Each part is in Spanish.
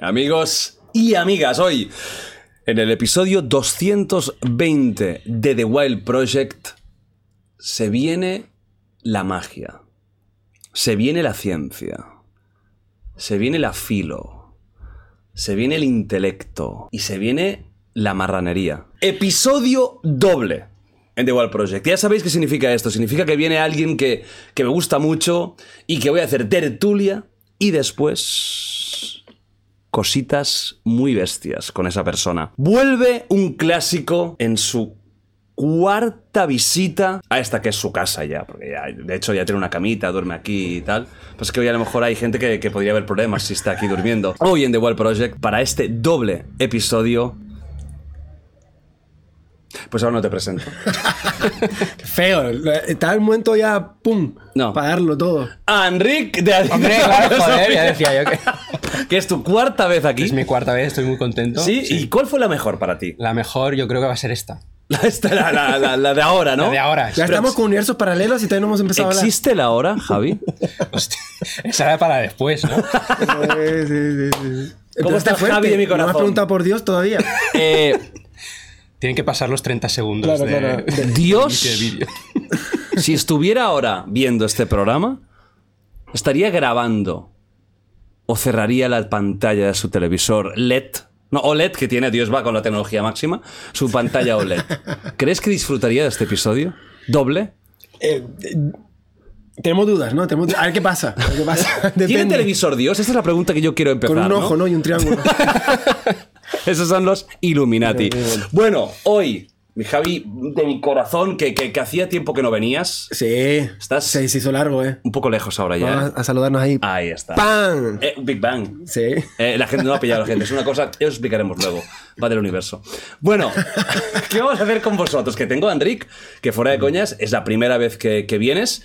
Amigos y amigas, hoy en el episodio 220 de The Wild Project se viene la magia, se viene la ciencia, se viene la filo, se viene el intelecto y se viene la marranería. Episodio doble en The Wild Project. Ya sabéis qué significa esto. Significa que viene alguien que, que me gusta mucho y que voy a hacer tertulia y después cositas muy bestias con esa persona. Vuelve un clásico en su cuarta visita a esta que es su casa ya, porque ya, de hecho ya tiene una camita, duerme aquí y tal. Pues que hoy a lo mejor hay gente que, que podría haber problemas si está aquí durmiendo. Hoy en The Wild Project, para este doble episodio... Pues ahora no te presento. Feo. Está el momento ya, pum, No. pagarlo todo. A Enric de Hombre, claro, joder, ya decía yo que que es tu cuarta vez aquí. es mi cuarta vez, estoy muy contento. ¿Sí? ¿Y cuál fue la mejor para ti? La mejor yo creo que va a ser esta. La, esta, la, la- la- la de ahora, ¿no? La de ahora. Ya estamos con universos paralelos y todavía no hemos empezado a hablar. ¿Existe la hora, Javi? Hostia, esa era para después, ¿no? Sí, sí, sí, sí. ¿Cómo está fuerte. Javi de mi No me has corazón? preguntado por Dios todavía. Eh, Tienen que pasar los 30 segundos Claro, de, claro. de Dios, de si estuviera ahora viendo este programa, estaría grabando o cerraría la pantalla de su televisor LED. No, OLED que tiene, Dios va con la tecnología máxima, su pantalla OLED. ¿Crees que disfrutaría de este episodio? ¿Doble? Eh, eh, tenemos dudas, ¿no? Tenemos- A ver qué pasa. A ver qué pasa. ¿Tiene televisor Dios? Esta es la pregunta que yo quiero empezar. Con un ¿no? ojo, ¿no? Y un triángulo. Esos son los Illuminati. Bueno, hoy, mi Javi, de mi corazón, que, que- que hacía tiempo que no venías. Sí. Estás- Se, se hizo largo, ¿eh? Un poco lejos ahora ya. Vamos a, a saludarnos ahí. Ahí está. ¡Pam! Eh, Big Bang. Sí. Eh, la gente no ha pillado la gente. Es una cosa que os explicaremos luego. Va del universo. Bueno, ¿qué vamos a hacer con vosotros? Que tengo a Enric, que fuera de coñas, es la primera vez que, que vienes.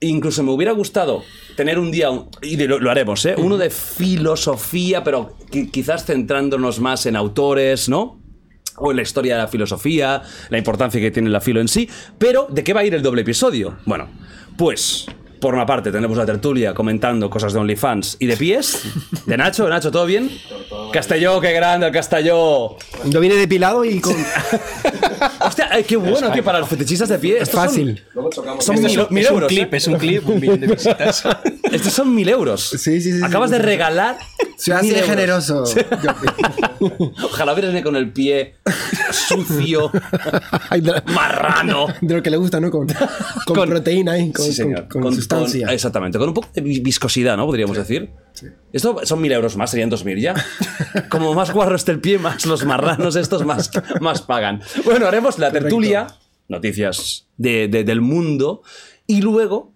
Incluso me hubiera gustado tener un día, y lo, haremos, ¿eh? Uno de filosofía, pero qui- quizás centrándonos más en autores, ¿no? O en la historia de la filosofía, la importancia que tiene la filo en sí. Pero, ¿de qué va a ir el doble episodio? Bueno, pues, por una parte, tenemos la tertulia comentando cosas de OnlyFans y de pies. De Nacho, Nacho, ¿todo bien? Castelló, qué grande el Castelló. Yo vine depilado y con. Hostia, ay, qué bueno que para los fetichistas de pie. Es estos son- fácil. Son, Esto mil, es, mil es euros. un clip, ¿eh? es un clip, un millón de visitas. Estos son mil euros. Sí, sí, sí, Acabas sí, de regalar. Soy así mil de euros. generoso. Ojalá viene con el pie sucio, marrano. de lo que le gusta, ¿no? Con, con, Con- proteína ahí, con, Sí, señor. con- con exactamente, con un poco de vis- viscosidad, ¿no? Podríamos decir. Esto son mil euros más, serían dos mil ya. Como más guarro esté el pie, más los marranos estos más, más pagan. Bueno, haremos la tertulia, noticias de- de- del mundo, y luego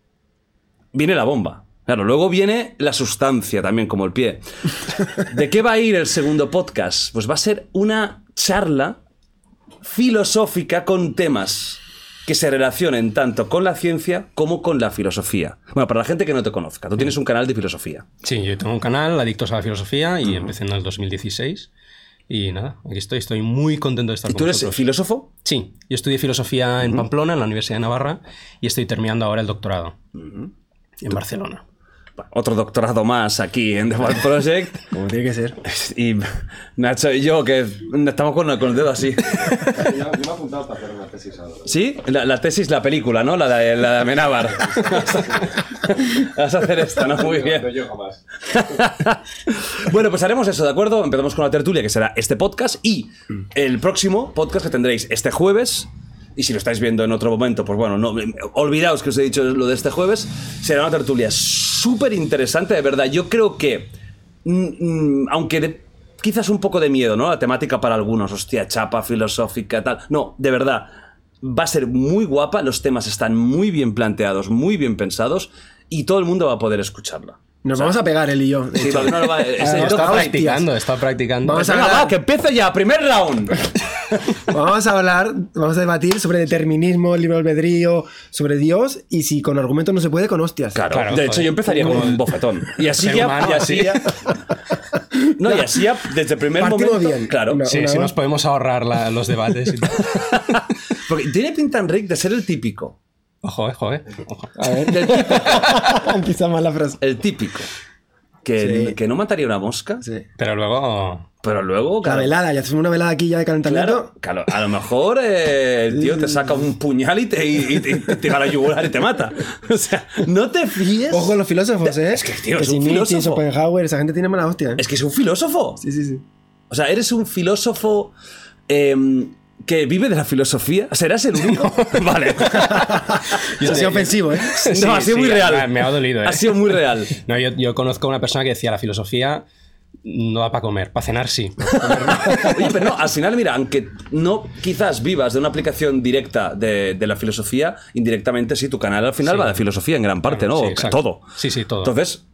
viene la bomba. Claro, luego viene la sustancia también, como el pie. ¿De qué va a ir el segundo podcast? Pues va a ser una charla filosófica con temas que se relacionen tanto con la ciencia como con la filosofía. Bueno, para la gente que no te conozca, tú tienes un canal de filosofía. Sí, yo tengo un canal, Adictos a la Filosofía, y empecé en el 2016. Y nada, aquí estoy, estoy muy contento de estar ¿Y con tú eres vosotros. filósofo? Sí, yo estudié filosofía en Pamplona, en la Universidad de Navarra, y estoy terminando ahora el doctorado en Barcelona. Otro doctorado más aquí en The Wild Project. Como tiene que ser. Y Nacho y yo, que estamos con, con el dedo así. Yo, yo me he apuntado para hacer una tesis ahora. ¿Sí? La, la tesis, la película, ¿no? La de, la de Amenábar. Vas a hacer esta, ¿no? Muy No bien. yo jamás. Bueno, pues haremos eso, ¿de acuerdo? Empezamos con la tertulia, que será este podcast, y el próximo podcast que tendréis este jueves. Y si lo estáis viendo en otro momento, pues bueno, no, olvidaos que os he dicho lo de este jueves. Será una tertulia súper interesante, de verdad. Yo creo que, mm, mm, aunque de- quizás un poco de miedo, ¿no? La temática para algunos, hostia, chapa filosófica, tal. No, de verdad, va a ser muy guapa, los temas están muy bien planteados, muy bien pensados, y todo el mundo va a poder escucharla. Nos vamos a pegar él y yo. Sí, no, no, va- es- Ah, es- Está practicando, está practicando. Vamos a va, que empiece ya, primer round. Vamos a hablar, vamos a debatir sobre determinismo, libre albedrío, sobre Dios y si con argumentos no se puede, con hostias. Claro, Claro, de hecho joder. yo empezaría con un bofetón. Y así Ser ya, humano, y así ya- No, y así ya, desde el primer momento. bien. Claro. Una- Sí, una hora. nos podemos ahorrar la- los debates. y. Porque tiene pinta Enrique de ser el típico Ojo, ojo, eh. Ojo. A ver. Quizá más la frase. El típico. Que, Sí. que no mataría una mosca, Sí. Pero luego. pero luego... La claro, velada, ya hacemos una velada aquí ya de calentamiento. Claro, claro, a lo mejor eh, el tío te saca un puñal y te, y, y te, te tira la yugular y te mata. O sea, no te fíes. Ojo con los filósofos, ¿eh? Es que, tío, que es si un Nietzsche, filósofo. Schopenhauer, esa gente tiene mala hostia. ¿eh? Es que es un filósofo. Sí, sí, sí. O sea, eres un filósofo em, que vive de la filosofía. ¿Serás el único? vale. Eso ha sido ofensivo, ¿eh? no, ha sido muy real. Me, ha dolido, eh. Ha sido muy real. No, yo, yo conozco a una persona que decía la filosofía no da para comer, para cenar sí. Oye, pero no, al final, mira, aunque no quizás vivas de una aplicación directa de, de la filosofía, indirectamente sí, tu canal al final Sí. va de filosofía en gran parte, ¿no? Sí, todo. Sí, sí, todo. Entonces,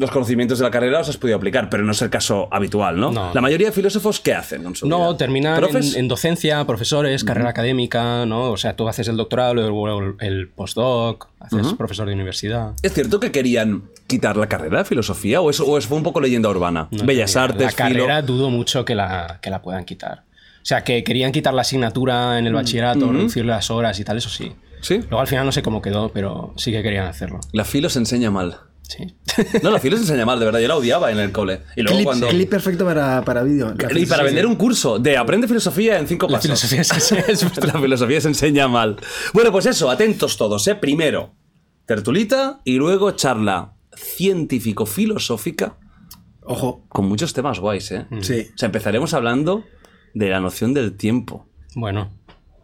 los conocimientos de la carrera los has podido aplicar, pero no es el caso habitual, ¿no? No. La mayoría de filósofos, ¿qué hacen? con su No, vida? terminan en, docencia, profesores, carrera académica, ¿no? O sea, tú haces el doctorado, luego el, el postdoc, haces profesor de universidad. ¿Es cierto que querían quitar la carrera de filosofía o eso fue un poco leyenda urbana? No Bellas artes, La filo- carrera dudo mucho que la, que la puedan quitar. O sea, que querían quitar la asignatura en el bachillerato, reducirle las horas y tal, eso sí. ¿Sí? Luego al final no sé cómo quedó, pero sí que querían hacerlo. La filo se enseña mal. Sí. No, la filo se enseña mal, de verdad. Yo la odiaba en el cole. Y luego Clip, cuando... clip perfecto para, para vídeo. La Y para vender un curso de aprende filosofía en cinco La pasos. filosofía es, es- La filosofía se enseña mal. Bueno, pues eso, atentos todos, ¿eh? Primero, tertulita y luego charla científico-filosófica Ojo. con muchos temas guays, ¿eh? Sí. O sea, empezaremos hablando de la noción del tiempo. Bueno,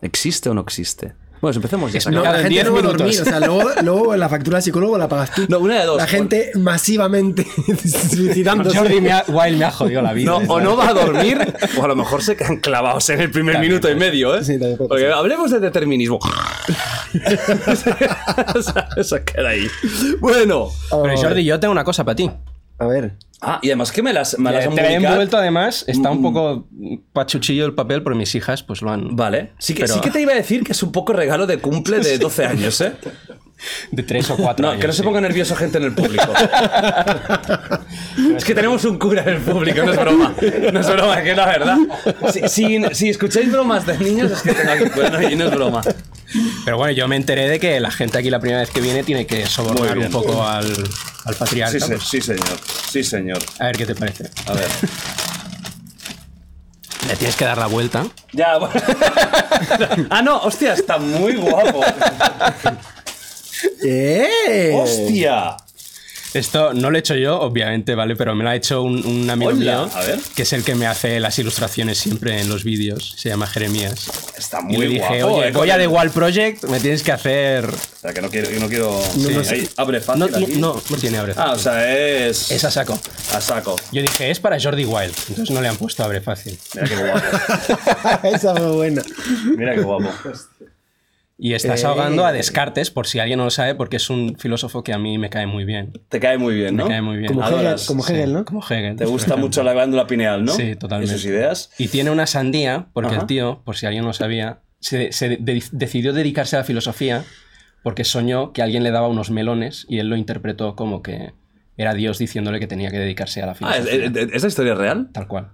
¿Existe o no existe? Bueno, pues empecemos ya. No, la en gente 10 no va a dormir. O sea, luego, luego la factura del psicólogo la pagas tú. No, una de dos. La gente masivamente suicidándose. Jordi me ha- Wild me ha jodido la vida. No, o no va a dormir, o a lo mejor se quedan clavados en el primer También minuto y medio, ¿eh? Sí, Porque hablemos de determinismo. Eso queda ahí. Bueno. Pero Jordi, yo tengo una cosa para ti. A ver. Ah, y además que me las, me las han Te envuelto además, está un poco pachuchillo el papel, pero mis hijas pues lo han... Vale. Sí que, Pero- sí que te iba a decir que es un poco regalo de cumple de 12 años, ¿eh? De tres o cuatro No, años. que no se sí. ponga nervioso gente en el público. es que tenemos un cura en el público, no es broma. No es broma, es que es la verdad. Si, si- si escucháis bromas de niños, es que tengo aquí un cura, no, y no es broma. Pero bueno, yo me enteré de que la gente aquí la primera vez que viene tiene que sobornar un poco al, al patriarca. Sí, se- pues, sí, señor. Sí, señor. a ver qué te parece. A ver. Le tienes que dar la vuelta. Ya, bueno. ah, no, hostia, está muy guapo. ¡Eh! ¡Hostia! Esto no lo he hecho yo, obviamente, ¿vale? Pero me lo ha hecho un, un amigo Hola, mío, a ver. que es el que me hace las ilustraciones siempre en los vídeos. Se llama Jeremías. Está Y muy le dije, guapo. oye, eh, voy a The Wall Project, me tienes que hacer... O sea, que no quiero... que no quiero... No, no Sí, sé. ahí, abre fácil No, aquí. no, no tiene abre Ah, o sea, es... Es a saco. A saco. Yo dije, es para Jordi Wild. Entonces no le han puesto abre fácil. Mira qué guapo. Esa fue buena. Mira qué guapo. Y estás Eh. ahogando a Descartes, por si alguien no lo sabe, porque es un filósofo que a mí me cae muy bien. Te cae muy bien, ¿no? Me cae muy bien. Como Hegel, Adoras. como Hegel, ¿no? Como Hegel. Te gusta mucho la glándula pineal, ¿no? Sí, totalmente. Y sus ideas. Y tiene una sandía, porque Ajá. el tío, por si alguien no lo sabía, se, se de- decidió dedicarse a la filosofía porque soñó que alguien le daba unos melones y él lo interpretó como que era Dios diciéndole que tenía que dedicarse a la Ah, ¿es, filosofía. es- ¿esa historia es real? Tal cual.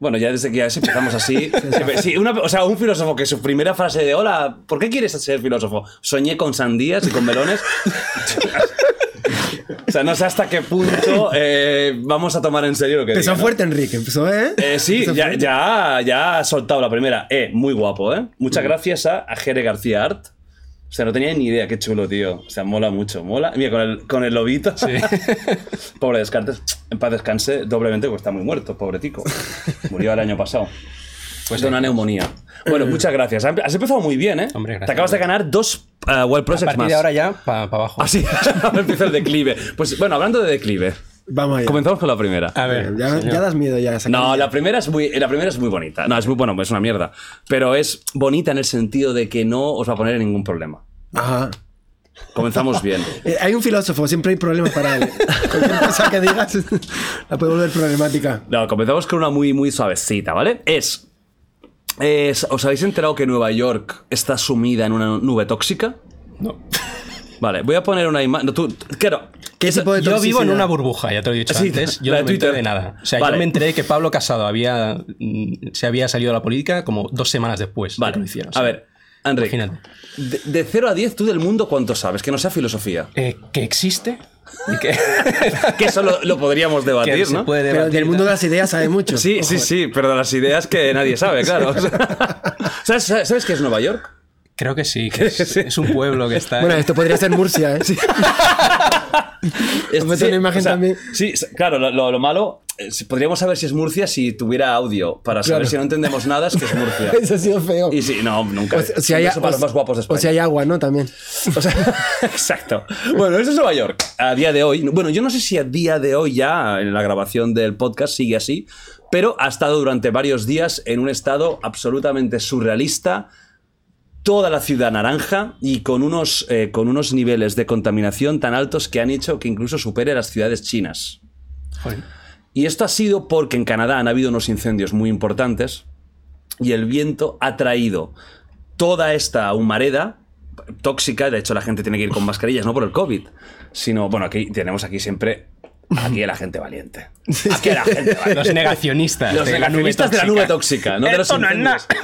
Bueno, ya desde que ya empezamos así. Sí, una- o sea, un filósofo que su primera frase de hola, ¿por qué quieres ser filósofo? Soñé con sandías y con melones. o sea, no sé hasta qué punto eh, vamos a tomar en serio lo que Empezó diga, ¿no? fuerte, Enrique. Empezó, ¿eh? Eh, sí, Empezó ya, ya, ya ha soltado la primera. Eh, muy guapo, ¿eh? Muchas gracias a, a Jere García Art. O sea, no tenía ni idea, qué chulo, tío. O sea, mola mucho, mola. Mira, con el, con el lobito. Pobre Descartes. En paz descanse doblemente, porque está muy muerto, pobre tico. Murió el año pasado. Pues de una neumonía. Bueno, muchas gracias. Has empezado muy bien, ¿eh? Hombre, gracias. Te acabas de ganar dos uh, Wild A Projects partir más. de ahora ya, para abajo. Ah, sí. Ahora empieza el declive. Pues bueno, hablando de declive, Vamos allá. comenzamos con la primera. A ver, Ya, das miedo ya. No, la primera es muy, la primera es muy bonita. No, es muy bueno, es una mierda. Pero es bonita en el sentido de que no os va a poner en ningún problema. Ajá. Comenzamos bien. Eh, hay un filósofo, siempre hay problemas para él. Cualquier cosa que digas la puede volver problemática. No, comenzamos con una muy, muy suavecita, ¿vale? Es, es- ¿Os habéis enterado que Nueva York está sumida en una nube tóxica? No. Vale, voy a poner una imagen. No, tú, claro. ¿Qué tipo de Yo vivo en una burbuja, ya te lo he dicho Sí, antes. Yo no de me entero de nada. O sea, Vale. yo me enteré que Pablo Casado había, mm, se había salido de la política como dos semanas después de Vale. que lo hiciera. O A sea, ver, Henry, Imagínate. de, de 0 a 10, tú del mundo, ¿cuánto sabes? Que no sea filosofía. Eh, que existe y que, Que eso lo, lo podríamos debatir, ¿no? puede Pero debatir. del mundo de las ideas sabe mucho. Sí, sí, sí, pero de las ideas que nadie sabe, claro. O sea, ¿sabes, sabes, sabes qué es Nueva York? Creo que sí, que es, es un pueblo que está... Bueno, esto podría ser Murcia, ¿eh? Es- Mete una imagen también. Sí, claro, lo, lo- lo malo, eh, si- podríamos saber si es Murcia si tuviera audio. Para saber Claro. si no entendemos nada, es que es Murcia. Eso ha sido feo. Y sí, no, nunca. O si hay, Eso para los o- más guapos de o España. si hay agua, ¿no? También. O sea, exacto. Bueno, eso es Nueva York. A día de hoy. Bueno, yo no sé si a día de hoy ya en la grabación del podcast sigue así, pero ha estado durante varios días en un estado absolutamente surrealista. Toda la ciudad naranja y con unos, eh, con unos niveles de contaminación tan altos que han hecho que incluso supere las ciudades chinas. Joder. Y esto ha sido porque en Canadá han habido unos incendios muy importantes y el viento ha traído toda esta humareda tóxica. De hecho, la gente tiene que ir con mascarillas, no por el COVID, sino, bueno, aquí tenemos aquí siempre. Aquí la gente valiente. Aquí la gente valiente. Los negacionistas. Los de la nube negacionistas de la nube tóxica, no de los no es.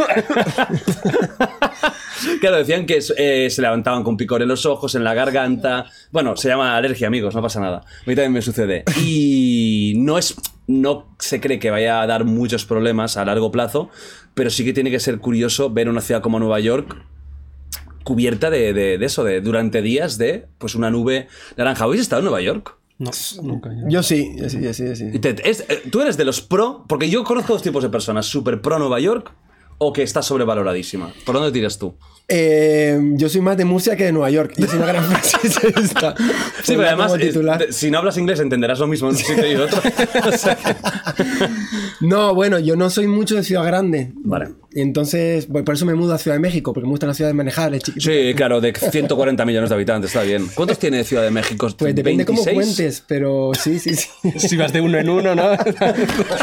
Claro, decían que eh, se levantaban con picor en los ojos, en la garganta. Bueno, se llama alergia, amigos, no pasa nada. A mí también me sucede. Y no es. No se cree que vaya a dar muchos problemas a largo plazo, pero sí que tiene que ser curioso ver una ciudad como Nueva York cubierta de, de- de eso, de durante días de pues una nube naranja. ¿Habéis estado en Nueva York? No, nunca. yo. Yo sí, yo sí, yo sí, yo sí. Y te- es- eh, ¿Tú eres de los pro? Porque yo conozco dos tipos de personas, súper pro Nueva York o que está sobrevaloradísima. ¿Por dónde tiras tú? Eh, yo soy más de Murcia que de Nueva York. Y es una gran frase esta. Sí, pero además, si no hablas inglés entenderás lo mismo en un sitio y en otro. O sea que- No, bueno, yo no soy mucho de ciudad grande. Vale. Entonces, pues, por eso me mudo a Ciudad de México, porque me gustan las ciudades manejables, chiquitas. sí, claro, de 140 millones de habitantes, está bien. ¿Cuántos tiene Ciudad de México? Pues depende cómo 26? cuentes, pero sí, sí, sí. Si vas de uno en uno, ¿no?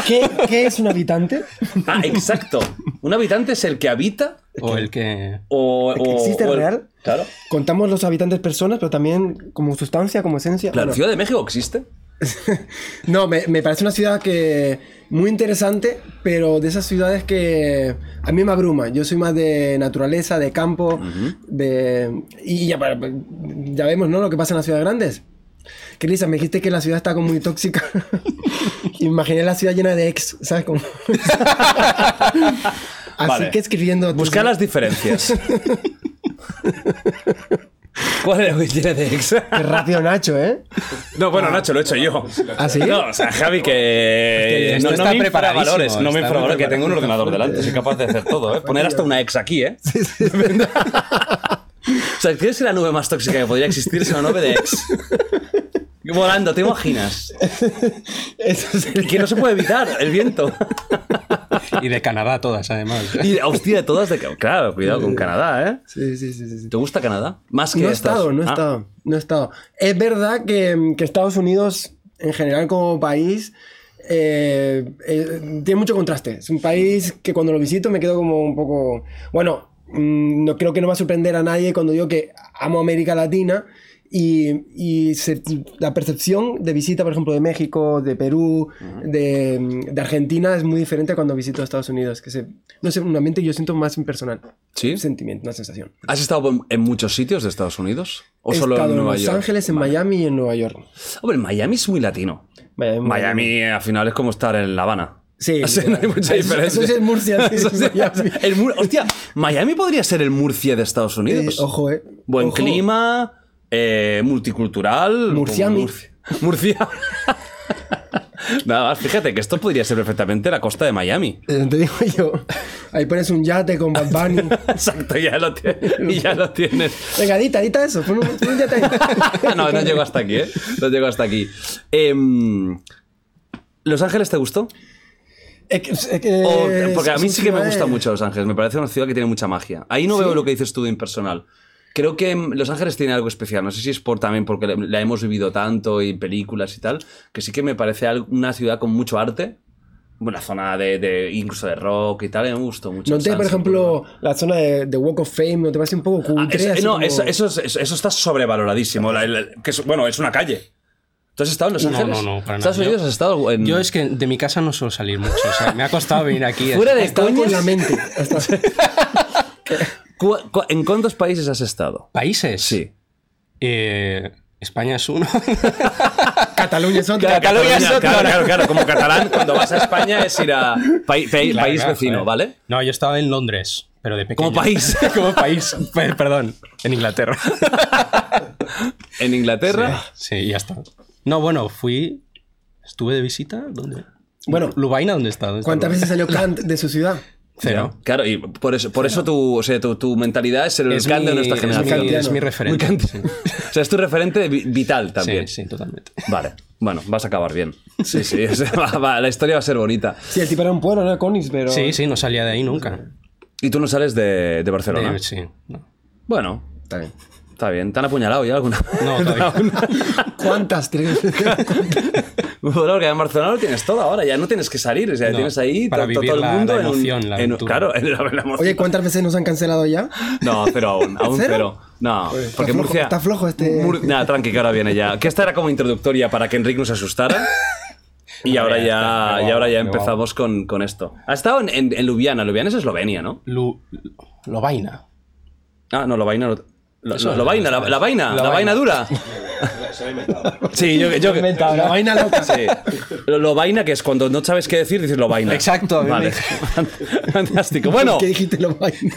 ¿Qué, qué es un habitante? Ah, exacto. ¿Un habitante es el que habita o el que... o... ¿El que o- existe o el- real? Claro. Contamos los habitantes personas, pero también como sustancia, como esencia. Claro, Bueno, ¿Ciudad de México existe? No, me, me parece una ciudad que muy interesante, pero de esas ciudades que a mí me abruma. Yo soy más de naturaleza, de campo, de y ya, ya vemos, ¿no? Lo que pasa en las ciudades grandes. ¿Qué risa? Me dijiste que la ciudad está como muy tóxica. Imaginé la ciudad llena de ex, ¿sabes? Como... Así Vale. que escribiendo... tus- Buscar las diferencias. ¿Cuál que tiene de ex? Qué rápido Nacho, ¿eh? No, bueno, Nacho, lo he hecho yo. ¿Ah, sí? No, o sea, Javi, que. Esto no, está no me preparadísimo, infravalores, no me está infravalores, que tengo un ordenador delante, soy capaz de hacer todo, ¿eh? Poner hasta una ex aquí, ¿eh? o sea, ¿quieres que la nube más tóxica que podría existir es una nube de ex? Volando, ¿te imaginas? Eso sería- Que no se puede evitar, el viento. Y de Canadá todas, además. Y, hostia, todas de. Claro, cuidado con Canadá, ¿eh? Sí, sí, sí, sí. ¿Te gusta Canadá? Más que No he estas- estado, no he Ah, estado, no he estado. Es verdad que, que Estados Unidos, en general como país, eh, eh, tiene mucho contraste. Es un país que cuando lo visito me quedo como un poco... Bueno, mm, no creo que no va a sorprender a nadie cuando digo que amo América Latina y, y se- la percepción de visita, por ejemplo, de México, de Perú, de, de Argentina es muy diferente a cuando visito a Estados Unidos. Que se, no sé, un ambiente yo siento más impersonal. ¿Sí? Un sentimiento, una sensación. ¿Has estado en- muchos sitios de Estados Unidos? ¿O He solo estado en Nueva Los York? Ángeles, en Miami y en Nueva York. Hombre, Miami es muy latino. Miami, Miami eh, al final es como estar en La Habana. Sí, O sea, no hay mucha diferencia. Eso es Murcia. sí, Eso sí, Miami. el Hostia, Miami podría ser el Murcia de Estados Eh, Unidos. ojo, eh. Buen Ojo. clima, eh, multicultural. Murciami. Murcia. Murcia. Nada más, fíjate que esto podría ser perfectamente la costa de Miami. Eh, Te digo yo. Ahí pones un yate con Bad Bunny. Exacto, ya lo, tienes, y ya lo tienes. Venga, edita, edita eso. Pon un, pon un yate ahí. no, no llego hasta aquí, ¿eh? No llego hasta aquí. Em, ¿Los Ángeles te gustó? Es que- es que- O- porque a mí sí que me gusta mucho Los Ángeles. Me parece una ciudad que tiene mucha magia. Ahí no veo lo que dices tú de impersonal. Creo que Los Ángeles tiene algo especial. No sé si es por también porque la- la hemos vivido tanto y películas y tal. Que sí que me parece una ciudad con mucho arte. Una zona de, de- incluso de rock y tal. y Me gustó mucho. ¿No te, por ejemplo, la zona de, de Walk of Fame, ¿no te parece un poco Ah, cutre? eso- así no, como- eso, eso, es- eso- eso está sobrevaloradísimo. La- la- que es- bueno, es una calle. ¿Tú has estado en Los No, Ángeles? no, no, para nada. ¿Estados Unidos Yo- has estado en.? Yo es que de mi casa no suelo salir mucho. O sea, me ha costado venir aquí. Fuera de con la mente. Hasta- cu- cu- ¿En cuántos países has estado? ¿Países? Sí. Eh, España es uno. Cataluña es otra. Cataluña es Claro, otra. claro, claro, claro. Como catalán, cuando vas a España es ir a pai- pa- Claro, país claro, vecino, joder. ¿vale? No, yo estaba en Londres, pero de pequeño. Como país. Como país. Per- Perdón, en Inglaterra. En Inglaterra. Sí, y ya está. No, bueno, fui. Estuve de visita. ¿Dónde? Bueno, Lubaina, ¿dónde está? ¿Dónde está ¿cuántas Lubaina? veces salió Kant de su ciudad? Cero. Ya, Claro, y por eso, por eso tu, o sea, tu, tu mentalidad es ser el Kant de nuestra es generación. mi- es mi referente. Muy Kant. sí. O sea, es tu referente vi- vital también. Sí, sí, totalmente. Vale, bueno, vas a acabar bien. Sí, sí, o sea, va- va, la historia va a ser bonita. Sí, el tipo era un pueblo, ¿no? Conis, pero... Sí, sí, no salía de ahí nunca. Y tú no sales de, de Barcelona. De- sí, no. Bueno, Está bien. Está bien. ¿Te han apuñalado ya alguna? No, todavía. ¿Cuántas? ¿Tres? Bueno, porque en Barcelona lo tienes todo ahora, ya no tienes que salir, o sea, No, tienes ahí para todo el la- mundo la en un- emoción, la en. Claro, en la, la emoción. Oye, ¿cuántas veces nos han cancelado ya? No, cero aún, aún ¿Cero? cero. No, Oye, porque está flojo- Murcia... está flojo este- Mur- Nada, tranqui, que ahora viene ya. Que esta era como introductoria para que Enrique nos asustara. Y ahora ya está, y ahora ya empezamos con, con esto. Has estado en, en, en Ljubljana. Ljubljana es Eslovenia, ¿no? Lu- Lobaina. Ah, no, lo vaina. Lo, Eso vaina, la, la vaina, La la vaina vaina. dura. Se lo he inventado. Sí, yo, yo La vaina loca. Sí. Lo, lo vaina, que es cuando no sabes qué decir, dices lo vaina. Exacto, Vale. Fantástico. Bueno, ¿Qué dijiste lo vaina?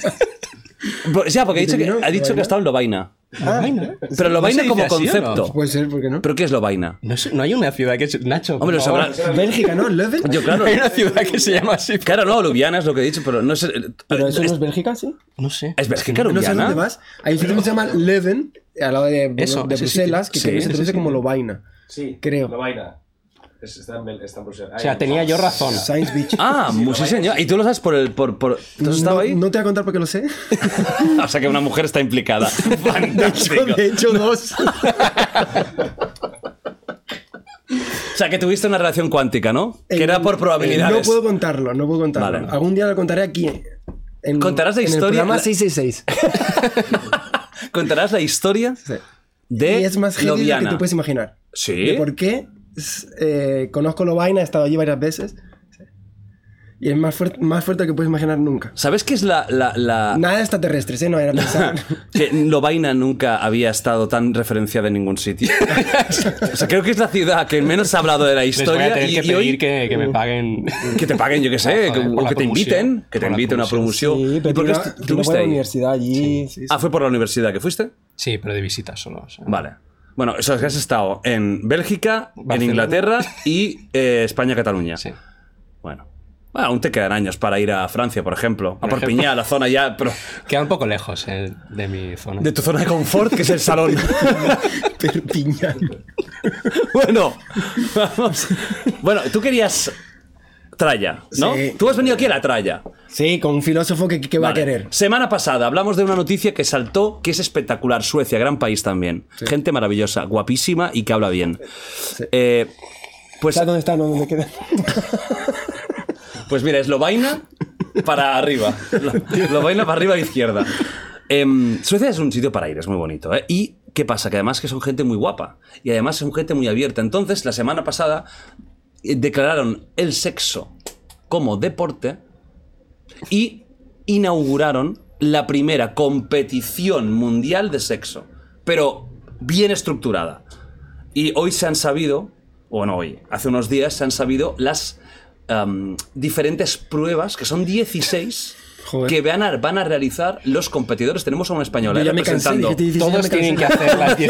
Por- ya, porque ha dicho que, ha dicho que ha estado en lo vaina. Lobaina. Pero lo ¿No se como dice así o no? concepto. Puede ser, ¿por qué no? ¿Pero qué es lo vaina? No, sé, no hay una ciudad que se... Nacho, Hombre, lo favor. Bélgica, ¿no? ¿Leuven? Yo, claro. Hay una ciudad que se llama así. Claro, no, Ljubljana es lo que he dicho, pero no sé. ¿Pero eso no es, Bélgica, sí? No sé. es Bélgica, No sé Ljubljana. dónde vas. Hay un sitio que se llama Leuven, al lado de, Eso, de ese Bruselas, sitio. que Sí, creo que se ese traduce sitio. como lo vaina. Sí, Creo. Lo vaina. Es- está en, Bel- está en Bruselas. O sea, tenía yo razón. Science Beach. Ah, sí, señor. ¿Y tú lo sabes por el. Por, por... ¿Tú has estado no, ahí? no te voy a contar porque lo sé. o sea que una mujer está implicada. Fantástico. de hecho, dos. O sea que tuviste una relación cuántica, ¿no? Que era por probabilidades. No puedo contarlo, no puedo contarlo. Vale. Algún día lo contaré aquí. En, ¿Contarás la en historia? el programa La- 666. Contarás la historia Sí. de y es más heavy de que te puedes imaginar. Sí. De por qué eh, conozco lo vaina, he estado allí varias veces. Y es más, fuerte más fuerte que puedes imaginar nunca. ¿Sabes qué es la, la, la- Nada de extraterrestres, ¿eh? No era pensar. que Lovaina nunca había estado tan referenciada en ningún sitio? o sea, creo que es la ciudad que menos ha hablado de la Les voy historia a tener y, que y pedir hoy que, que me paguen. que te paguen, yo qué sé, Ah, que, joder, por o que te inviten, que te inviten a una promoción. Sí, ¿Y pero por qué tú tú estuviste fue a la universidad allí. sí, sí. Ah, fue por la universidad que fuiste. Sí, pero de visita solo. o sea. Vale. Bueno, eso es que has estado en Bélgica, en. Inglaterra y eh, España-Cataluña. Sí. Bueno. Bueno, aún te quedan años para ir a Francia, por ejemplo. A Por Perpiñá, la zona ya, pero Queda un poco lejos eh, de mi zona. de tu zona de confort, que es el salón. Perpiñán. bueno, vamos. Bueno, tú querías tralla, ¿no? Sí. Tú has venido aquí a la tralla. Sí, con un filósofo que, que va a querer. Semana pasada hablamos de una noticia que saltó, que es espectacular. Suecia, gran país también. Gente maravillosa, guapísima y que habla bien. Eh, pues, ¿Sabes dónde está? No, ¿Dónde queda? pues mira, es Lovaina para arriba. Lo- Lovaina para arriba a la izquierda. Em, Suecia es un sitio para ir, es muy bonito. ¿eh? Y qué pasa, que además que son gente muy guapa. Y además son gente muy abierta. Entonces, la semana pasada eh, declararon el sexo como deporte y inauguraron la primera competición mundial de sexo, pero bien estructurada. Y hoy se han sabido, bueno, hoy, hace unos días se han sabido las am, diferentes pruebas, que son 16, Joder. que van a, van a realizar los competidores. Tenemos a una española Yo eh, ya me cansé, representando. dije, "Dieciséis, ya Todos me tienen que cansé". hacer las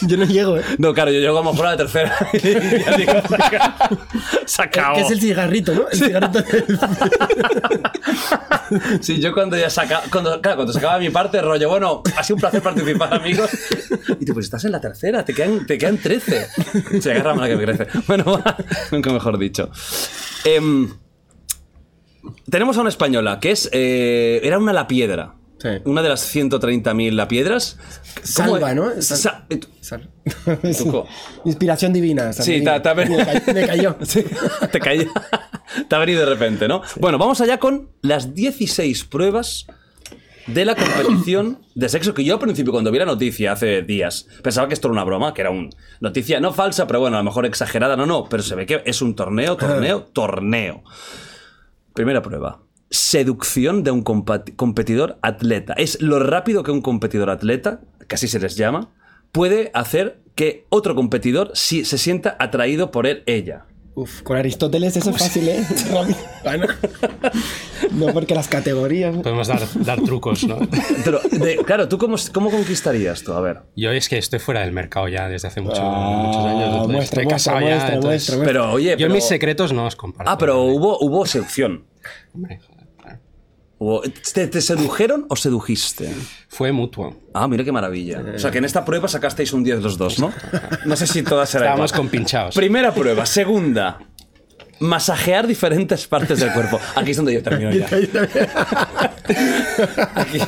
16. Yo no llego, ¿eh? No, claro, yo llego a lo mejor a la tercera. Ya digo, se acabó. Que es el cigarrito, ¿no? El cigarrito del- Sí, yo cuando ya saca, cuando, claro, cuando se acaba mi parte, rollo, bueno, ha sido un placer participar, amigos. Y tú, pues estás en la tercera, te quedan, te quedan 13. Se agarra la que me crece. Bueno, nunca mejor dicho. Em, tenemos a una española que es. eh, era una la piedra. Sí. Una de las 130.000 la piedras. Salva, ¿no? Sa- eh, Sal-. Inspiración divina. San Sí, Benito. ta- ta- me, ca- me cayó. Sí, te cayó. Te ha venido de repente, ¿no? Bueno, vamos allá con las 16 pruebas de la competición de sexo que yo al principio cuando vi la noticia hace días pensaba que esto era una broma, que era una noticia no falsa, pero bueno, a lo mejor exagerada, no, no, pero se ve que es un torneo, torneo, torneo. Primera prueba. seducción de un competidor atleta. Es lo rápido que un competidor atleta, que así se les llama, puede hacer que otro competidor se sienta atraído por él, ella. Uf, con Aristóteles eso es fácil, ¿eh? Gana. No, porque las categorías. Podemos dar, dar trucos, ¿no? Pero, de- claro, ¿tú cómo, cómo conquistarías tú? A ver. Yo es que estoy fuera del mercado ya desde hace mucho- Ah, muchos años. entonces muestra, estoy muestra, ya, muestra, entonces- muestra, muestra. Pero, oye, Yo pero- mis secretos no os comparto. Ah, pero hubo, hubo seducción. Hombre, ¿Te, te sedujeron o sedujiste? Fue mutuo. Ah, mira qué maravilla. O sea, que en esta prueba sacasteis un 10 los dos, ¿no? No sé si todas serán Estábamos igual. compinchados. Primera prueba. Segunda. Masajear diferentes partes del cuerpo. Aquí es donde yo termino ya. Aquí.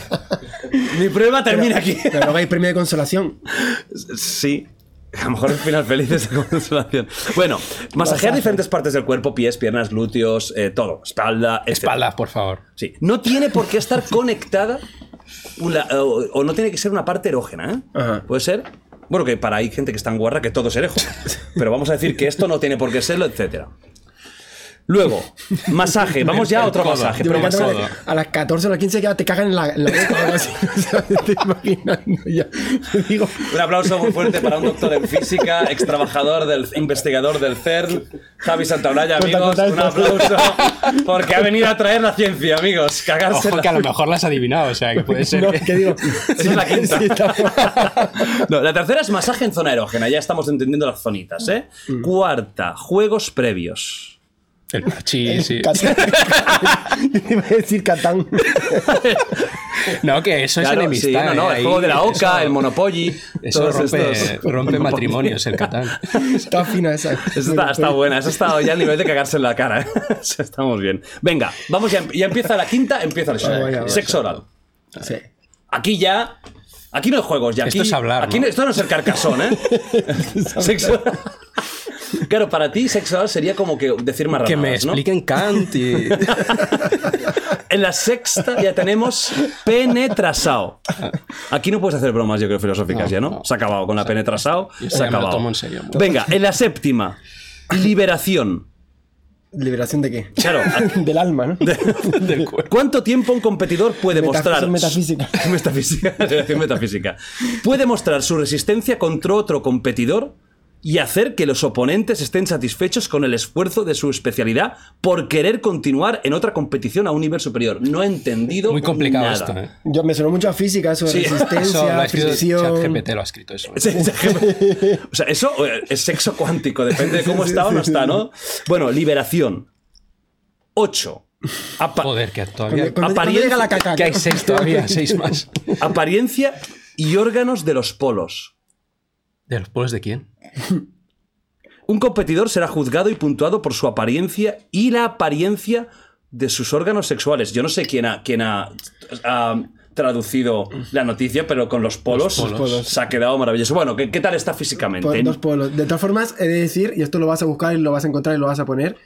Mi prueba termina aquí. Pero luego hay premio de consolación. Sí. A lo mejor el final feliz es de consolación. Bueno, masajear diferentes partes del cuerpo, pies, piernas, glúteos, eh, todo. Espalda, etcétera. Espalda, por favor. Sí. No tiene por qué estar conectada una- o, o no tiene que ser una parte erógena, ¿eh? Ajá. Puede ser. Bueno, que para hay gente que es tan guarra que todo es erejo. Pero vamos a decir que esto no tiene por qué serlo, etcétera. Luego, masaje. Vamos ya a otro codo. masaje. Pero a las 14 o las 15 ya te cagan en la, en la boca o algo así. O sea, te estoy imaginando ya. Yo digo, Un aplauso muy fuerte para un doctor en física, ex trabajador del investigador del CERN, Javi Santaolalla, amigos. Un aplauso porque ha venido a traer la ciencia, amigos. Cagarse en Ojo la- que a lo mejor las has adivinado, o sea, que puede ser no, que... digo. Esa es la quinta. sí, está- No, la tercera es masaje en zona erógena, ya estamos entendiendo las zonitas, ¿eh? Cuarta, juegos previos. El parchís, sí. Catán. Iba a decir Catán. No, que eso Claro, es enemistad. sí, no, no, ¿eh? el juego de la oca, eso- el Monopoly. Eso rompe, matrimonios, el Catán. Está fina esa. Está, está buena, esa está ya al nivel de cagarse en la cara. ¿eh? Estamos bien. Venga, vamos ya, ya empieza la quinta, empieza el show. Vaya, vaya. Sexo oral. Sí. Aquí ya. Aquí no hay juegos, ya. Aquí, Esto es hablar, Aquí ¿no? esto no es el carcasón, ¿eh? sexo. Claro, para ti sexo oral sería como que decir más Que me ¿no? expliquen Kant y... En la sexta ya tenemos penetrasao. Aquí no puedes hacer bromas, yo creo, filosóficas No, ya, ¿no? no. Se ha acabado con la penetrasao. Se ha acabado. tomo en serio. Venga, en la séptima, liberación. ¿Liberación de qué? Claro, Del alma, ¿no? del cuerpo. ¿Cuánto tiempo un competidor puede mostrar? metafísica. metafísica. metafísica. Puede mostrar su resistencia contra otro competidor y hacer que los oponentes estén satisfechos con el esfuerzo de su especialidad por querer continuar en otra competición a un nivel superior. No he entendido Muy complicado nada. esto, ¿eh? Yo me sonó mucho a física, eso de Sí. Eso lo resistencia, ha. ChatGPT, lo ha escrito eso. Sí, sí. O sea, eso eh, es sexo cuántico, depende de cómo está o no está, ¿no? Bueno, liberación. 8. Joder, que todavía... Cuando, cuando Apariencia- llega la caca. Que hay seis todavía, seis más. Apariencia y órganos de los polos. ¿De los pueblos de quién? Un competidor será juzgado y puntuado por su apariencia y la apariencia de sus órganos sexuales. Yo no sé quién ha, quién ha, ha traducido la noticia, pero con los polos, Los polos. se ha quedado maravilloso. Bueno, ¿qué, qué tal está físicamente? Por dos polos. De todas formas, he de decir, y esto lo vas a buscar y lo vas a encontrar y lo vas a poner,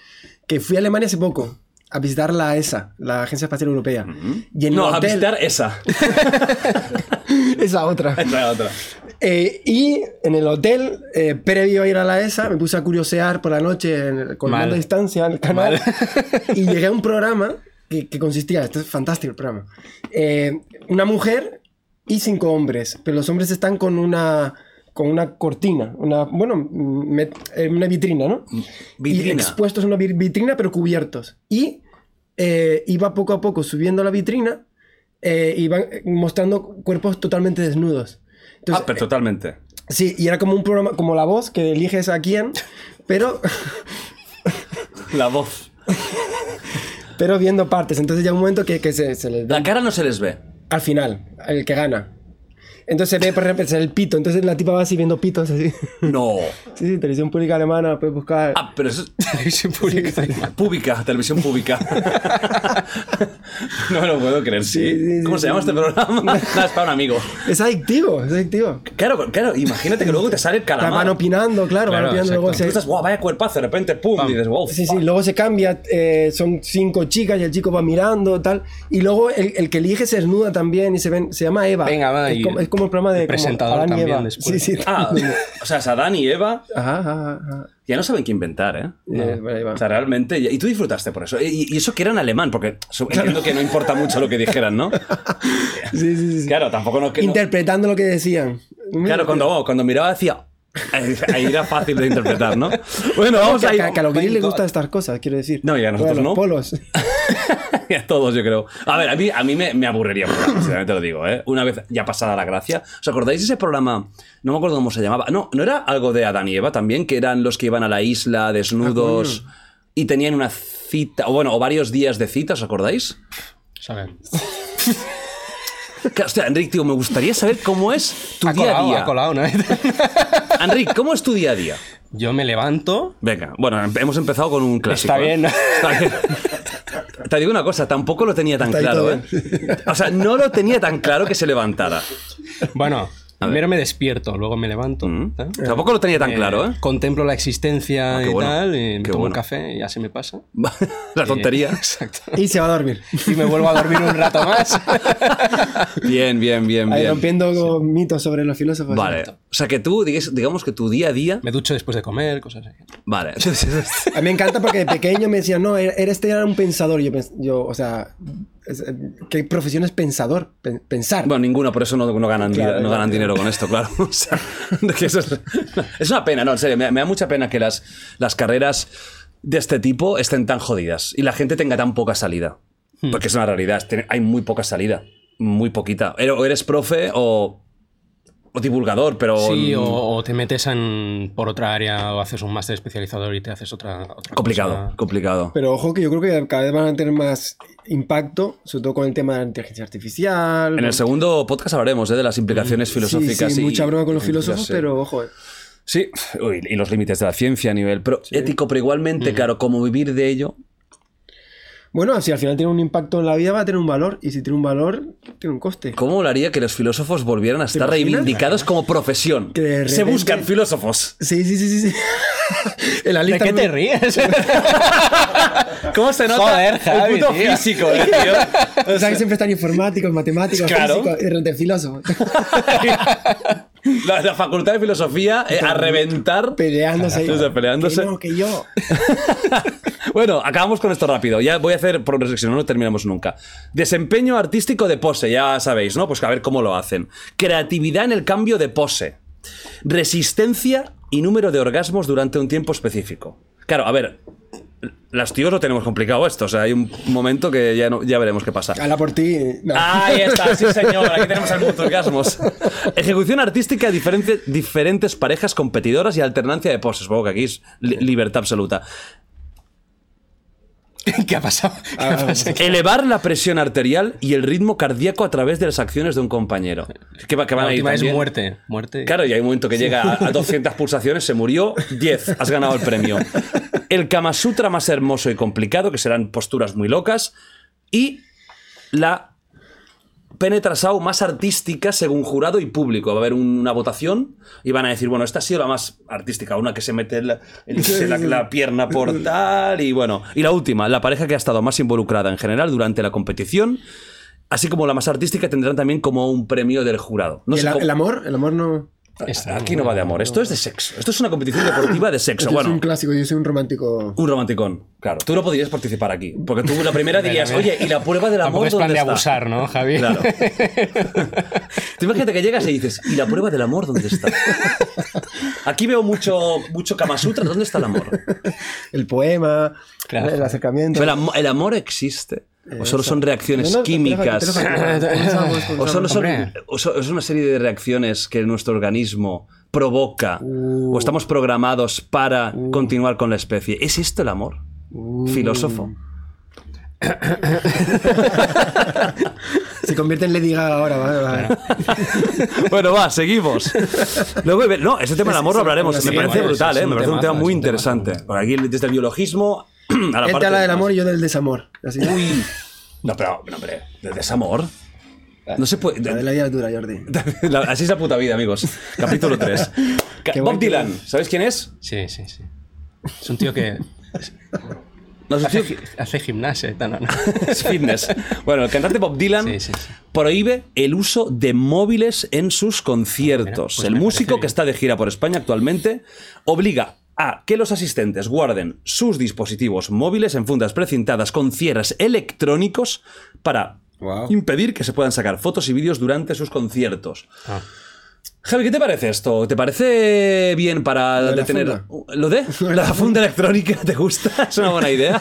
que fui a Alemania hace poco a visitar la ESA, la Agencia Espacial Europea. Y en no, el a visitar esa. esa otra. Esa otra. Eh, y en el hotel, eh, previo a ir a la ESA, me puse a curiosear por la noche en con Mal. mando a distancia el canal. y llegué a un programa que, que consistía, esto es fantástico el programa, eh, una mujer y cinco hombres, pero los hombres están con una con una cortina, una, bueno, me- eh, una vitrina, ¿no? Y Vitrina. expuestos en una vi- vitrina, pero cubiertos. Y eh, iba poco a poco subiendo la vitrina, eh, iban mostrando cuerpos totalmente desnudos. Entonces, ah, pero totalmente. Sí, y era como un programa, como La Voz, que eliges a quién, pero, La voz. pero viendo partes. Entonces ya un momento que, que se, se les da La cara no se les ve. al final, el que gana. Entonces se ve, por ejemplo, el pito. Entonces la tipa va así viendo pitos así. No. Sí, sí, televisión pública alemana, puedes buscar. Ah, pero eso es Televisión pública alemana. pública, televisión pública. no me lo puedo creer, sí. Sí, sí, sí, ¿Cómo se sí. llama este programa? Nada, es para un amigo. Es adictivo, es adictivo. Claro, claro, imagínate que luego te sale el La calamar. van opinando, claro, van Claro, opinando. Luego exacto. Tú se, estás, guau, vaya cuerpazo, de repente, pum, y dices, wow. Sí, sí, luego se cambia, eh, son cinco chicas y el chico va mirando, tal. Y luego el, el que elige se desnuda también y se ven, se llama Eva. Venga, va, Es y como- como, es como el programa de como presentador Adán y también Eva. después. Sí, sí. Ah, o sea, es Adán y Eva Ajá, ajá, ajá. ya no saben qué inventar, ¿eh? Eh, bueno, ahí va. O sea, realmente. Y tú disfrutaste por eso. Y, y eso que era en alemán, porque entiendo que no importa mucho lo que dijeran, ¿no? Sí, sí, sí. Claro, tampoco no. que no- Interpretando lo que decían. Claro, cuando, oh, cuando miraba decía. Ahí era fácil de interpretar, ¿no? Bueno, vamos que, a ir. que- que a los My guiris les gustan estas cosas, quiero decir. No, y a nosotros Bueno, no. los polos. Y a todos, yo creo. A ver, a mí, a mí me, me aburriría, un programa, sinceramente lo digo, ¿eh? Una vez ya pasada la gracia. ¿Os acordáis de ese programa? No me acuerdo cómo se llamaba. No, ¿no era algo de Adán y Eva también? Que eran los que iban a la isla desnudos y tenían una cita, o bueno, o varios días de citas, ¿os acordáis? ¿sabes? Que, hostia, Enric, tío, me gustaría saber cómo es tu Ha día a día. ha colado, ¿no? Enric, ¿cómo es tu día a día? Yo me levanto. Venga, bueno, em- hemos empezado con un clásico. Está ¿eh? bien, ¿no? Está bien. Te digo una cosa, tampoco lo tenía tan Está claro, ¿eh? O sea, no lo tenía tan claro que se levantara. Bueno, primero me despierto, luego me levanto. Mm. ¿eh? Tampoco lo tenía tan claro, ¿eh? Contemplo la existencia Ah, y bueno, tal, y me qué tomo bueno. un café y ya se me pasa. La tontería. Eh, exacto. Y se va a dormir. Y me vuelvo a dormir un rato más. Bien, bien, bien, Ahí bien. rompiendo mitos sobre los filósofos. Vale. O sea, que tú, digamos que tu día a día. Me ducho después de comer, cosas así. Vale. A mí me encanta porque de pequeño me decían, no, eres este era un pensador. Yo, pens- yo o sea, es- ¿qué profesión es pensador? Pen- pensar. Bueno, ninguno, por eso no, no ganan, Claro, no ganan dinero con esto, claro. O sea, que eso es, es una pena, no, en serio. Me, me da mucha pena que las, las carreras de este tipo estén tan jodidas y la gente tenga tan poca salida. Hmm. Porque es una realidad. Hay muy poca salida. Muy poquita. O eres profe o, o divulgador, pero. Sí, o, o te metes en, por otra área o haces un máster especializador y te haces otra, otra Complicado, cosa. complicado. Pero ojo que yo creo que cada vez van a tener más impacto, sobre todo con el tema de la inteligencia artificial. En el segundo podcast hablaremos ¿eh? de las implicaciones filosóficas. Sí, sí, y- mucha broma con los filósofos, sí. pero ojo. eh. Sí, uy, y los límites de la ciencia a nivel ético, pero igualmente, claro, como vivir de ello. Bueno, si al final tiene un impacto en la vida, va a tener un valor. Y si tiene un valor, tiene un coste. ¿Cómo molaría que los filósofos volvieran a estar reivindicados como profesión? Que Se buscan filósofos. Sí, sí, sí, sí. sí. En la ¿De lista qué te ríes? ¿Cómo se nota Joder, Javi, el puto tío. físico, eh, tío? O sea, que siempre están informáticos, matemáticos, Claro. físicos y de filósofos. La, la facultad de filosofía eh, a reventar. peleándose. ahí. Peleándose. Que no, que yo. Bueno, acabamos con esto rápido. Ya voy a hacer si no, no terminamos nunca. Desempeño artístico de pose, ya sabéis, ¿no? Pues a ver cómo lo hacen. Creatividad en el cambio de pose. Resistencia y número de orgasmos durante un tiempo específico. Claro, a ver, las tíos lo tenemos complicado esto. O sea, hay un momento que ya, no, ya veremos qué pasa. Habla por ti. No. Ahí está, sí señor, aquí tenemos al punto orgasmos. Ejecución artística de diferente- diferentes parejas competidoras y alternancia de poses. Supongo que aquí es li- libertad absoluta. ¿Qué ha pasado? ¿Qué ha Ah, pasado? Elevar la presión arterial y el ritmo cardíaco a través de las acciones de un compañero. Que, va- que van La a ir última es muerte. Muerte. Claro, y hay un momento que llega a, a 200 pulsaciones, se murió, 10, has ganado el premio. El Kama Sutra más hermoso y complicado, que serán posturas muy locas. Y la penetrasao más artística según jurado y público. Va a haber un- una votación y van a decir, bueno, esta ha sido la más artística, una que se mete la, el- la- la pierna por tal y bueno. Y la última, la pareja que ha estado más involucrada en general durante la competición. Así como la más artística tendrán también como un premio del jurado. No ¿Y sé el, cómo- el amor? El amor no. Aquí no va de amor, esto es de sexo. Esto es una competición deportiva de sexo. Yo soy un Bueno, clásico, yo soy un romántico. un romanticón. Claro, tú no podrías participar aquí. Porque tú la primera dirías, oye, ¿y la prueba del Tampoco amor es plan dónde de está? abusar, ¿no, Javi? Claro. Tú imagínate que llegas y dices, ¿y la prueba del amor dónde está? Aquí veo mucho, mucho Kama Sutra, ¿dónde está el amor? El poema, Claro. el acercamiento. ¿El, am- el amor existe? ¿O solo son reacciones No, no, químicas? ¿O solo son, Hombre. o so- es una serie de reacciones que nuestro organismo provoca? ¿O estamos programados para continuar con la especie? ¿Es esto el amor? Filósofo. Se convierte en Lady Gaga ahora, vale, vale. Bueno, va, seguimos. Luego, no, ese tema del amor lo hablaremos. Sí, Me parece brutal, es ¿eh? Me parece un tema muy interesante. Por aquí, desde el biologismo a la Él parte. te habla del amor y yo del desamor. Así. Uy. No, pero, no, hombre, ¿de desamor? No se puede. La de la vida dura, Jordi. La- Así es la puta vida, amigos. Capítulo 3. Qué Bob Dylan. ¿sabes quién es? Sí, sí, sí. Es un tío que. No Hace, gi- hace gimnasia y tal, no, no. es fitness. Bueno, el cantante Bob Dylan Sí, sí, sí. prohíbe el uso de móviles en sus conciertos. Mira, pues el me músico parece que está de gira por España actualmente obliga a que los asistentes guarden sus dispositivos móviles en fundas precintadas con cierres electrónicos para impedir que se puedan sacar fotos y vídeos durante sus conciertos. Ah. Javi, ¿qué te parece esto? ¿Te parece bien para Lo de la detener funda. lo de la funda electrónica? ¿Te gusta? Es una buena idea.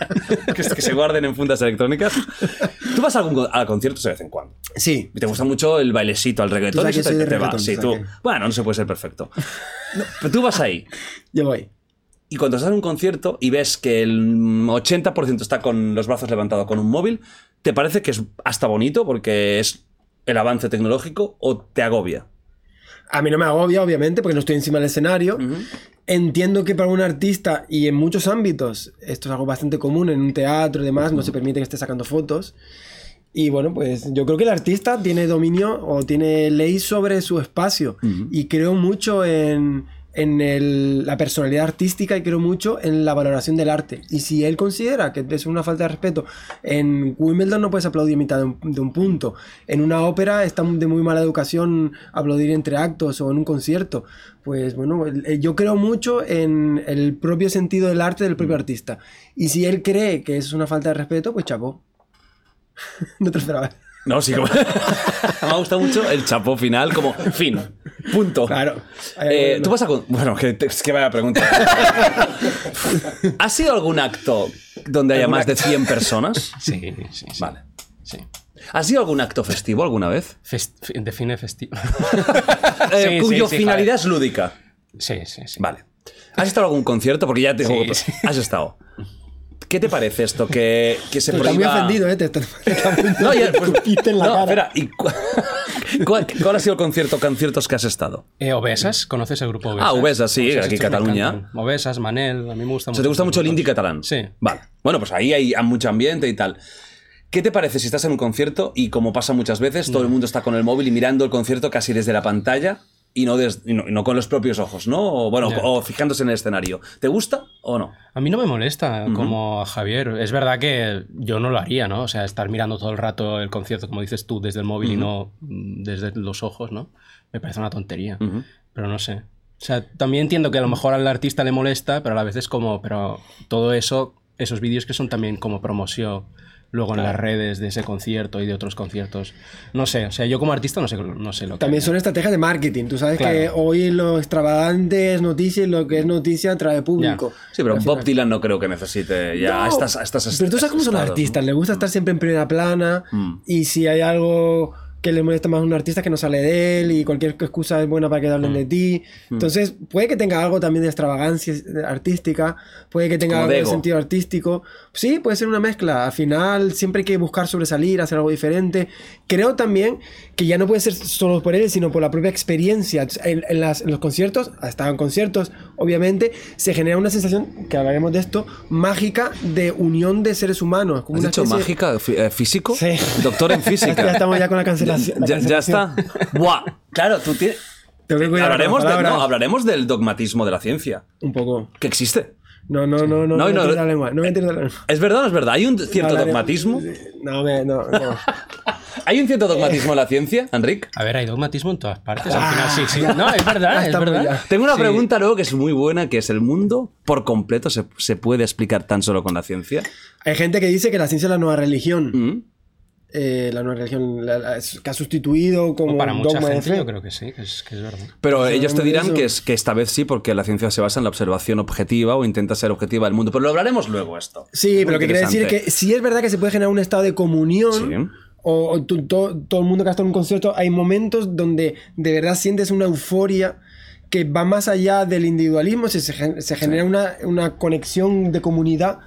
que, que se guarden en fundas electrónicas. Tú vas a algún a conciertos de vez en cuando. Sí. Te gusta mucho el bailecito, el reggaetón. Tú sabes que te, te reggaetón, Sí, tú Bueno, no se puede ser perfecto. No, pero tú vas ahí. Yo voy. Y cuando estás en un concierto y ves que el 80% está con los brazos levantados con un móvil, ¿te parece que es hasta bonito porque es el avance tecnológico o te agobia? A mí no me agobia, obviamente, porque no estoy encima del escenario. Entiendo que para un artista, y en muchos ámbitos, esto es algo bastante común, en un teatro y demás, no se permite que esté sacando fotos. Y bueno, pues yo creo que el artista tiene dominio o tiene ley sobre su espacio. Y creo mucho en, en el- la personalidad artística y creo mucho en la valoración del arte. Y si él considera que es una falta de respeto, en Wimbledon no puedes aplaudir a mitad de un, de un punto. En una ópera está de muy mala educación aplaudir entre actos o en un concierto. Pues bueno, el- yo creo mucho en el propio sentido del arte del propio artista. Y si él cree que es una falta de respeto, pues chapó. no te esperaba. No, sí, como- me ha gustado mucho el chapó final, como fin, punto. Claro. Eh, Tú vas a. con- Bueno, que, es que vaya pregunta. ¿Ha sido algún acto donde haya ¿Algún más de acto? 100 personas? Sí, sí, sí. Vale. Sí. ¿Ha sido algún acto festivo alguna vez? Fest- fi- define festivo. Eh, Sí, cuyo sí, finalidad es lúdica. sí, sí, sí. Vale. ¿Has estado en algún concierto? Porque ya te digo, has estado. ¿Qué te parece esto? Que, que se Te está muy prohíba... ofendido, ¿eh? Te No, ya, pues, Escupiste en la no, cara. espera. ¿y cu- cuál, cuál ha sido el concierto, conciertos que has estado? Eh, Obesas, ¿conoces el grupo Obesas? Ah, Obesas, sí, Obesas, aquí en Cataluña. Obesas, Manel, a mí me gusta O mucho. sea, ¿te gusta estos mucho el indie catalán? Sí. Vale. Bueno, pues ahí hay mucho ambiente y tal. ¿Qué te parece si estás en un concierto y como pasa muchas veces, todo el mundo está con el móvil y mirando el concierto casi desde la pantalla y no, des- y no, y no con los propios ojos, ¿no? O, bueno, Ya. o fijándose en el escenario. ¿Te gusta o no? A mí no me molesta como a Javier. Es verdad que yo no lo haría, ¿no? O sea, estar mirando todo el rato el concierto, como dices tú, desde el móvil y no mm, desde los ojos, ¿no? Me parece una tontería. Pero no sé. O sea, también entiendo que a lo mejor al artista le molesta, pero a la vez es como, pero todo eso, esos vídeos que son también como promoción luego en las redes de ese concierto y de otros conciertos. No sé, o sea, yo como artista no sé, no sé lo que... También son estrategias de marketing. Tú sabes Claro. que hoy lo extravagante es noticia y lo que es noticia trae público. Sí, pero Bob. Dylan no creo que necesite ya No, estas, estas Pero tú sabes cómo son los artistas, ¿no? les gusta estar siempre en primera plana Mm. y si hay algo que le molesta más a un artista que no sale de él y cualquier excusa es buena para que hablen de Mm. ti. Entonces, puede que tenga algo también de extravagancia artística, puede que tenga Como algo de de sentido artístico. Sí, puede ser una mezcla. Al final, siempre hay que buscar sobresalir, hacer algo diferente. Creo también que ya no puede ser solo por él, sino por la propia experiencia. En, en las- en los conciertos, ha estado en conciertos, obviamente, se genera una sensación, que hablaremos de esto, mágica de unión de seres humanos. Como ¿Has una dicho mágica? Fí- eh, ¿Físico? Sí. Doctor en Ya física. estamos ya con la cancelación. Ya, ya está. Buah. Claro, tú tienes... Tengo que cuidar con las Hablaremos, de- no, hablaremos del dogmatismo de la ciencia, Un poco. que existe. No, no, no, no. No, No, no- la lengua. No me la lengua. ¿Es verdad no es verdad? ¿Hay un cierto Hablaremos- dogmatismo? No, me, no, no. ¿Hay un cierto dogmatismo en la ciencia, Enric? A ver, hay dogmatismo en todas partes. Ah, Al final, sí, sí. ya. No, es verdad, es verdad. Tengo una Sí. pregunta luego que es muy buena, que es el mundo por completo se, se puede explicar tan solo con la ciencia. Hay gente que dice que la ciencia es la nueva religión. ¿Mm? Eh, la nueva religión la- la- es- que ha sustituido como O para mucha dogma de gente fe. yo creo que sí, que es, que es verdad. Pero ellos te dirán que, es, que esta vez sí, porque la ciencia se basa en la observación objetiva o intenta ser objetiva del mundo. Pero lo hablaremos luego esto. Sí, pero lo que quiere decir es que si es verdad que se puede generar un estado de comunión, Sí. o, o tú- to- todo el mundo que ha estado en un concierto, hay momentos donde de verdad sientes una euforia que va más allá del individualismo, se, se gen- se genera una, una conexión de comunidad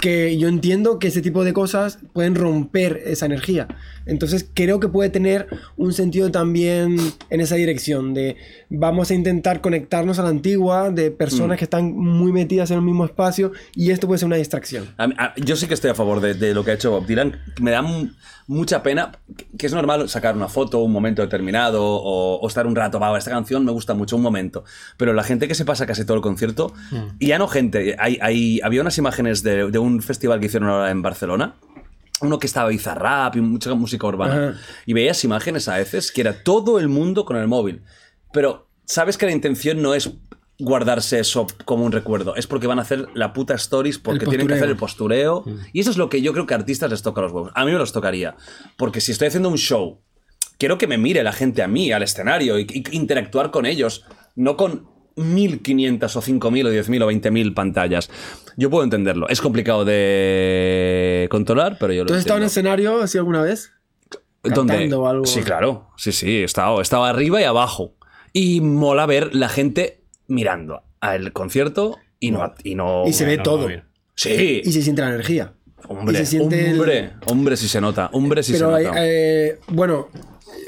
que yo entiendo que ese tipo de cosas pueden romper esa energía. Entonces creo que puede tener un sentido también en esa dirección, de vamos a intentar conectarnos a la antigua, de personas que están muy metidas en el mismo espacio y esto puede ser una distracción. A a- yo sí que estoy a favor de, de lo que ha hecho Bob Dylan. Me da mu- mucha pena, que- que es normal sacar una foto, un momento determinado, o, o estar un rato, va, esta canción me gusta mucho, un momento. Pero la gente que se pasa casi todo el concierto, y ya no gente, hay, hay- había unas imágenes de, de un festival que hicieron ahora en Barcelona. Uno que estaba Bizarrap y mucha música urbana. Ajá. Y veías imágenes a veces que era todo el mundo con el móvil. Pero sabes que la intención no es guardarse eso como un recuerdo. Es porque van a hacer la puta stories porque tienen que hacer el postureo. Y eso es lo que yo creo que a artistas les toca los huevos. A mí me los tocaría. Porque si estoy haciendo un show, quiero que me mire la gente a mí, al escenario, y, y interactuar con ellos. No con 1500 o 5000 o 10000 o 20000 pantallas. Yo puedo entenderlo. Es complicado de controlar, pero yo lo ¿Tú has estado en escenario así alguna vez? ¿Dónde? cantando o algo? Sí, claro. Sí, sí, he estado, he estado arriba y abajo. Y mola ver la gente mirando al concierto y no... Y, no, Y se ve todo. Sí. Y se siente la energía. hombre, el- hombre, hombre, sí se nota. Hombre, Pero, se nota. eh, bueno,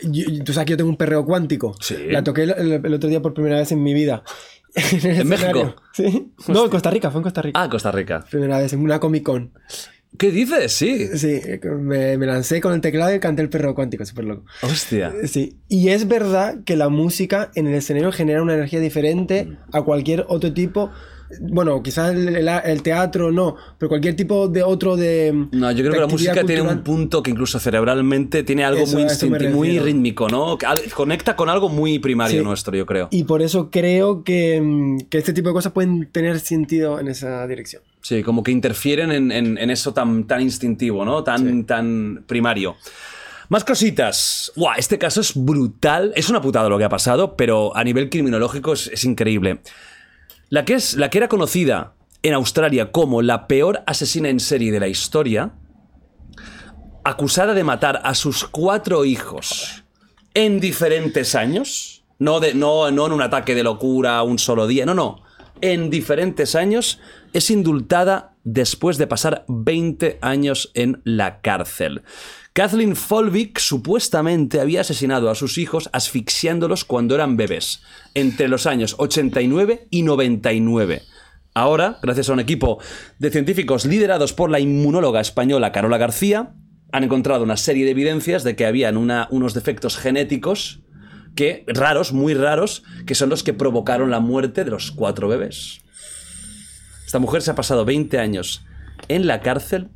yo- tú sabes que yo tengo un perreo cuántico. Sí. La toqué el, el- el otro día por primera vez en mi vida. En, el ¿En México? Sí. No, en Costa Rica, fue en Costa Rica. Ah, Costa Rica. Primera vez, en una Comic Con. ¿Qué dices? Sí. Sí, me, me lancé con el teclado y canté el perreo cuántico, súper loco. Hostia. Sí, y es verdad que la música en el escenario genera una energía diferente Mm. a cualquier otro tipo. Bueno, quizás el, el- el teatro no, pero cualquier tipo de otro de. No, yo creo que la música tiene un punto que incluso cerebralmente tiene algo Eso, muy instintivo, muy rítmico, ¿no? Conecta con algo muy primario Sí. nuestro, yo creo. Y por eso creo que, mm, que este tipo de cosas pueden tener sentido en esa dirección. Sí, como que interfieren en, en- en eso tan, tan instintivo, ¿no? Tan, tan primario. Más cositas. Buah, este caso es brutal. Es una putada lo que ha pasado, pero a nivel criminológico es, es increíble. La que, es, la que era conocida en Australia como la peor asesina en serie de la historia, acusada de matar a sus cuatro hijos en diferentes años, no, de, no, no en un ataque de locura un solo día, no, no, en diferentes años, es indultada después de pasar 20 años en la cárcel. Kathleen Folvik supuestamente había asesinado a sus hijos asfixiándolos cuando eran bebés, entre los años 89 y 99. Ahora, gracias a un equipo de científicos liderados por la inmunóloga española Carola García, han encontrado una serie de evidencias de que habían unos defectos genéticos raros, muy raros, que son los que provocaron la muerte de los cuatro bebés. Esta mujer se ha pasado 20 años en la cárcel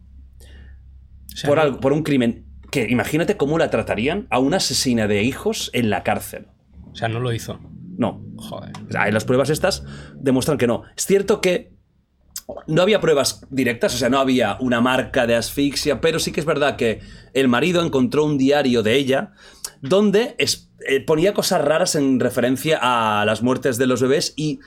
O sea, por, no- algo, por un crimen que imagínate cómo la tratarían a una asesina de hijos en la cárcel. O sea, no lo hizo. No, Joder. o sea, las pruebas estas demuestran que no. Es cierto que no había pruebas directas, o sea, no había una marca de asfixia, pero sí que es verdad que el marido encontró un diario de ella donde es- eh, ponía cosas raras en referencia a las muertes de los bebés y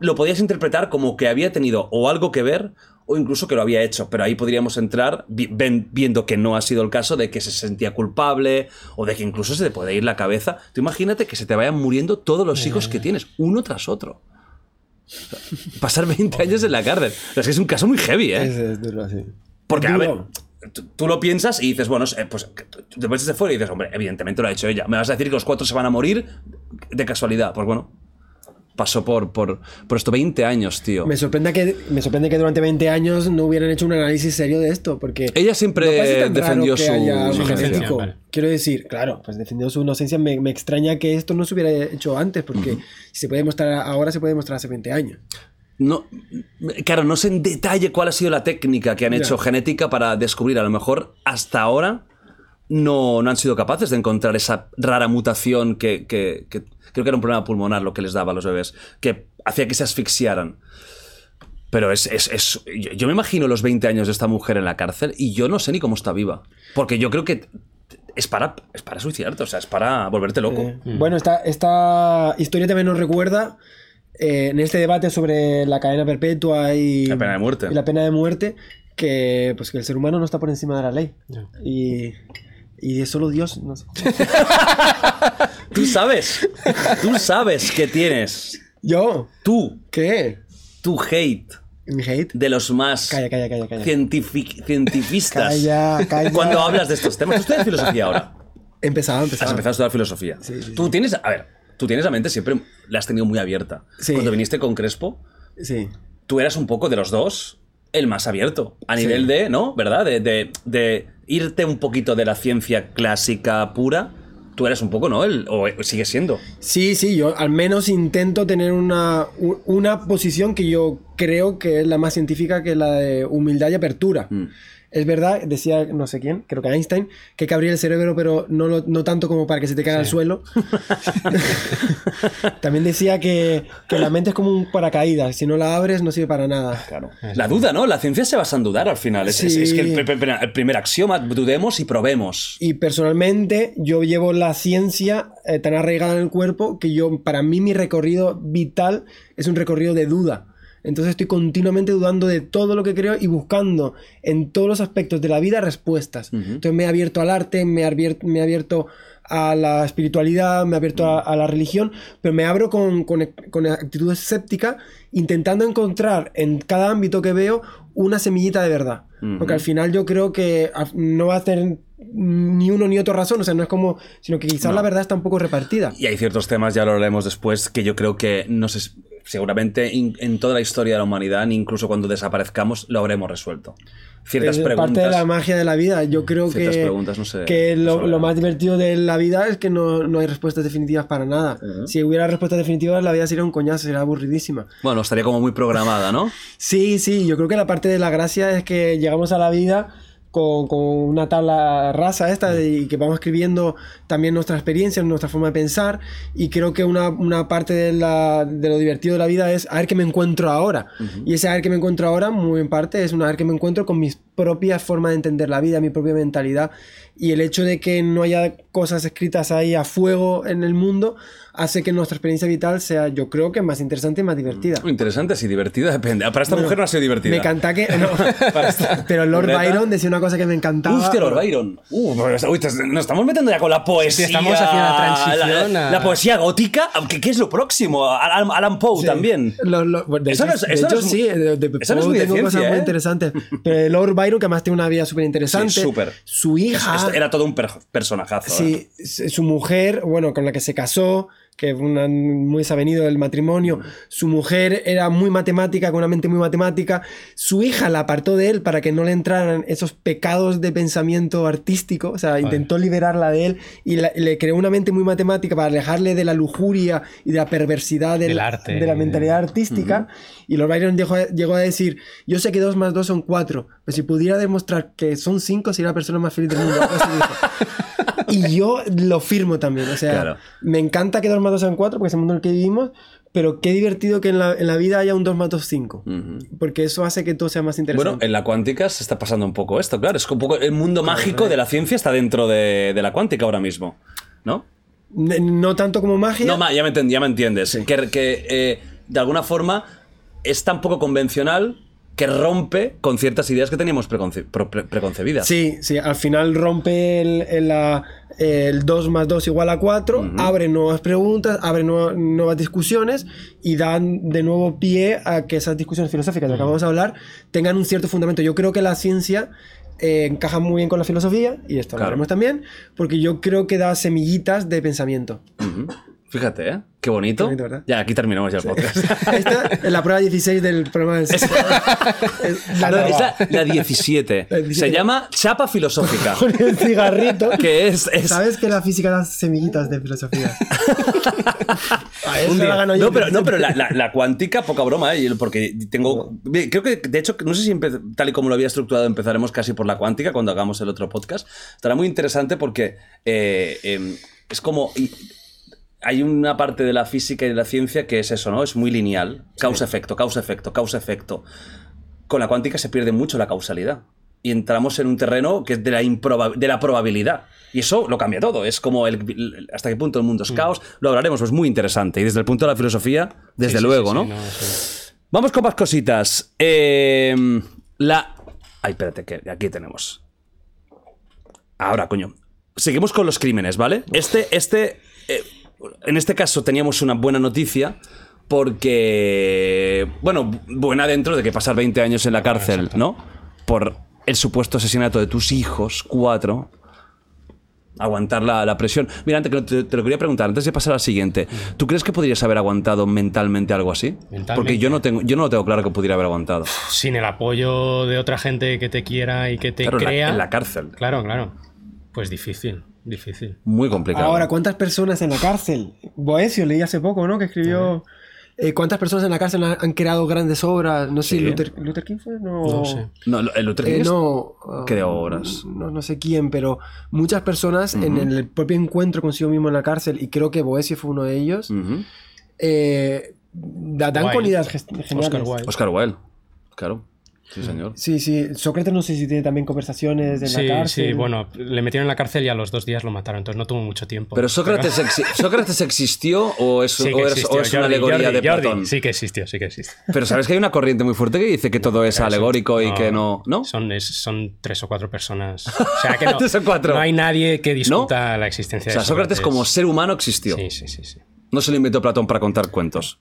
lo podías interpretar como que había tenido o algo que ver o incluso que lo había hecho, pero ahí podríamos entrar viendo que no ha sido el caso de que se sentía culpable o de que incluso se te puede ir la cabeza. Tú imagínate que se te vayan muriendo todos los hijos que tienes, uno tras otro. Pasar 20 años en la cárcel. Es que es un caso muy heavy, ¿eh? Es, duro. Porque, a ver, tú, lo piensas y dices, bueno, pues te pones de fuera y dices, hombre, evidentemente lo ha hecho ella. Me vas a decir que los cuatro se van a morir de casualidad. Pues bueno, pasó por, por, por esto 20 años, tío. Me sorprende, que, me sorprende que durante 20 años no hubieran hecho un análisis serio de esto, porque... Ella siempre no defendió su inocencia. genético. Vale. Quiero decir, claro, pues defendió su inocencia. Me, me extraña que esto no se hubiera hecho antes, porque si se puede mostrar ahora, se puede mostrar hace 20 años. No, claro, no sé en detalle cuál ha sido la técnica que han Ya. hecho genética para descubrir. A lo mejor hasta ahora no, no han sido capaces de encontrar esa rara mutación que, que- que creo que era un problema pulmonar lo que les daba a los bebés, que hacía que se asfixiaran. Pero es, es- es- yo, yo me imagino los 20 años de esta mujer en la cárcel y yo no sé ni cómo está viva. Porque yo creo que es para, es para suicidarte, o sea, es para volverte loco. Eh, Bueno, esta, esta historia también nos recuerda eh, en este debate sobre la cadena perpetua y La pena de muerte. y la pena de muerte que, pues, que el ser humano no está por encima de la ley. Y, y es solo Dios. No sé. Tú sabes, tú sabes que tienes, ¿Yo? tú, ¿Qué? tu hate ¿Mi hate? de los más Calla, calla, calla, calla. cientifi- cientifistas. Calla, calla. Cuando hablas de estos temas, tú estudias filosofía ahora. Empezaba, Has empezaba. empezado a estudiar filosofía. Sí, sí, Tú tienes, a ver, tú tienes la mente siempre, la has tenido muy abierta. Sí. Cuando viniste con Crespo, Sí. tú eras un poco de los dos el más abierto. A Sí. nivel de, ¿no? ¿Verdad? De, de- de irte un poquito de la ciencia clásica pura tú eres un poco, ¿no? El, o sigue siendo. Sí, sí, yo al menos intento tener una, una posición que yo creo que es la más científica, que es la de humildad y apertura. Mm. Es verdad, decía no sé quién, creo que Einstein, que hay que abrir el cerebro, pero no, lo- no tanto como para que se te caiga al suelo. También decía que, que la mente es como un paracaídas, si no la abres no sirve para nada. Claro. La duda, ¿no? La ciencia se basa en dudar al final. Es, es- es que el, Sí. el primer axioma, dudemos y probemos. Y personalmente yo llevo la ciencia eh, tan arraigada en el cuerpo que yo, para mí mi recorrido vital es un recorrido de duda. Entonces estoy continuamente dudando de todo lo que creo y buscando en todos los aspectos de la vida respuestas. Entonces me he abierto al arte, me he abierto, me he abierto a la espiritualidad, me he abierto a, a la religión, pero me abro con, con, con actitud escéptica, intentando encontrar en cada ámbito que veo una semillita de verdad. Porque al final yo creo que no va a tener ni uno ni otro razón, o sea, no es como, sino que quizás la verdad está un poco repartida. Y hay ciertos temas, ya lo hablaremos después, que yo creo que no sé, seguramente in- en toda la historia de la humanidad, ni incluso cuando desaparezcamos, lo habremos resuelto. Ciertas Es preguntas. parte de la magia de la vida. Yo creo que, preguntas no se que lo más divertido de la vida es que no, no hay respuestas definitivas para nada. Si hubiera respuestas definitivas, la vida sería un coñazo, sería aburridísima. Bueno, estaría como muy programada, ¿no? Sí, sí, yo creo que la parte de la gracia es que llegamos a la vida con, con una tabla rasa esta y que vamos escribiendo también nuestra experiencia, nuestra forma de pensar. Y creo que una, una parte de, la- de lo divertido de la vida es a ver qué me encuentro ahora. Y ese a ver qué me encuentro ahora, muy en parte, es una a ver qué me encuentro con mis propias formas de entender la vida, mi propia mentalidad y el hecho de que no haya cosas escritas ahí a fuego en el mundo hace que nuestra experiencia vital sea, yo creo que más interesante y más divertida. Interesante, si divertida, depende. Ah, Para esta mujer no ha sido divertida. Me encanta que. no, pero Lord ¿Neta? Byron decía una cosa que me encantaba. Que Lord Byron. Uh, uy, nos estamos metiendo ya con la poesía. estamos haciendo la transición La, a- la poesía gótica, aunque ¿qué es lo próximo? Alan, Alan Poe Sí. también. Lo- lo- bueno, de Eso hecho, no es- de eso no hecho, es muy- sí, de, de eso no es Poe muy de tengo ciencia, cosas muy ¿eh? interesantes. Pero de Lord Byron, que además tiene una vida súper interesante. Sí, súper. Su hija. Es- es- Era todo un per- personajazo. ¿eh? Sí, s- su mujer, bueno, con la que se casó, que una, muy desavenido del matrimonio, su mujer era muy matemática, con una mente muy matemática, su hija la apartó de él para que no le entraran esos pecados de pensamiento artístico, o sea, intentó liberarla de él y, la- le creó una mente muy matemática para alejarle de la lujuria y de la perversidad del, Del arte. de la mentalidad artística. Y Lord Byron llegó a decir, yo sé que dos más dos son cuatro, pero si pudiera demostrar que son cinco, sería la persona más feliz del mundo. Y yo lo firmo también. O sea, Claro. me encanta que 2 más 2 sean 4 porque es el mundo en el que vivimos, pero qué divertido que en la, en la vida haya un 2 más 2 5. Porque eso hace que todo sea más Bueno, interesante. en la cuántica se está pasando un poco esto, claro. Es un poco el mundo mágico de la ciencia está dentro de, de la cuántica ahora mismo, ¿no? No tanto como magia. No, ya me, ya me entiendes. Que, que, eh, de alguna forma es tan poco convencional que rompe con ciertas ideas que teníamos preconce- pro- pre- preconcebidas. Sí, sí, al final rompe el, el, la- el 2 más 2 igual a 4, abre nuevas preguntas, abre nueva- nuevas discusiones y dan de nuevo pie a que esas discusiones filosóficas de las que acabamos de hablar tengan un cierto fundamento. Yo creo que la ciencia eh, encaja muy bien con la filosofía, y esto lo veremos también, porque yo creo que da semillitas de pensamiento. Ujú. Fíjate, ¿eh? Qué bonito. Qué bonito, ¿verdad? ya, aquí terminamos ya el podcast. Esta es la prueba 16 del programa de Es la No, es la, la 17. La 17. Se llama Chapa Filosófica. Con el cigarrito. que es, es- ¿Sabes que la física da semillitas de filosofía? A eso Un día. la gano yo. No, pero, no, pero la, cuántica, poca broma, ¿eh? Porque tengo. Creo que, de hecho, no sé si empe- tal y como lo había estructurado, empezaremos casi por la cuántica cuando hagamos el otro podcast. Estará muy interesante porque eh, em, es como. y- hay una parte de la física y de la ciencia que es eso, ¿no? Es muy lineal. Causa-efecto, causa-efecto, causa-efecto. Con la cuántica se pierde mucho la causalidad. Y entramos en un terreno que es de la, de la probabilidad. Y eso lo cambia todo. Es como el, el- hasta qué punto el mundo es caos. Lo hablaremos, pues muy interesante. Y desde el punto de la filosofía, desde Sí, luego, sí, ¿no? Vamos con más cositas. Eh, la. Ay, espérate, que aquí tenemos. Ahora, coño. Seguimos con los crímenes, ¿vale? Este, este. eh, en este caso teníamos una buena noticia. Porque. Bueno, buena dentro de que pasar 20 años en la cárcel, ¿no? Por el supuesto asesinato de tus hijos, cuatro. Aguantar la, la presión. Mira, antes te, te lo quería preguntar, antes de pasar a la siguiente, ¿tú crees que podrías haber aguantado mentalmente algo así? Mentalmente. Porque yo no tengo, yo no lo tengo claro que pudiera haber aguantado. Sin el apoyo de otra gente que te quiera y que te Claro, en la- crea. en la cárcel. Claro, claro. Pues difícil. Difícil. Muy complicado. Ahora, ¿cuántas personas en la cárcel? Boesio leí hace poco, ¿no? Que escribió... eh, ¿Cuántas personas en la cárcel han, han creado grandes obras? No sé, Sí. Luther, ¿Luther King fue? No, No sé. No, el Luther Eh, King no, creó obras. No, no sé quién, pero muchas personas en el propio encuentro consigo mismo en la cárcel, y creo que Boesio fue uno de ellos, Ujú. eh, da- dan Wilde. con ideas gest- geniales. Oscar Wilde. Oscar Wilde. Claro. Sí, señor. Sí, sí. Sócrates no sé si tiene también conversaciones en Sí, la cárcel. sí, bueno, le metieron en la cárcel y a los dos días lo mataron, entonces no tuvo mucho tiempo. Pero Sócrates, exi- ¿Sócrates existió o es, Sí o es- existió, o es una alegoría Jordi, de Jordi, Platón? Sí que existió, sí que existió. Pero sabes que hay una corriente muy fuerte que dice que todo es alegórico y que no. ¿No? Son, es- son tres o cuatro personas. O sea que no, Tres o cuatro. no hay nadie que discuta la existencia O sea, de Sócrates como ser humano existió. Sí, sí, sí. sí. No se lo inventó Platón para contar cuentos.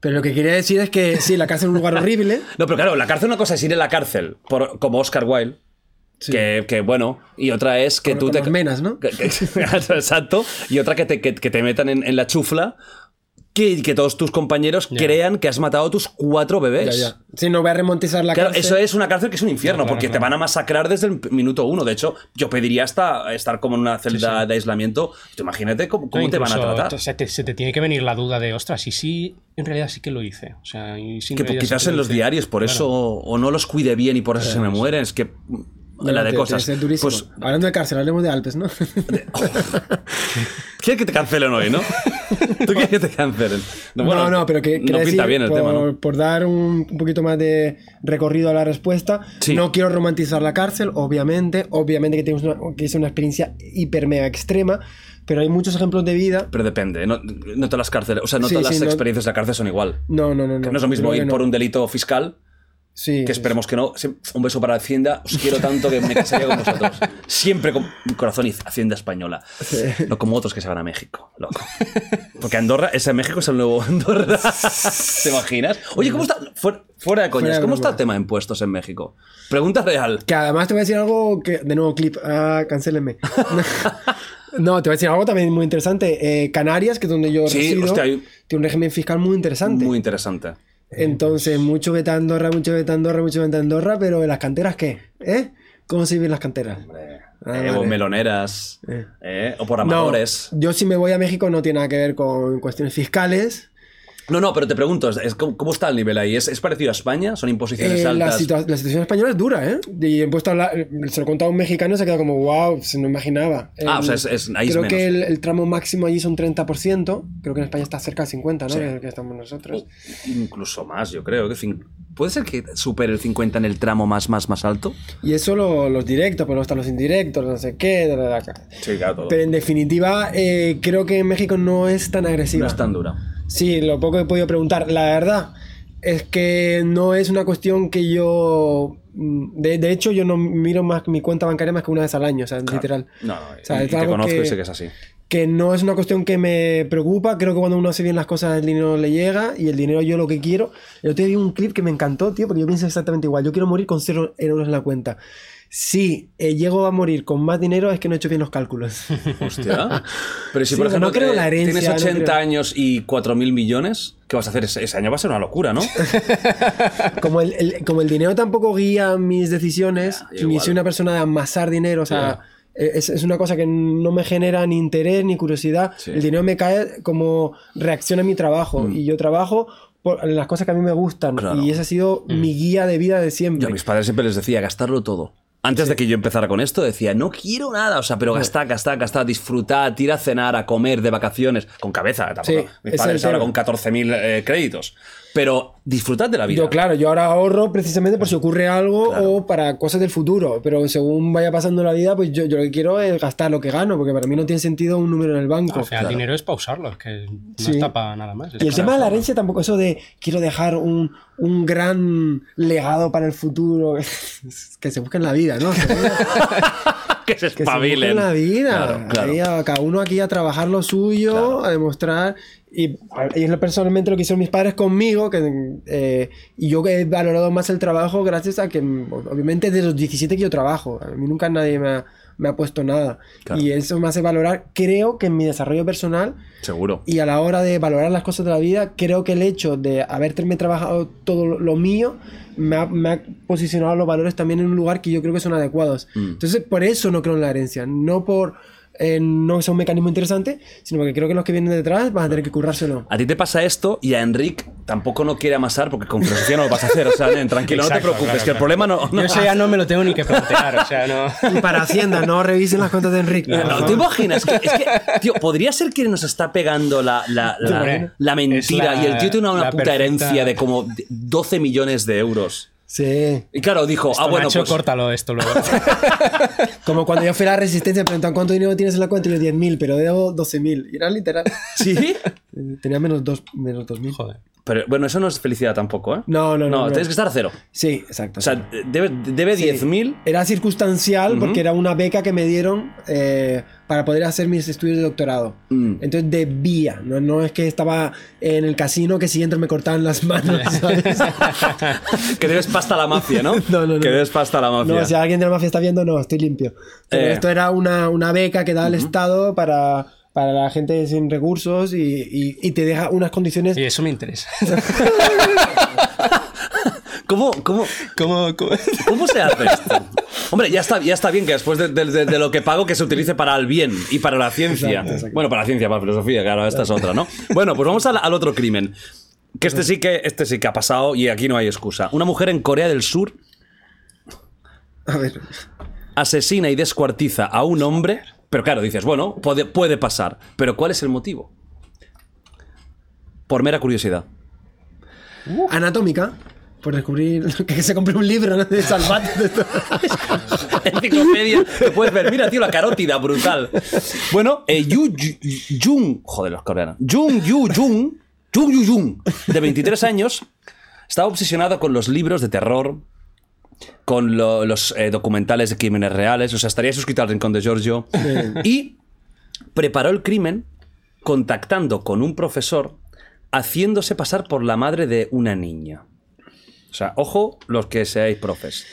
Pero lo que quería decir es que sí, la cárcel es un lugar horrible. No, pero claro, la cárcel una cosa es ir a la cárcel, por, como Oscar Wilde, Sí. que, que, bueno, y otra es que tú con te... menas, ¿no? que- que- Exacto. Y otra que te, que, que te metan en, en la chufla, que, que todos tus compañeros crean que has matado a tus cuatro bebés. ya. Sí, no voy a remontizar la Claro, cárcel. eso es una cárcel que es un infierno, No, claro, porque te van a masacrar desde el minuto uno. De hecho, yo pediría hasta estar como en una celda de aislamiento. Tú imagínate cómo, cómo No, te van a tratar. o sea, te- se te tiene que venir la duda de, ostras, y sí, en realidad sí que lo hice. O sea, y sí, en Que quizás en lo los hice. diarios, por eso, o no los cuide bien y por eso se me mueren. Es que la de cosas. Pues, Hablando de cárcel, hablemos de Alpes, ¿no? ¿Quieres que te cancelen hoy, no? ¿Tú quieres que te cancelen? No, bueno, no, pero que no pinta decir, bien el por, tema, ¿no? por dar un, un poquito más de recorrido a la respuesta, Sí. no quiero romantizar la cárcel, obviamente, obviamente que, tenemos una- que es una experiencia hiper mega extrema, pero hay muchos ejemplos de vida. Pero depende, no, no todas las cárceles, o sea, no Sí, todas sí, las no- experiencias de la cárcel son igual. No, no, no. Que no es lo mismo ir por no. un delito fiscal, Sí, que sí, esperemos que no. Un beso para Hacienda, os quiero tanto que me casaría con vosotros. Siempre con mi corazón y Hacienda española. No como otros que se van a México, loco. Porque Andorra, ese México es el nuevo Andorra. ¿Te imaginas? Oye, ¿cómo está? Fuera, fuera de coñas, Fuera ¿cómo está el tema de impuestos en México? Pregunta real. Que además te voy a decir algo que. De nuevo, clip. Ah, cancélenme. no, te voy a decir algo también muy interesante. Eh, Canarias, que es donde yo Sí, resido, hostia, hay- tiene un régimen fiscal muy interesante. Muy interesante. Entonces, mucho vete a Andorra, mucho vete a Andorra, mucho vete a Andorra, pero ¿en las canteras qué? ¿Eh? ¿Cómo se viven las canteras? Ah, Eh, o vale. meloneras, Eh. eh, o por No, amadores. yo si me voy a México no tiene nada que ver con cuestiones fiscales. No, no, pero te pregunto, es- ¿cómo, está el nivel ahí? ¿Es, es parecido a España? ¿Son imposiciones Eh, la, altas? situa- la situación española es dura, ¿eh? Y he puesto a se lo he contado a un mexicano y se ha quedado como, wow, se no imaginaba. Ah, o sea, es- es- ahí es Creo menos. que el, el tramo máximo allí son 30%. Creo que en España está cerca del 50%, ¿no? Sí. Que, que estamos nosotros. Incluso más, yo creo. que ¿Puede ser que supere el 50 en el tramo más, más, más alto? Y eso lo- los directos, pero luego están los indirectos, no sé qué. da, da, da. Sí, claro, todo. Pero en definitiva, eh, creo que en México no es tan agresiva. No es tan dura. Sí, lo poco que he podido preguntar. La verdad es que no es una cuestión que yo... mm, De, de hecho, yo no miro más mi cuenta bancaria más que una vez al año, o sea, literal. No, no, O sea, y es te conozco que- y sé que es así. Que no es una cuestión que me preocupa. Creo que cuando uno hace bien las cosas, el dinero le llega y el dinero yo lo que quiero. Yo te vi un clip que me encantó, tío, porque yo pienso exactamente igual. Yo quiero morir con cero euros en la cuenta. Si eh, llego a morir con más dinero, es que no he hecho bien los cálculos. Hostia. Pero si, Sí, por no ejemplo, creo en la eh, herencia, tienes no 80 creo. años y 4.000 millones, ¿qué vas a hacer? Ese, año va a ser una locura, ¿no? como, el, el- como el dinero tampoco guía mis decisiones, ni soy una persona de amasar dinero, o sea, es, es una cosa que no me genera ni interés ni curiosidad. Sí. El dinero me cae como reacción a mi trabajo y yo trabajo por las cosas que a mí me gustan Claro. y esa ha sido mi guía de vida de Yo siempre. a mis padres siempre les decía gastarlo todo. Antes de que yo empezara con esto, decía, no quiero nada, o sea, pero gastar, gastar, gastar, disfrutar, ir a cenar, a comer, de vacaciones, con cabeza, tampoco. Sí, mis padres ahora con 14.000 eh, créditos. Pero disfrutad de la vida. Yo, claro, yo ahora ahorro precisamente por si ocurre algo Claro. o para cosas del futuro, pero según vaya pasando la vida, pues yo, yo lo que quiero es gastar lo que gano, porque para mí no tiene sentido un número en el banco. Al final, el dinero es pausarlo, es que no Sí. está para nada más. es Y el para tema de la usarlo. herencia tampoco, eso de quiero dejar un, un gran legado para el futuro, que se busque en la vida, ¿no? Que que se se espabilen. en la vida. Claro, claro. Cada uno aquí a trabajar lo suyo, a demostrar. Y, y es personalmente lo que hicieron mis padres conmigo, que, eh, y yo que he valorado más el trabajo gracias a que, obviamente, desde los 17 que yo trabajo. A mí nunca nadie me ha, me ha puesto nada. Claro. Y eso me hace valorar, creo que en mi desarrollo personal Seguro. y a la hora de valorar las cosas de la vida, creo que el hecho de haberme trabajado todo lo- mío me ha, me ha posicionado los valores también en un lugar que yo creo que son adecuados. Mm. Entonces, por eso no creo en la herencia, no por eh, no sea un mecanismo interesante, sino porque creo que los que vienen detrás van a tener que currárselo. A ti te pasa esto y a Enric tampoco no quiere amasar porque con filosofía no lo vas a hacer. O sea, nen, tranquilo, no te preocupes, claro, que el problema no. no Yo eso ya no me lo tengo ni que plantear, o sea, no. Y para Hacienda, no revisen las cuentas de Enrique. por No, favor. ¿Te imaginas? Que- es que, tío, podría ser que nos está pegando la, la, la- mentira es la- y el tío tiene una puta perfecta- herencia de como 12 millones de euros. Sí. Y claro, dijo, Esto, ah, bueno, Nacho, pues. córtalo esto luego. Como cuando yo fui a la resistencia, me preguntan cuánto dinero tienes en la cuenta y yo 10.000, pero debo 12.000. Y era literal. ¿Sí? Tenía menos, dos, menos 2.000. Joder. Pero bueno, eso no es felicidad tampoco, ¿eh? No, no, no, No, no. tienes que estar a cero. Sí, exacto. O sea, debe, debe Sí. 10.000. Era circunstancial porque era una beca que me dieron eh, para poder hacer mis estudios de doctorado. Mm. Entonces debía, no, no es que estaba en el casino que si entro me cortaban las manos, ¿sabes? Que debes pasta a la mafia, ¿no? No, no, no. Que debes pasta a la mafia. No, si alguien de la mafia está viendo, no, estoy limpio. Pero Eh. esto era una, una beca que da el Estado para, para la gente sin recursos y, y- y te deja unas condiciones... Y eso me interesa. ¿Cómo, cómo, ¿Cómo, cómo? ¿Cómo se hace esto? Hombre, ya está, ya está bien que después de, de- de- de lo que pago que se utilice para el bien y para la ciencia. Exacto, exacto. Bueno, para la ciencia, para la filosofía, claro, esta es otra, ¿no? Bueno, pues vamos al, al otro crimen. Que este sí que, este sí que ha pasado y aquí no hay excusa. Una mujer en Corea del Sur A ver, asesina y descuartiza a un hombre. Pero claro, dices, bueno, puede, puede pasar. Pero ¿cuál es el motivo? Por mera curiosidad. anatómica, por descubrir que se compró un libro ¿no? de Salvat. enciclopedia que puedes ver. Mira, tío, la carótida, brutal. Bueno, eh, Yu Yu- Jung, joder, los coreanos. Jung Yu Jung, Jung Yu Jung, de 23 años, estaba obsesionado con los libros de terror, con lo- los eh, documentales de crímenes reales, o sea, estaría suscrito al Rincón de Giorgio, y preparó el crimen contactando con un profesor, haciéndose pasar por la madre de una niña. O sea, ojo los que seáis profes.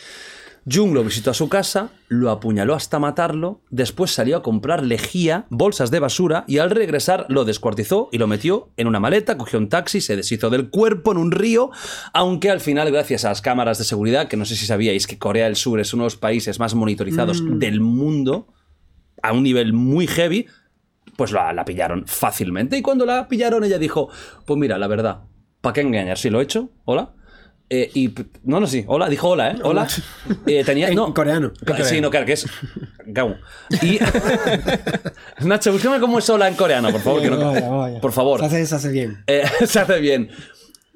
Jung lo visitó a su casa, lo apuñaló hasta matarlo, después salió a comprar lejía, bolsas de basura y al regresar lo descuartizó y lo metió en una maleta, cogió un taxi, se deshizo del cuerpo en un río, aunque al final gracias a las cámaras de seguridad, que no sé si sabíais que Corea del Sur es uno de los países más monitorizados del mundo, a un nivel muy heavy, pues la, la pillaron fácilmente. Y cuando la pillaron ella dijo, pues mira, la verdad, ¿para qué engañar? Sí, lo he hecho, hola. Eh, y no, no, sí, hola, dijo hola, ¿eh? Hola. Eh, tenía, En no, coreano. Ca- Sí, no, claro, que es. Gau. Y. Nacho, búscame cómo es hola en coreano, por favor. que no- Vaya, vaya. Por favor. Se hace, se hace bien. Eh, se hace bien.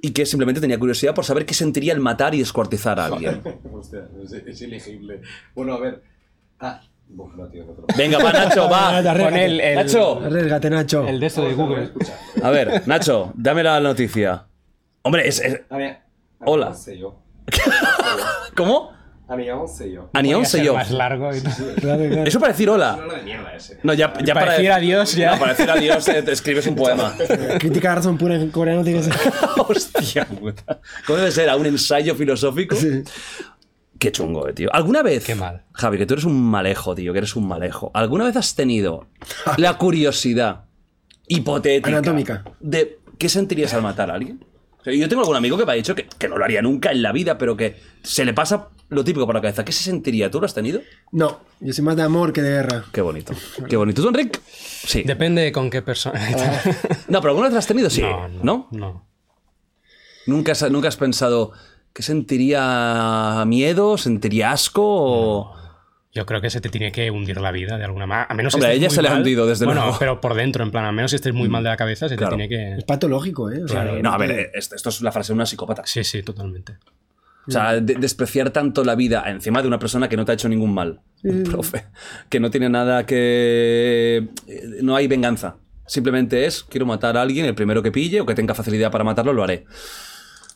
Y que simplemente tenía curiosidad por saber qué sentiría el matar y descuartizar a alguien. Hostia, es, es elegible. Bueno, a ver. Ah, no, tío, Venga, va, Nacho, va. Pon el, el, Nacho. Arriesgate, Nacho. el de esto de Google. A ver, Nacho, dame la noticia. Hombre, es. es- A ver. Hola. ¿Cómo? Anión sello. Anión Podría ser yo. más largo y tal. Claro, claro. Eso para decir hola. Habla de mierda ese. No, ya, ya Para decir adiós, ya. No, para decir adiós eh, te escribes un poema. Crítica de razón pura en coreano tiene que ser. Hostia puta. ¿Cómo debe ser? ¿A un ensayo filosófico? Sí. Qué chungo, eh, tío. ¿Alguna vez, Qué mal. Javi, que tú eres un malejo, tío, que eres un malejo. ¿Alguna vez has tenido la curiosidad hipotética Anatómica. de qué sentirías al matar a alguien? Yo tengo algún amigo que me ha dicho que, que no lo haría nunca en la vida, pero que se le pasa lo típico por la cabeza. ¿Qué se sentiría? ¿Tú lo has tenido? No, yo soy más de amor que de guerra. Qué bonito. Qué bonito. ¿Tú, Enric? Sí. Depende con qué persona. No, pero alguna vez lo has tenido, sí. no, ¿No? no, no. ¿Nunca, has, nunca has pensado que sentiría miedo, sentiría asco o...? Yo creo que se te tiene que hundir la vida de alguna manera. A menos Hombre, ella se le ha hundido, desde bueno, luego. pero por dentro, en plan, a menos que estés muy mal de la cabeza, se Claro. te tiene Es que. patológico, ¿eh? O sea, No, a ver, eh, esto, esto es la frase de una psicópata. Sí, sí, totalmente. O sea, de- despreciar tanto la vida encima de una persona que no te ha hecho ningún mal. Un profe. Que no tiene nada que... eh, No hay venganza. Simplemente es, quiero matar a alguien, el primero que pille o que tenga facilidad para matarlo, lo haré.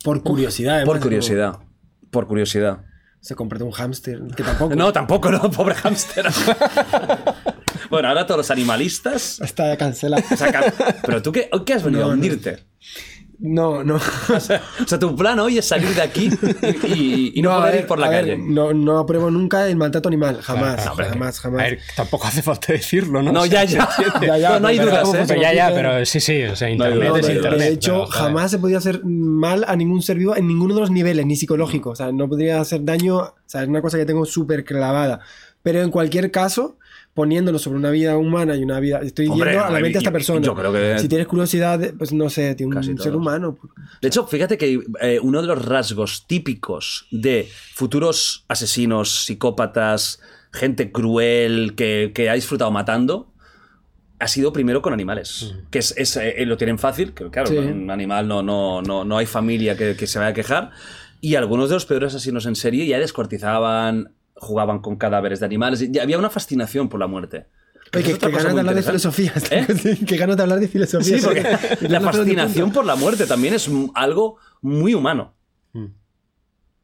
Por curiosidad, además, Por es curiosidad. Por curiosidad. Se compró un hámster, que tampoco. No, tampoco, no, pobre hámster. bueno, ahora todos los animalistas Está cancelado. Pero tú, qué, ¿qué has venido No, a hundirte? No, no. O sea, o sea, tu plan hoy es salir de aquí y, y- y no, a poder ver, ir por la ver, calle. no, no apruebo nunca el maltrato animal. Jamás. Claro, jamás, jamás. A ver, tampoco hace falta decirlo, ¿no? No, O ya, sea, ya. Ya, ya, no, no hay pero- dudas, pero- ¿eh? Pero ya, ya, pero sí, sí. O sea, internet es no duda. internet. de hecho, pero, jamás se podía hacer mal a ningún ser vivo en ninguno de los niveles, ni psicológico. O sea, no podría hacer daño. O sea, es una cosa que tengo súper clavada. Pero en cualquier caso, poniéndolo sobre una vida humana y una vida. Estoy Hombre, yendo a la mente de esta persona. yo creo que- Si tienes curiosidad, pues no sé, tiene Casi un ser todos. humano. De hecho, fíjate que eh, uno de los rasgos típicos de futuros asesinos, psicópatas, gente cruel que, que ha disfrutado matando, ha sido primero con animales. Que es, es, eh, lo tienen fácil, que claro, Sí. un animal no, no, no, no hay familia que, que se vaya a quejar. Y algunos de los peores asesinos en serie ya descuartizaban, jugaban con cadáveres de animales. y había una fascinación por la muerte. Oye, que, otra que ganas de hablar de filosofía. ¿Eh? que ganas de hablar de filosofía. Sí, porque Y la fascinación por la muerte también es algo muy humano. Mm.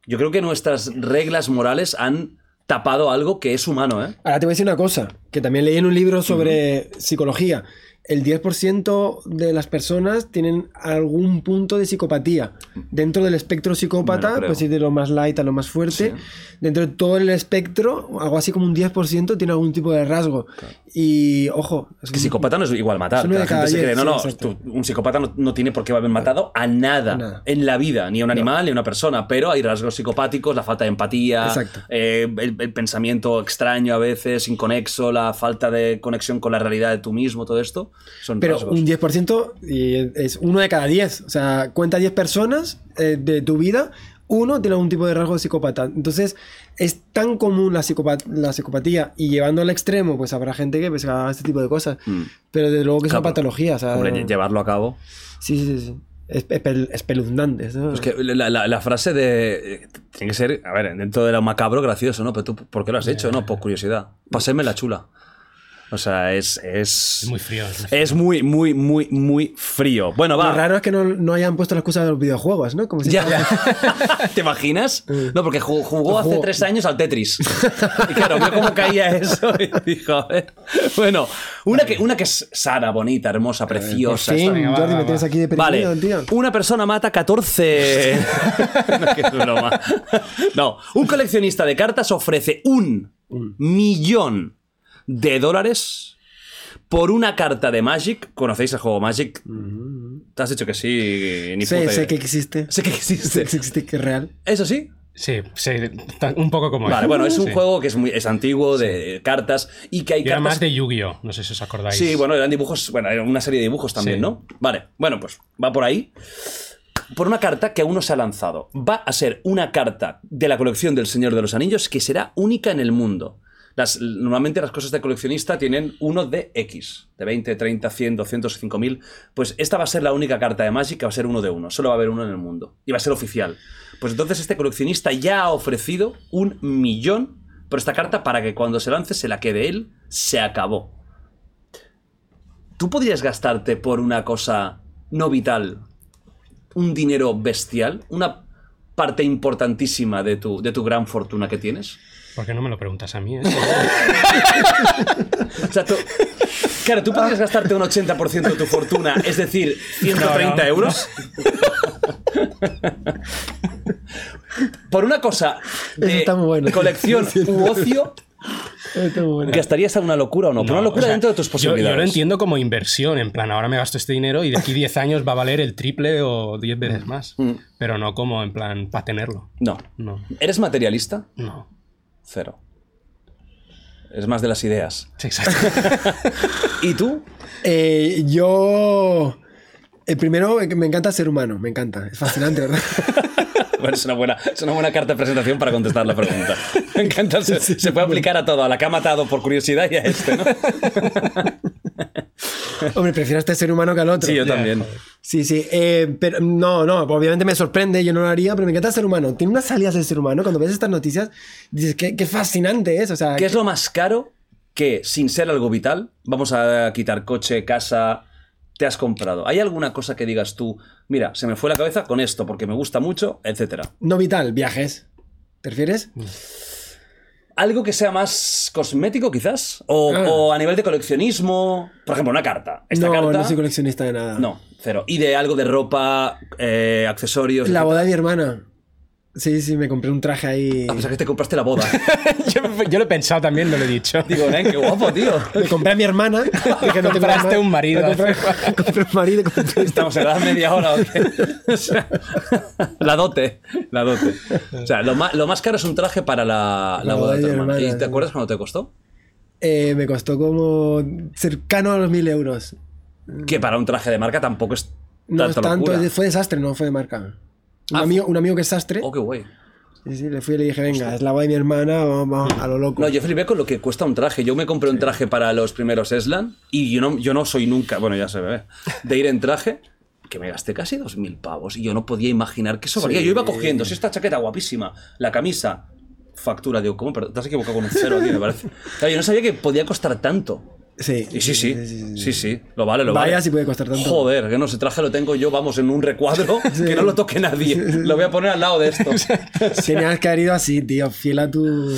Yo creo que nuestras reglas morales han tapado algo que es humano, ¿eh? Ahora te voy a decir una cosa, que también leí en un libro sobre psicología. El 10% de las personas tienen algún punto de psicopatía. Dentro del espectro psicópata, pues ir de lo más light a lo más fuerte. Dentro de todo el espectro, algo así como un 10% tiene algún tipo de rasgo. Y, ojo, es Que psicópata no es igual matar. Es la gente se cree, no, no, tú- un psicópata no, no tiene por qué haber matado a nada, en la vida, ni a un animal ni a una persona, pero hay rasgos psicopáticos, la falta de empatía, eh, el, el pensamiento extraño a veces, inconexo, la falta de conexión con la realidad de tú mismo, todo esto son Pero rasgos. un 10% y es uno de cada 10. O sea, cuenta 10 personas eh, de tu vida, uno tiene algún tipo de rasgo de psicópata. Entonces, es tan común la, psicopat- la psicopatía y llevando al extremo, pues habrá gente que pues, haga este tipo de cosas. Mm. Pero desde luego que es Claro, una patología. O sea, Hombre, lle- llevarlo a cabo. sí, sí, sí, sí. Es espe- espeluznante. ¿no? Es que la, la- la frase de. eh, Tiene que ser, a ver, dentro de lo macabro, gracioso, ¿no? Pero tú, ¿por qué lo has hecho? No, por curiosidad. Pásenme la chula. O sea, es. Es, Es muy frío. es muy frío. es muy, muy, muy, muy frío. Bueno, Lo va. raro es que no, no hayan puesto la excusa de los videojuegos, ¿no? Como si Ya. ¿Te imaginas? No, porque jugó, jugó hace Jugó. tres años al Tetris. Y claro, vio cómo caía eso y dijo, a ver. Bueno, una que, una que es sana, bonita, hermosa, preciosa. Va, Jordi, va, me va. tienes aquí Vale, tío. una persona mata 14. no, que es broma. No, un coleccionista de cartas ofrece un millón de dólares por una carta de Magic. ¿Conocéis el juego Magic? Te has dicho que sí, ni Sé, puta sé idea. que existe. Sé que existe. Sé que existe, que es real. ¿Eso sí? Sí, sí, un poco como Vale, bueno, es un Sí. juego que es, muy, es antiguo, de cartas, y que hay Y era cartas... más de Yu-Gi-Oh! No sé si os acordáis. Sí, bueno, eran dibujos, bueno, era una serie de dibujos también, Sí. ¿no? Vale, bueno, pues va por ahí. Por una carta que aún no se ha lanzado. Va a ser una carta de la colección del Señor de los Anillos que será única en el mundo. Normalmente las cosas de coleccionista tienen uno de X, de 20, 30, 100, 200, 5000. Pues esta va a ser la única carta de Magic que va a ser uno de uno. Solo va a haber uno en el mundo. Y va a ser oficial. Pues entonces este coleccionista ya ha ofrecido un millón por esta carta para que cuando se lance se la quede él. Se acabó. ¿Tú podrías gastarte por una cosa no vital un dinero bestial? ¿Una parte importantísima de tu, de tu gran fortuna que tienes? ¿Por qué no me lo preguntas a mí? eh? O sea, tú... Claro, tú podrías gastarte un 80% de tu fortuna, es decir, 130 No, no. euros. Por una cosa de está muy bueno. colección u ocio, bueno. ¿gastarías a una locura o no? Pero una locura o sea, dentro de tus yo- posibilidades. Yo, lo entiendo como inversión, en plan, ahora me gasto este dinero y de aquí 10 años va a valer el triple o 10 veces más. Mm. Pero no como en plan, para tenerlo. No. No, ¿Eres materialista? no. Cero. Es más de las ideas. Sí, exacto. ¿Y tú? Eh, yo. El primero, eh, me encanta ser humano, me encanta. Es fascinante, ¿verdad? Bueno, es una buena, es una buena carta de presentación para contestar la pregunta. Me encanta, se, se puede aplicar a todo, a la que ha matado por curiosidad y a este, ¿no? Hombre, prefiero a este ser humano que al otro. Sí, yo también. Sí, sí. eh, pero no, no, obviamente me sorprende, yo no lo haría, pero me encanta el ser humano. Tiene unas salidas del ser humano. Cuando ves estas noticias, dices, qué, qué fascinante es. O sea, ¿Qué es lo más caro que, sin ser algo vital, vamos a quitar coche, casa, te has comprado? ¿Hay alguna cosa que digas tú, mira, se me fue la cabeza con esto porque me gusta mucho, etcétera? no vital, viajes. ¿Te refieres? ¿Algo que sea más cosmético, quizás? ¿O, Ah. o a nivel de coleccionismo? Por ejemplo, una carta. Esta no, carta. no soy coleccionista de nada. No, cero. ¿Y de algo de ropa, eh, accesorios? La boda de mi hermana. Sí, sí, me compré un traje ahí. A pesar que te compraste la boda. yo, yo lo he pensado también, no lo he dicho. Digo, nen, qué guapo, tío. Le compré a mi hermana. Dije, no Compraste un marido. Compré, compré un marido. compré- Estamos en la edad media hora. ¿o qué? O sea, la dote. La dote. O sea, lo más, lo más caro es un traje para la, la boda de tu hermana. ¿Y te acuerdas cuándo te costó? eh, me costó como cercano a los 1000 euros. Que para un traje de marca tampoco es No es tanto, locura. fue desastre, no fue de marca. Un, Ah, amigo, un amigo que es sastre. Oh, qué guay. Sí, sí, le fui y le dije, venga, es la boda de mi hermana, vamos, vamos a lo loco. No, yo flipé con lo que cuesta un traje. Yo me compré un traje para los primeros Eslan y yo no, yo no soy nunca, bueno, ya se ve, de ir en traje, que me gasté casi 2.000 pavos y yo no podía imaginar que eso valía. Yo iba cogiendo, si esta chaqueta guapísima, la camisa, factura, digo, ¿cómo? Pero te has equivocado con un cero aquí, me parece. Claro, yo no sabía que podía costar tanto. Sí, Y sí, sí, sí, sí, lo vale, lo Vaya vale. si puede costar tanto. Joder, que no, ese traje lo tengo yo, vamos, en un recuadro, que no lo toque nadie. Lo voy a poner al lado de esto. Tenías que haber ido así, tío, fiel a tu...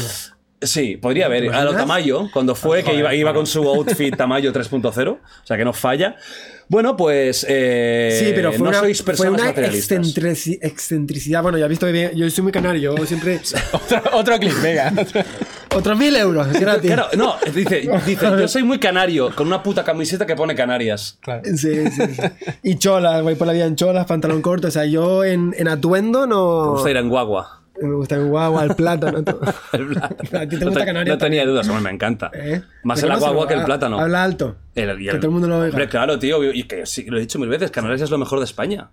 Sí, podría haber. A lo? Tamayo, cuando fue, que iba, iba con su outfit Tamayo 3.0 o sea que no falla. Bueno, pues. eh, Sí, pero fue no una, sois fue personas una materialistas. excentrici- excentricidad. Bueno, ya has visto que bien- yo soy muy canario, yo siempre... otro, otro clip, venga. Otros mil euros, gratis. Claro, no, dice, dice, yo soy muy canario, con una puta camiseta que pone Canarias. Claro. Sí, sí, sí. Y cholas, voy por la vida en cholas, pantalón corto. O sea, yo en, en atuendo no... Me gusta ir en guagua. Me gusta el guagua, el plátano. todo. El plátano. ¿A ti te No gusta Canarias No tenía dudas, hombre, me encanta. ¿Eh? Más ¿Me el guagua que el Ah, plátano. Habla alto. El- Que todo el mundo lo oiga. Hombre, claro, tío, y que sí, lo he dicho mil veces, Canarias es lo mejor de España.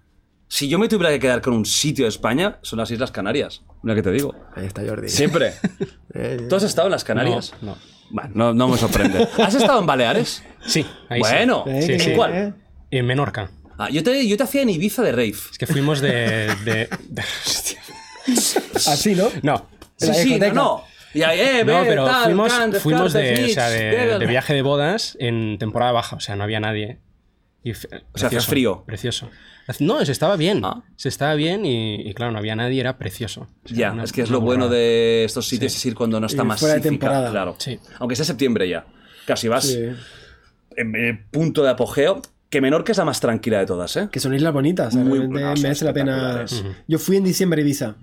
Si yo me tuviera que quedar con un sitio de España, son las Islas Canarias. Mira que te digo. Ahí está Jordi. Siempre. Eh, ¿Tú has estado en las Canarias? No, no. Bueno, no, no me sorprende. ¿Has estado en Baleares? Sí, ahí bueno, Eh, Sí. ¿en cuál? eh. En Menorca. Ah, yo, te, yo te hacía en Ibiza de rave. Es que fuimos de. de- de- hostia. Así, ¿no? No. Sí, sí, no, no. Y ahí, eh, No, pero tal, fuimos, can, fuimos de, descartes, o sea, de, de viaje de bodas en temporada baja, o sea, no había nadie. Y O sea, hacía frío. Precioso. No, se estaba bien. Ah. Se estaba bien y, y claro, no había nadie, era precioso. O sea, Ya, una- es que es lo bueno de estos sitios es ir cuando no está Y más fuera de temporada. Claro. Sí. Aunque sea septiembre ya. Casi vas Sí. en el punto de apogeo. Que Menorca es la más tranquila de todas, ¿eh? Que son islas bonitas. sea, Muy buenas, merece la pena. Yo fui en diciembre a Ibiza.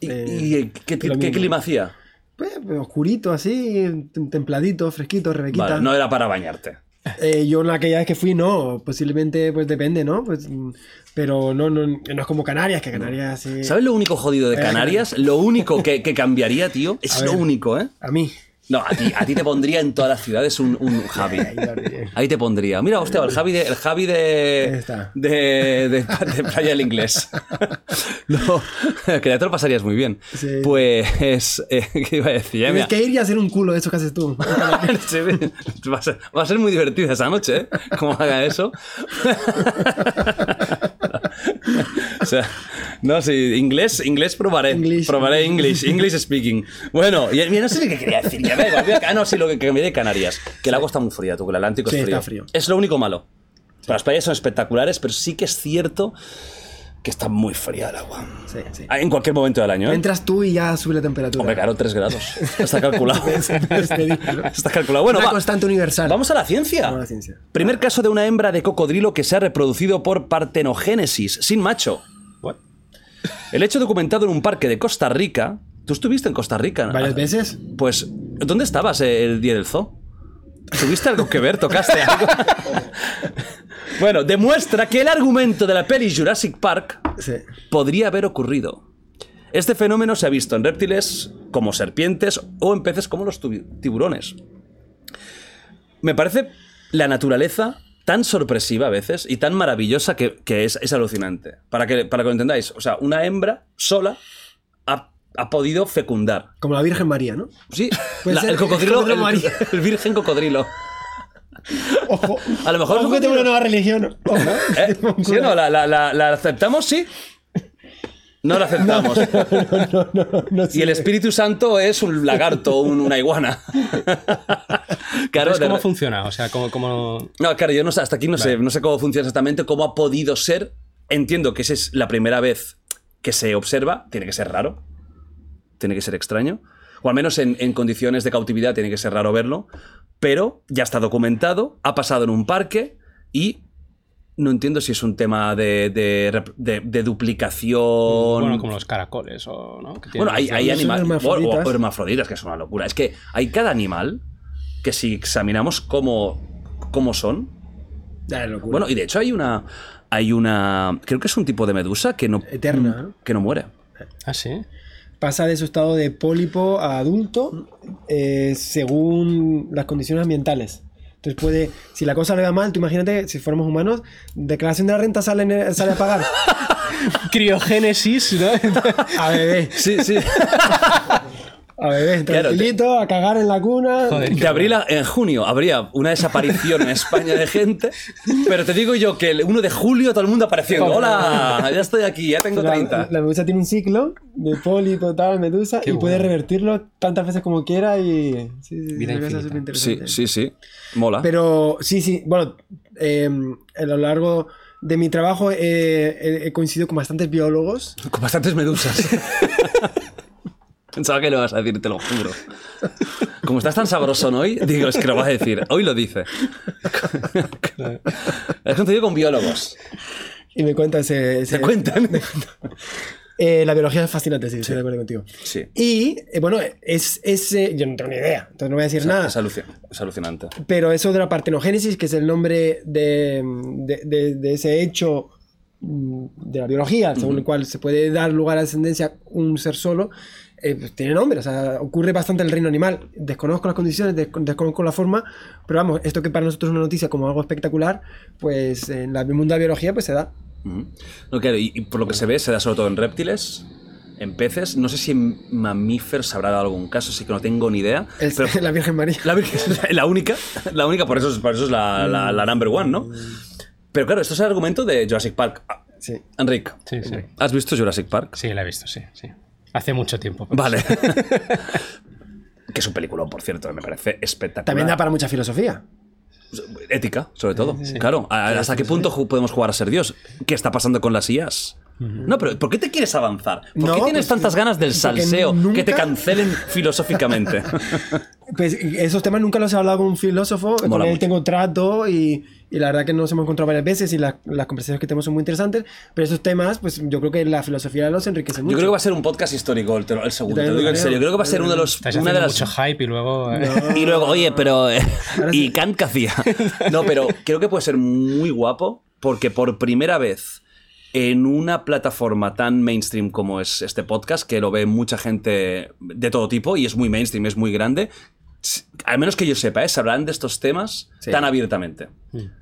¿Y, Eh, y qué, clima hacía? Pues, oscurito, así, tem- templadito, fresquito, rebequita. Vale, no era para bañarte. Eh, yo en aquella vez que fui, no. Posiblemente, pues depende, ¿no? Pues, mm, pero no, no, no es como Canarias, que Canarias sí. ¿Sabes lo único jodido de Eh. Canarias? Lo único que, que cambiaría, tío, es lo único, ¿eh? A mí. No, a ti, a ti te pondría en todas las ciudades un, un Javi. Ahí te pondría. Mira, hostia, el Javi de, el Javi de, de, de, de Playa del Inglés. No, que ya te lo pasarías muy bien. Sí. Pues, eh, ¿qué iba a decir? Ya, Tienes mira. que ir y hacer un culo de eso que haces tú. Sí, va, a ser, va a ser muy divertida esa noche, ¿eh? Como haga eso. Sea, no, sí, inglés, inglés probaré. English. Probaré English, English speaking. Bueno, y, no sé ni qué quería decir. Ya me volví a- ah, no, sí, lo que, que cambié de Canarias. Que el agua está muy fría, tú, que el Atlántico Sí, es frío. está frío. Es lo único malo. Las playas son espectaculares, pero sí que es cierto que está muy fría el agua. Sí, sí. Ah, En cualquier momento del año, ¿eh? Entras tú y ya sube la temperatura. Hombre, claro, 3 grados. Está calculado. Está calculado. Bueno, Una va. constante universal. Vamos a la ciencia. Vamos a la ciencia. Primer caso de una hembra de cocodrilo que se ha reproducido por partenogénesis, sin macho. El hecho documentado en un parque de Costa Rica. ¿Tú estuviste en Costa Rica? ¿Varias veces? Pues, ¿dónde estabas el día del zoo? ¿Tuviste algo que ver? ¿Tocaste algo? bueno, demuestra que el argumento de la peli Jurassic Park Sí. podría haber ocurrido. Este fenómeno se ha visto en reptiles como serpientes o en peces como los tiburones. Me parece la naturaleza tan sorpresiva a veces y tan maravillosa que, que es, es alucinante. Para que, para que lo entendáis, o sea, una hembra sola ha, ha podido fecundar. Como la Virgen María, ¿no? Sí, la- el cocodrilo, el, María. el virgen cocodrilo. Ojo. A lo mejor Ojo que tengo una nueva religión. Ojo. ¿Eh? ¿Sí no? ¿La, la- la- la aceptamos? ¿Sí? No la aceptamos. No, no, no Y el. Espíritu Santo es un lagarto, un- una iguana. claro, de- ¿Cómo funciona? O sea, ¿cómo, cómo- no, claro, yo no sé, hasta aquí no sé, no sé cómo funciona exactamente, cómo ha podido ser. Entiendo que esa es la primera vez que se observa, tiene que ser raro, tiene que ser extraño, o al menos en, en condiciones de cautividad tiene que ser raro verlo, pero ya está documentado, ha pasado en un parque y no entiendo si es un tema de, de rep- de- de duplicación. Bueno, como los caracoles o, ¿no? Que Bueno, hay, hay animales. hermafroditas. O, o hermafroditas, que es una locura. Es que hay cada animal que si examinamos cómo, cómo son. Ya, es locura. Bueno, y de hecho hay una. Hay una. Creo que es un tipo de medusa que no. Eterna, ¿no? Que no muere. Ah, sí. pasa de su estado de pólipo a adulto eh, según las condiciones ambientales. Entonces puede, si la cosa le va mal, tú imagínate, si fuéramos humanos, declaración de la renta sale, sale a pagar. Criogénesis, ¿no? A bebé, Sí, sí. a bebé, Claro, te- tranquilito, a cagar en la cuna. Joder. De abril a- en junio habría una desaparición en España de gente, pero te digo yo que el 1 de julio todo el mundo apareciendo. Hola, ya estoy aquí, ya tengo La, 30. la medusa tiene un ciclo de pólipo, tal, medusa, Qué y puede bueno. revertirlo tantas veces como quiera y... Sí, sí, Vida es. Sí, sí, sí. Mola. Pero sí, sí, bueno, eh, a lo largo de mi trabajo eh, he, he coincidido con bastantes biólogos. Con bastantes medusas. Pensaba que lo vas a decir, te lo juro. Como estás tan sabroso hoy, digo, es que lo vas a decir. Hoy lo dice. Has contenido con biólogos. Y me cuentan ese... ese- ¿Te cuentan? Eh, la biología es fascinante, sí, estoy de acuerdo contigo. Sí. Y, eh, bueno, es ese... Yo no tengo ni idea, entonces no voy a decir nada. Es, aluci- es alucinante. Pero eso de la partenogénesis, que es el nombre de, de- de- de ese hecho mm, de la biología, según el cual se puede dar lugar a descendencia un ser solo, eh, pues tiene nombre. O sea, ocurre bastante en el reino animal. Desconozco las condiciones, desco- desconozco la forma, pero vamos, esto que para nosotros es una noticia como algo espectacular, pues en la- el mundo de la biología pues se da. No, claro, y, y por lo que se ve, se da sobre todo en reptiles, en peces. No sé si en mamíferos habrá dado algún caso, sí que no tengo ni idea. Es pero la Virgen María. la, Virgen- la única, la única, por eso, es- por eso es la, la- la number one, ¿no? Pero claro, esto es el argumento de Jurassic Park. Sí. Enrique, Sí, sí. ¿has visto Jurassic Park? Sí, la he visto, sí, sí. Hace mucho tiempo. Vale. que es un peliculón, por cierto, me parece espectacular. También da para mucha filosofía. Ética, sobre todo. Claro, ¿a- ¿hasta qué punto podemos jugar a ser Dios? ¿Qué está pasando con las IAs? No, pero ¿por qué te quieres avanzar? ¿Por No, qué tienes pues, tantas ganas del salseo nunca- que te cancelen filosóficamente? Pues esos temas nunca los he hablado con un filósofo, con Mola él mucho. tengo trato y, y la verdad que nos hemos encontrado varias veces y la- las conversaciones que tenemos son muy interesantes, pero esos temas, pues yo creo que la filosofía los enriquece mucho. Yo creo que va a ser un podcast histórico el, el segundo. Yo Te lo digo en creo. serio. Creo que va a ser uno de los. Una de las... mucho hype y luego... eh, Y luego, oye, pero. eh, Ahora ¿Y sí. Kant qué hacía? No, pero creo que puede ser muy guapo porque por primera vez en una plataforma tan mainstream como es este podcast, que lo ve mucha gente de todo tipo y es muy mainstream, es muy grande, al menos que yo sepa, ¿eh? se hablan de estos temas Sí. tan abiertamente.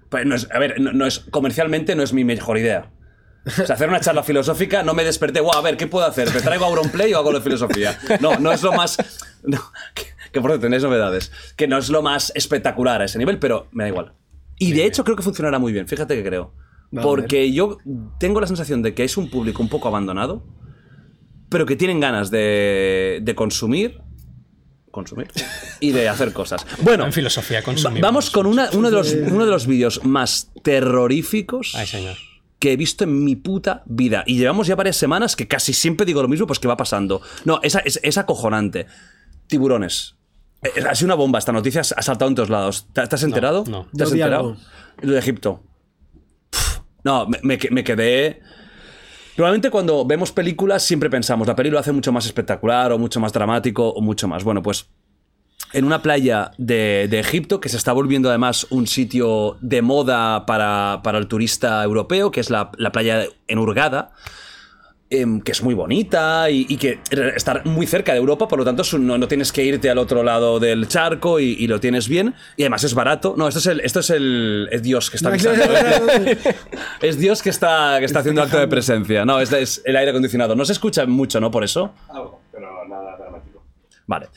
Pues no es- a ver, no, no es, comercialmente no es mi mejor idea. O sea, hacer una charla filosófica no me desperté, guau, a ver, ¿qué puedo hacer? ¿Me traigo Auronplay o hago de filosofía? No, no es lo más... no, que, que por cierto, tenéis novedades. Que no es lo más espectacular a ese nivel, pero me da igual. Y de hecho creo que funcionará muy bien, fíjate que creo. Porque yo tengo la sensación de que es un público un poco abandonado, pero que tienen ganas de, de consumir consumir y de hacer cosas. Bueno, En filosofía consumimos. vamos con una- uno de los, uno de los vídeos más terroríficos Ay, señor. que he visto en mi puta vida. Y llevamos ya varias semanas que casi siempre digo lo mismo, pues que va pasando. No, es, es, es acojonante. Tiburones. Eh, Ha sido una bomba esta noticia, ha saltado en todos lados. ¿Te, te has enterado? no. ¿Te has Yo vi enterado? Lo de Egipto. No, me, me que- me quedé... Normalmente cuando vemos películas siempre pensamos, la peli lo hace mucho más espectacular o mucho más dramático o mucho más. Bueno, pues en una playa de, Egipto, que se está volviendo además un sitio de moda para, para el turista europeo, que es la, la playa en Hurghada, em, que es muy bonita y, y que está muy cerca de Europa, por lo tanto no, no tienes que irte al otro lado del charco y, y lo tienes bien, y además es barato. No, esto es el, esto es el es Dios que está avisando. Es Dios que está, que está haciendo acto de presencia. No, es, es el aire acondicionado. No se escucha mucho, ¿no? Por eso. Algo, pero nada dramático. Vale.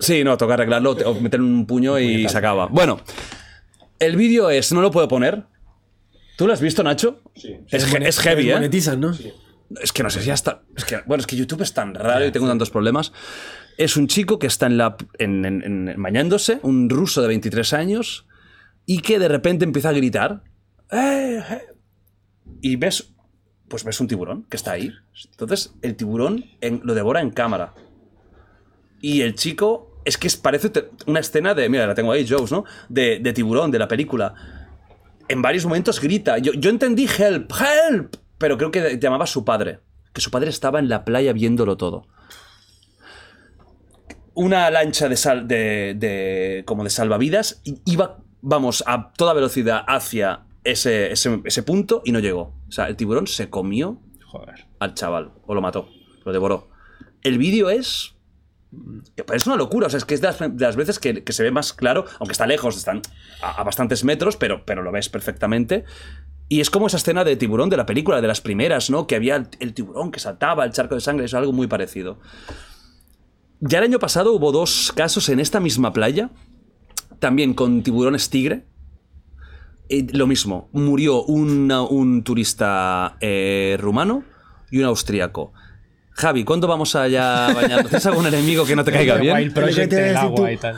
Sí, no, toca arreglarlo o meter un puño y se acaba. Bueno, el vídeo es, no lo puedo poner. ¿Tú lo has visto, Nacho? Sí. Es, he- es heavy, ¿eh? Monetizan, ¿no? Es que no sé si hasta. Es que, bueno, es que YouTube es tan raro y tengo tantos problemas. Es un chico que está en la, en, en- en- bañándose, un ruso de 23 años, y que de repente empieza a gritar. "Eh, eh", Y ves. Pues ves un tiburón que está ahí. Entonces, el tiburón en- lo devora en cámara. Y el chico. Es que es- parece una escena de. Mira, la tengo ahí, Joes, ¿no? De, de tiburón, de la película en varios momentos grita. Yo, yo entendí help, help, pero creo que llamaba a su padre. Que su padre estaba en la playa viéndolo todo. Una lancha de sal de, de- como de salvavidas iba, vamos, a toda velocidad hacia ese, ese, ese punto y no llegó. O sea, el tiburón se comió Joder. al chaval o lo mató, lo devoró. el vídeo es... Es una locura, o sea, es que es de las, de las veces que, que se ve más claro, aunque está lejos, están a, a bastantes metros, pero, pero lo ves perfectamente. Y es como esa escena de tiburón de la película, de las primeras, ¿no? Que había el, tiburón que saltaba, el charco de sangre, es algo muy parecido. Ya el año pasado hubo dos casos en esta misma playa, también con tiburones tigre. Eh, lo mismo, murió un turista eh, rumano y un austríaco. Javi, ¿cuándo vamos allá a bañarnos? ¿Tienes algún enemigo que no te caiga bien?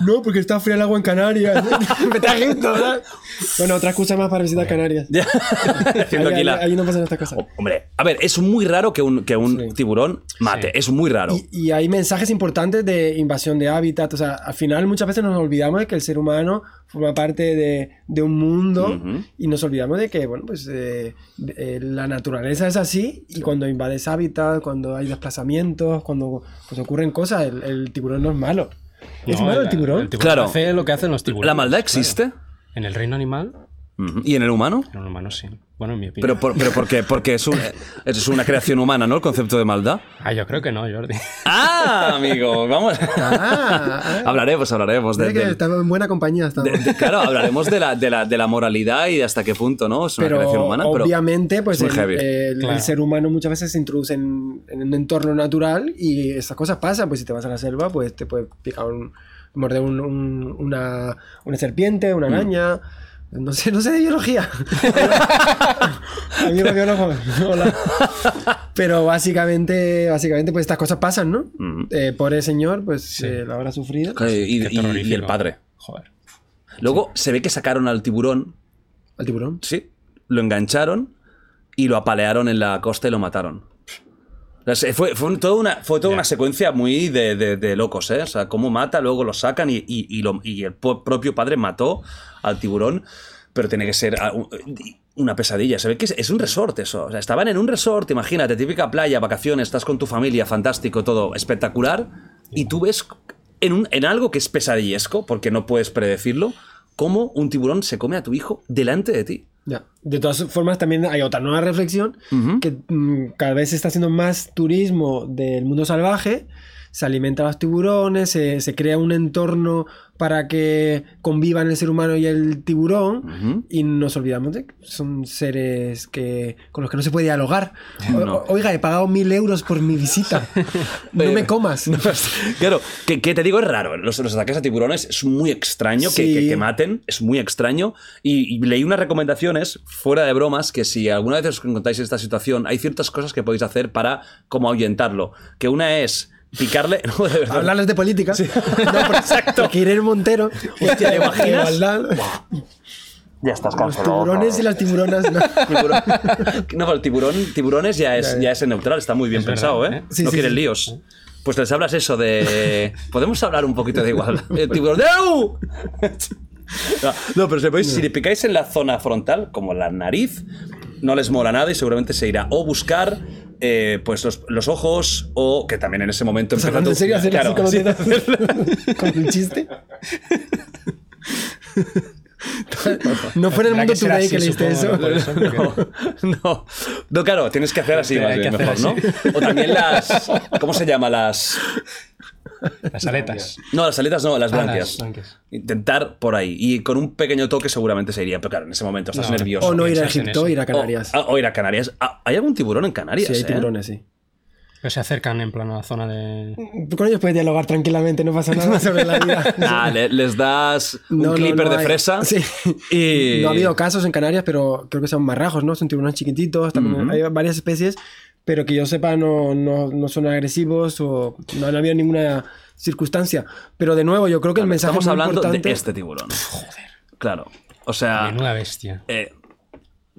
No, porque está fría el agua en Canarias. Vete a Egipto, ¿verdad? Bueno, otra excusa más para visitar Canarias. Ya. Haciendo Ahí, no pasan estas cosas. Oh, Hombre, a ver, es muy raro que un, que un Sí. tiburón mate, Sí. es muy raro. Y, y hay mensajes importantes de invasión de hábitat. O sea, al final muchas veces nos olvidamos de que el ser humano forma parte de, de un mundo Ujú. y nos olvidamos de que, bueno, pues eh, eh, la naturaleza es así y cuando invades hábitat, cuando hay desplazamientos, cuando pues, ocurren cosas, el, el tiburón no es malo. ¿Es No, malo el tiburón? Claro. hace lo que hacen los tiburones. ¿La maldad claro. existe? En el reino animal. ¿Y en el humano? en el humano sí. Bueno, en mi opinión. Pero, por, pero ¿por qué? Porque es, un- es una creación humana, ¿no? El concepto de maldad. Ah, yo creo que no, Jordi. ¡Ah, amigo! Vamos. Ah, ah. hablaremos, hablaremos. de- que del- estamos en buena compañía. de- de- claro, hablaremos de la, de, la, de la moralidad y de hasta qué punto, ¿no? Es una pero creación humana, pero... obviamente pues es muy el, el- el Claro. ser humano muchas veces se introduce en, en un entorno natural y esas cosas pasan pues si te vas a la selva pues te puede picar un morder un- un- una, una serpiente Mm. una araña no sé no sé de biología. Amigo biólogo hola. Pero básicamente básicamente pues estas cosas pasan no Ujú. Eh, pobre señor pues eh, lo habrá sufrido. Y, Qué y- y el padre. Joder. Luego se ve que sacaron al tiburón, al tiburón sí, lo engancharon y lo apalearon en la costa y lo mataron. O sea, fue, fue toda, una, fue toda una secuencia muy de, de- de locos, ¿eh? O sea, cómo mata, luego lo sacan y, y- y lo- y el propio padre mató al tiburón, pero tiene que ser ah, un- una pesadilla. Se ve que es, es un resort eso. O sea, estaban en un resort, imagínate, típica playa, vacaciones, estás con tu familia, fantástico, todo espectacular, y tú ves en, un- en algo que es pesadillesco, porque no puedes predecirlo, cómo un tiburón se come a tu hijo delante de ti. Ya. De todas formas, también hay otra nueva reflexión, que mm, cada vez se está haciendo más turismo del mundo salvaje, se alimenta a los tiburones, se, se crea un entorno para que convivan el ser humano y el tiburón, Ujú. y nos olvidamos de que son seres que, con los que no se puede dialogar. O- No. Oiga, he pagado mil euros por mi visita. No me comas. Claro, que, que te digo es raro. Los, los ataques a tiburones es muy extraño que, Sí. que- que maten, es muy extraño. Y, y leí unas recomendaciones, fuera de bromas, que si alguna vez os encontráis en esta situación, hay ciertas cosas que podéis hacer para como ahuyentarlo. Que una es picarle. No, de verdad. Hablarles de política. No, pero- Exacto. Porque Irene Montero. Hostia, ¿te imaginas? Igualdad. Ya estás Los tiburones y las tiburonas. no. Tiburón- No, pero el tiburón, tiburones ya es, Ya, ya. ya es en neutral, está muy bien Es pensado, verdad, ¿eh? ¿eh? Sí, no sí, quieren sí. líos. Pues les hablas eso de. Podemos hablar un poquito de igual. El tiburón. ¡Deu! No, no, pero si, podéis- si le picáis en la zona frontal, como la nariz, no les mola nada y seguramente se irá o buscar eh, pues los, los ojos o que también en ese momento ¿Estás empieza hablando en serio? ¿Hacer Claro, así con los sí. dedos? ¿Con un chiste? No fue en el mundo que today que leíste eso. ¿no? No, claro, tienes que hacer así más bien, ¿no? O también las. ¿Cómo se llama? Las. Las aletas. No, las aletas no, las Ah, branquias. las branquias. Intentar por ahí. Y con un pequeño toque seguramente se iría. Pero claro, en ese momento estás No, nervioso. O no ir a Egipto, ir a Canarias. O, ah, o ir a Canarias. Ah, ¿Hay algún tiburón en Canarias? Sí, hay eh? tiburones, sí. Pero se acercan en plan a la zona de. Con ellos puedes dialogar tranquilamente, no pasa nada sobre la vida. Ah, le- les das un No, no, clipper no de hay. fresa. Sí. Y... No ha habido casos en Canarias, pero creo que son marrajos, ¿no? Son tiburones chiquititos, también Ujú. hay varias especies, pero que yo sepa no, no, no son agresivos o no, no ha habido ninguna circunstancia. Pero de nuevo, yo creo que el mensaje Estamos muy hablando importante... de este tiburón. Joder. Claro. O sea. Menuda bestia. eh,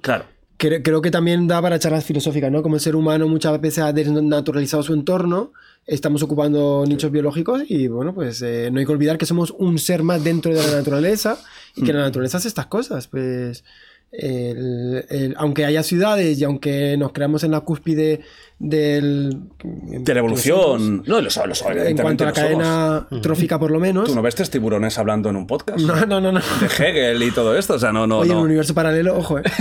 claro. Creo, creo que también da para charlas filosóficas, ¿no? Como el ser humano muchas veces ha desnaturalizado su entorno, estamos ocupando nichos biológicos y, bueno, pues eh, no hay que olvidar que somos un ser más dentro de la naturaleza y que la naturaleza hace estas cosas. Pues, el- el- aunque haya ciudades y aunque nos creamos en la cúspide del... De la evolución. No, lo sabes, lo sabes. En cuanto a la somos. cadena trófica, por lo menos. Tú no ves tres tiburones hablando en un podcast. No, no, no, no. De Hegel y todo esto. O sea, no, no. Oye, en no. un universo paralelo, ojo, ¿eh?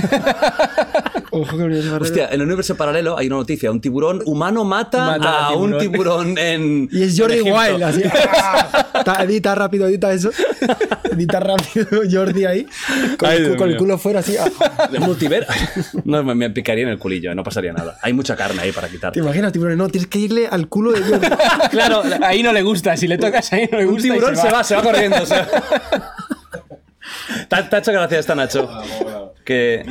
Ojo que el universo paralelo. Hostia, en el universo paralelo hay una noticia. Un tiburón humano mata, Mata a un tiburón. tiburón en. Y es Jordi. Wild, así. Ta- edita rápido, edita eso. Edita rápido Jordi ahí. Con, Ay, el, cu- con culo fuera así. ah. De multiver. No, me, me picaría en el culillo, no pasaría nada. Hay mucha carne ahí para quitar. ¿Te imaginas, tiburones? No, tienes que irle al culo de Jordi. Claro, ahí no le gusta. Si le tocas ahí no le Un gusta. y tiburón se va, se va corriendo. o sea. Te ha- te ha hecho gracia esta, Nacho. Que...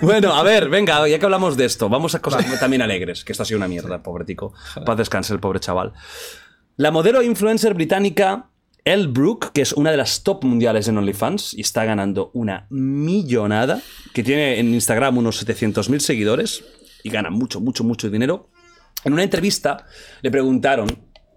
Bueno, a ver, venga, ya que hablamos de esto, vamos a cosas también alegres, que esto ha sido una mierda, pobre tico. Paz descanse el pobre chaval. La modelo e influencer británica Elle Brooke, que es una de las top mundiales en OnlyFans y está ganando una millonada, que tiene en Instagram unos 700.000 seguidores y gana mucho, mucho, mucho dinero. En una entrevista le preguntaron,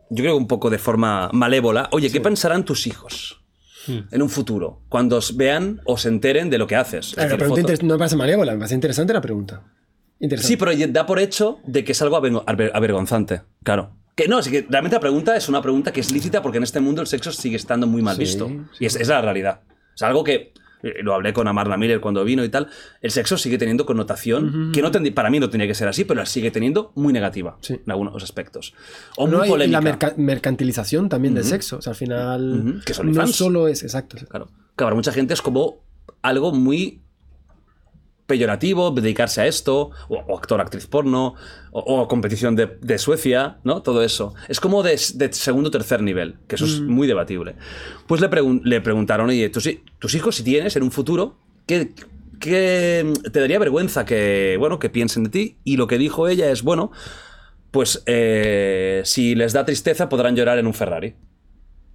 yo creo un poco de forma malévola, oye, ¿qué pensarán tus hijos en un futuro cuando os vean o se enteren de lo que haces? La pregunta no me parece malévola, me parece interesante la pregunta. Interesante. Sí, pero da por hecho de que es algo aver- aver- avergonzante. Claro. Que no, es que realmente la pregunta es una pregunta que es lícita porque en este mundo el sexo sigue estando muy mal Sí, visto. Y es, es la realidad. Es algo que lo hablé con Amarna Miller cuando vino y tal. El sexo sigue teniendo connotación que no para mí no tenía que ser así, pero la sigue teniendo muy negativa Sí. en algunos aspectos. O No, muy y- y polémica. la merca- mercantilización también del sexo. O sea, al final. Que son no solo es. Exacto. Claro. Que para mucha gente es como algo muy peyorativo dedicarse a esto, o, o actor, actriz porno, o, o competición de, de Suecia, ¿no? Todo eso. Es como de, de segundo o tercer nivel, que eso es muy debatible. Pues le, pregun- le preguntaron, oye, tus, tus hijos si tienes en un futuro, ¿qué, qué te daría vergüenza que, bueno, que piensen de ti? Y lo que dijo ella es, bueno, pues eh, si les da tristeza podrán llorar en un Ferrari.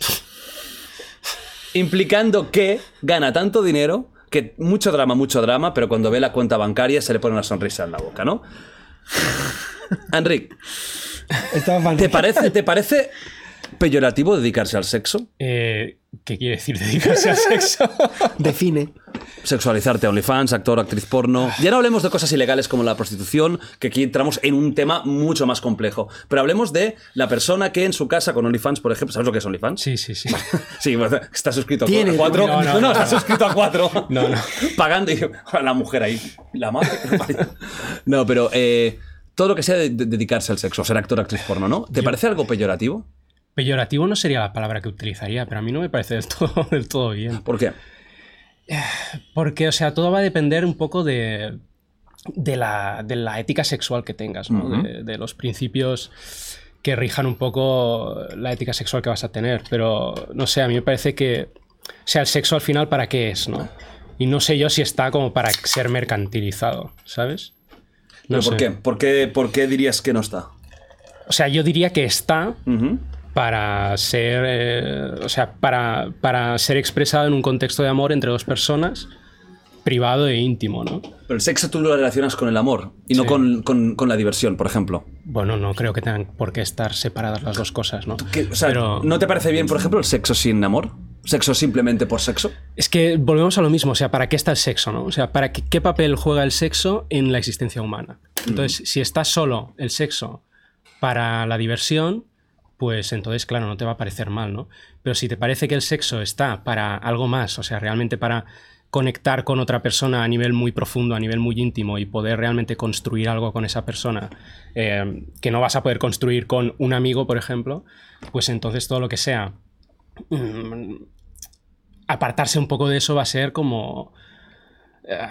Implicando que gana tanto dinero que mucho drama, mucho drama, pero cuando ve la cuenta bancaria se le pone una sonrisa en la boca, ¿no? Enric, ¿te parece, ¿te parece peyorativo dedicarse al sexo? Eh, ¿Qué quiere decir dedicarse al sexo? Define. Sexualizarte a OnlyFans, actor, actriz porno. Ya no hablemos de cosas ilegales como la prostitución, que aquí entramos en un tema mucho más complejo. Pero hablemos de la persona que en su casa con OnlyFans, por ejemplo, ¿sabes lo que es OnlyFans? Sí, sí, sí. Sí, está suscrito a Tiene, cuatro. no, No, no, no, no. está suscrito a cuatro. No, no. Pagando y la mujer ahí. La madre. que lo parió. No, pero eh, todo lo que sea de, de dedicarse al sexo, ser actor, actriz porno, ¿no? ¿Te parece algo peyorativo? Peyorativo no sería la palabra que utilizaría, pero a mí no me parece del todo, del todo bien. ¿Por qué? Porque, o sea, todo va a depender un poco de, de, la, de la ética sexual que tengas, ¿no? De, de los principios que rijan un poco la ética sexual que vas a tener. Pero, no sé, a mí me parece que, o sea, el sexo al final, ¿para qué es, no? Y no sé yo si está como para ser mercantilizado, ¿sabes? No ¿Pero por sé. qué? ¿Por qué? ¿Por qué dirías que no está? O sea, yo diría que está Ujú. Para ser, eh, o sea, para, para ser expresado en un contexto de amor entre dos personas, privado e íntimo, ¿no? Pero el sexo tú lo relacionas con el amor y no con, con- con la diversión, por ejemplo. Bueno, no creo que tengan por qué estar separadas las dos cosas, ¿no? ¿Qué- o sea, Pero ¿no te parece bien, por ejemplo, el sexo sin amor? ¿Sexo simplemente por sexo? es que volvemos a lo mismo, o sea, ¿para qué está el sexo, no? O sea, ¿para qué, qué papel juega el sexo en la existencia humana? Entonces, si está solo el sexo para la diversión, pues entonces, claro, no te va a parecer mal, ¿no? Pero si te parece que el sexo está para algo más, o sea, realmente para conectar con otra persona a nivel muy profundo, a nivel muy íntimo y poder realmente construir algo con esa persona eh, que no vas a poder construir con un amigo, por ejemplo, pues entonces todo lo que sea mm, apartarse un poco de eso va a ser como... eh,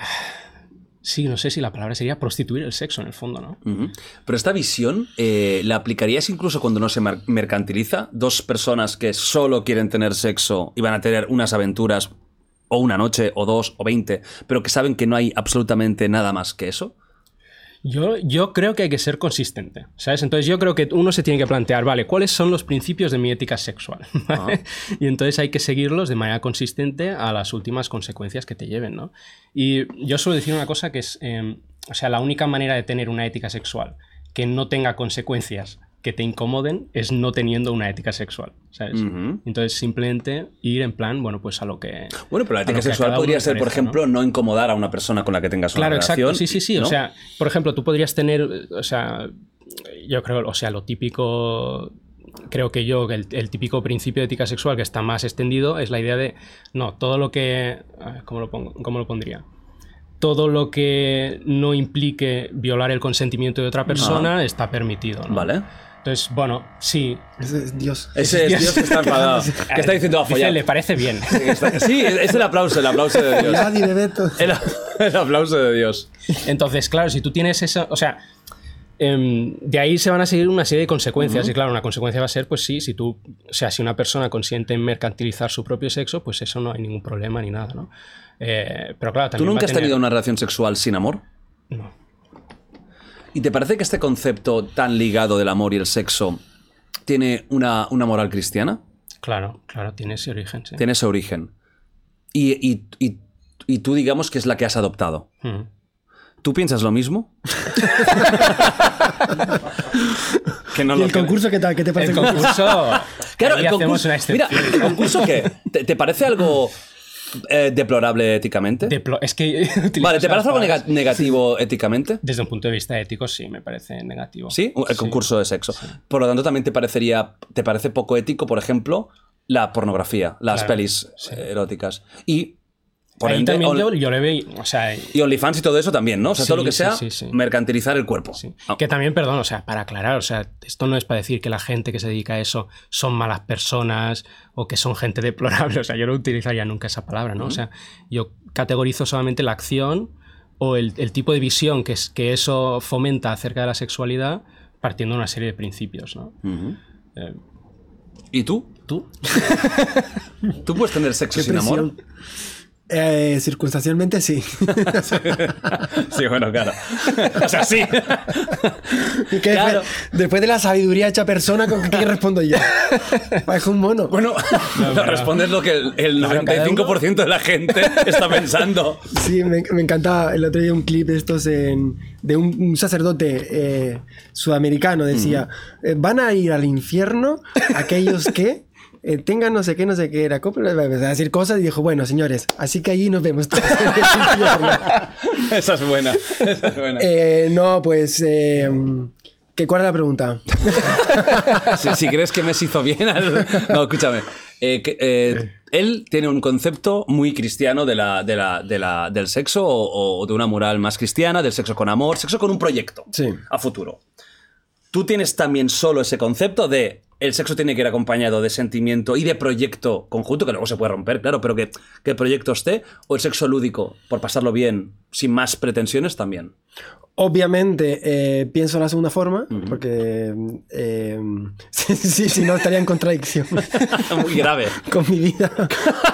sí, no sé si la palabra sería prostituir el sexo en el fondo, ¿no? Pero esta visión, eh, ¿la aplicarías incluso cuando no se mercantiliza? Dos personas que solo quieren tener sexo y van a tener unas aventuras, o una noche, o dos, o veinte, pero que saben que no hay absolutamente nada más que eso. Yo, yo creo que hay que ser consistente, ¿sabes? Entonces yo creo que uno se tiene que plantear, vale, ¿cuáles son los principios de mi ética sexual? ¿Vale? Y entonces hay que seguirlos de manera consistente a las últimas consecuencias que te lleven, ¿no? Y yo suelo decir una cosa que es, eh, o sea, la única manera de tener una ética sexual que no tenga consecuencias que te incomoden es no teniendo una ética sexual. Entonces simplemente ir en plan, bueno, pues a lo que... Bueno, pero la ética sexual podría ser, por ejemplo, ¿no? incomodar a una persona con la que tengas una Claro, relación. exacto. Sí, sí, sí. ¿no? O sea, por ejemplo, tú podrías tener, o sea, yo creo, o sea, lo típico, creo que yo, el, el típico principio de ética sexual que está más extendido es la idea de, no, todo lo que, a ver, ¿cómo lo, pongo, cómo lo pondría? todo lo que no implique violar el consentimiento de otra persona está permitido. ¿no? Vale. Entonces, bueno, sí. Ese es Dios. Ese es Dios que está enfadado. que está diciendo a Dice, follar. le parece bien. Sí, es el aplauso, el aplauso de Dios. Nadie de Beto. El, el aplauso de Dios. Entonces, claro, si tú tienes eso, o sea, em, de ahí se van a seguir una serie de consecuencias. Y claro, una consecuencia va a ser, pues sí, si tú, o sea, si una persona consiente en mercantilizar su propio sexo, pues eso no hay ningún problema ni nada, ¿no? Eh, pero claro, ¿Tú también. va nunca has tener- tenido una relación sexual sin amor? No. ¿Y te parece que este concepto tan ligado del amor y el sexo tiene una, una moral cristiana? Claro, claro, tiene ese origen, sí. Tiene ese origen. Y, y- y- y tú digamos que es la que has adoptado. Mm. ¿Tú piensas lo mismo? que no ¿Y lo el concurso qué tal? ¿Qué te parece El el concurso? Claro, el concurso. una Mira. ¿el concurso qué? ¿Te, te parece algo eh, deplorable éticamente? Deplo- es que. vale, ¿te parece algo negativo éticamente? Desde un punto de vista ético, sí, me parece negativo. Sí, el concurso de sexo. Por lo tanto, también te parecería, te parece poco ético, por ejemplo, la pornografía, las Claro, pelis eróticas. Y por Ahí ende, también yo, yo le veo. O sea, y OnlyFans y todo eso también, ¿no? O sea, Sí, todo lo que sea sí, sí. mercantilizar el cuerpo. Sí. Ah, Que también, perdón, o sea, para aclarar, o sea, esto no es para decir que la gente que se dedica a eso son malas personas o que son gente deplorable, o sea, yo no utilizaría nunca esa palabra, ¿no? O sea, yo categorizo solamente la acción o el, el tipo de visión que, es, que eso fomenta acerca de la sexualidad partiendo de una serie de principios, ¿no? Eh, ¿Y tú? ¿Tú? ¿Tú puedes tener sexo sin amor? Eh, circunstancialmente sí. Sí, bueno, claro. o sea, sí. ¿Y qué Claro. después, de la sabiduría hecha persona, ¿con qué respondo yo? Parezco un mono. Bueno, respondes lo que el, el Claro, cada 95% de la gente está pensando. Sí, me, me encantaba el otro día un clip de estos en- de un, un sacerdote eh, sudamericano. Decía, eh, van a ir al infierno aquellos que eh, tengan no sé qué, no sé qué era. ¿Cómo? Empezó a decir cosas y dijo, bueno, señores, así que allí nos vemos todos en el infierno". Esa es buena. Esa es buena. Eh, no, pues... eh, ¿qué, ¿Cuál es la pregunta? si, si crees que Messi hizo bien. al- No, escúchame. Eh, que, eh, él tiene un concepto muy cristiano de la, de la- de la- del sexo o, o de una moral más cristiana, del sexo con amor, sexo con un proyecto Sí. a futuro. Tú tienes también solo ese concepto de el sexo tiene que ir acompañado de sentimiento y de proyecto conjunto, que luego se puede romper, claro, pero que, que el proyecto esté, o el sexo lúdico, por pasarlo bien, sin más pretensiones también. Obviamente eh, pienso la segunda forma, porque eh, sí, sí, si no estaría en contradicción muy grave. con mi vida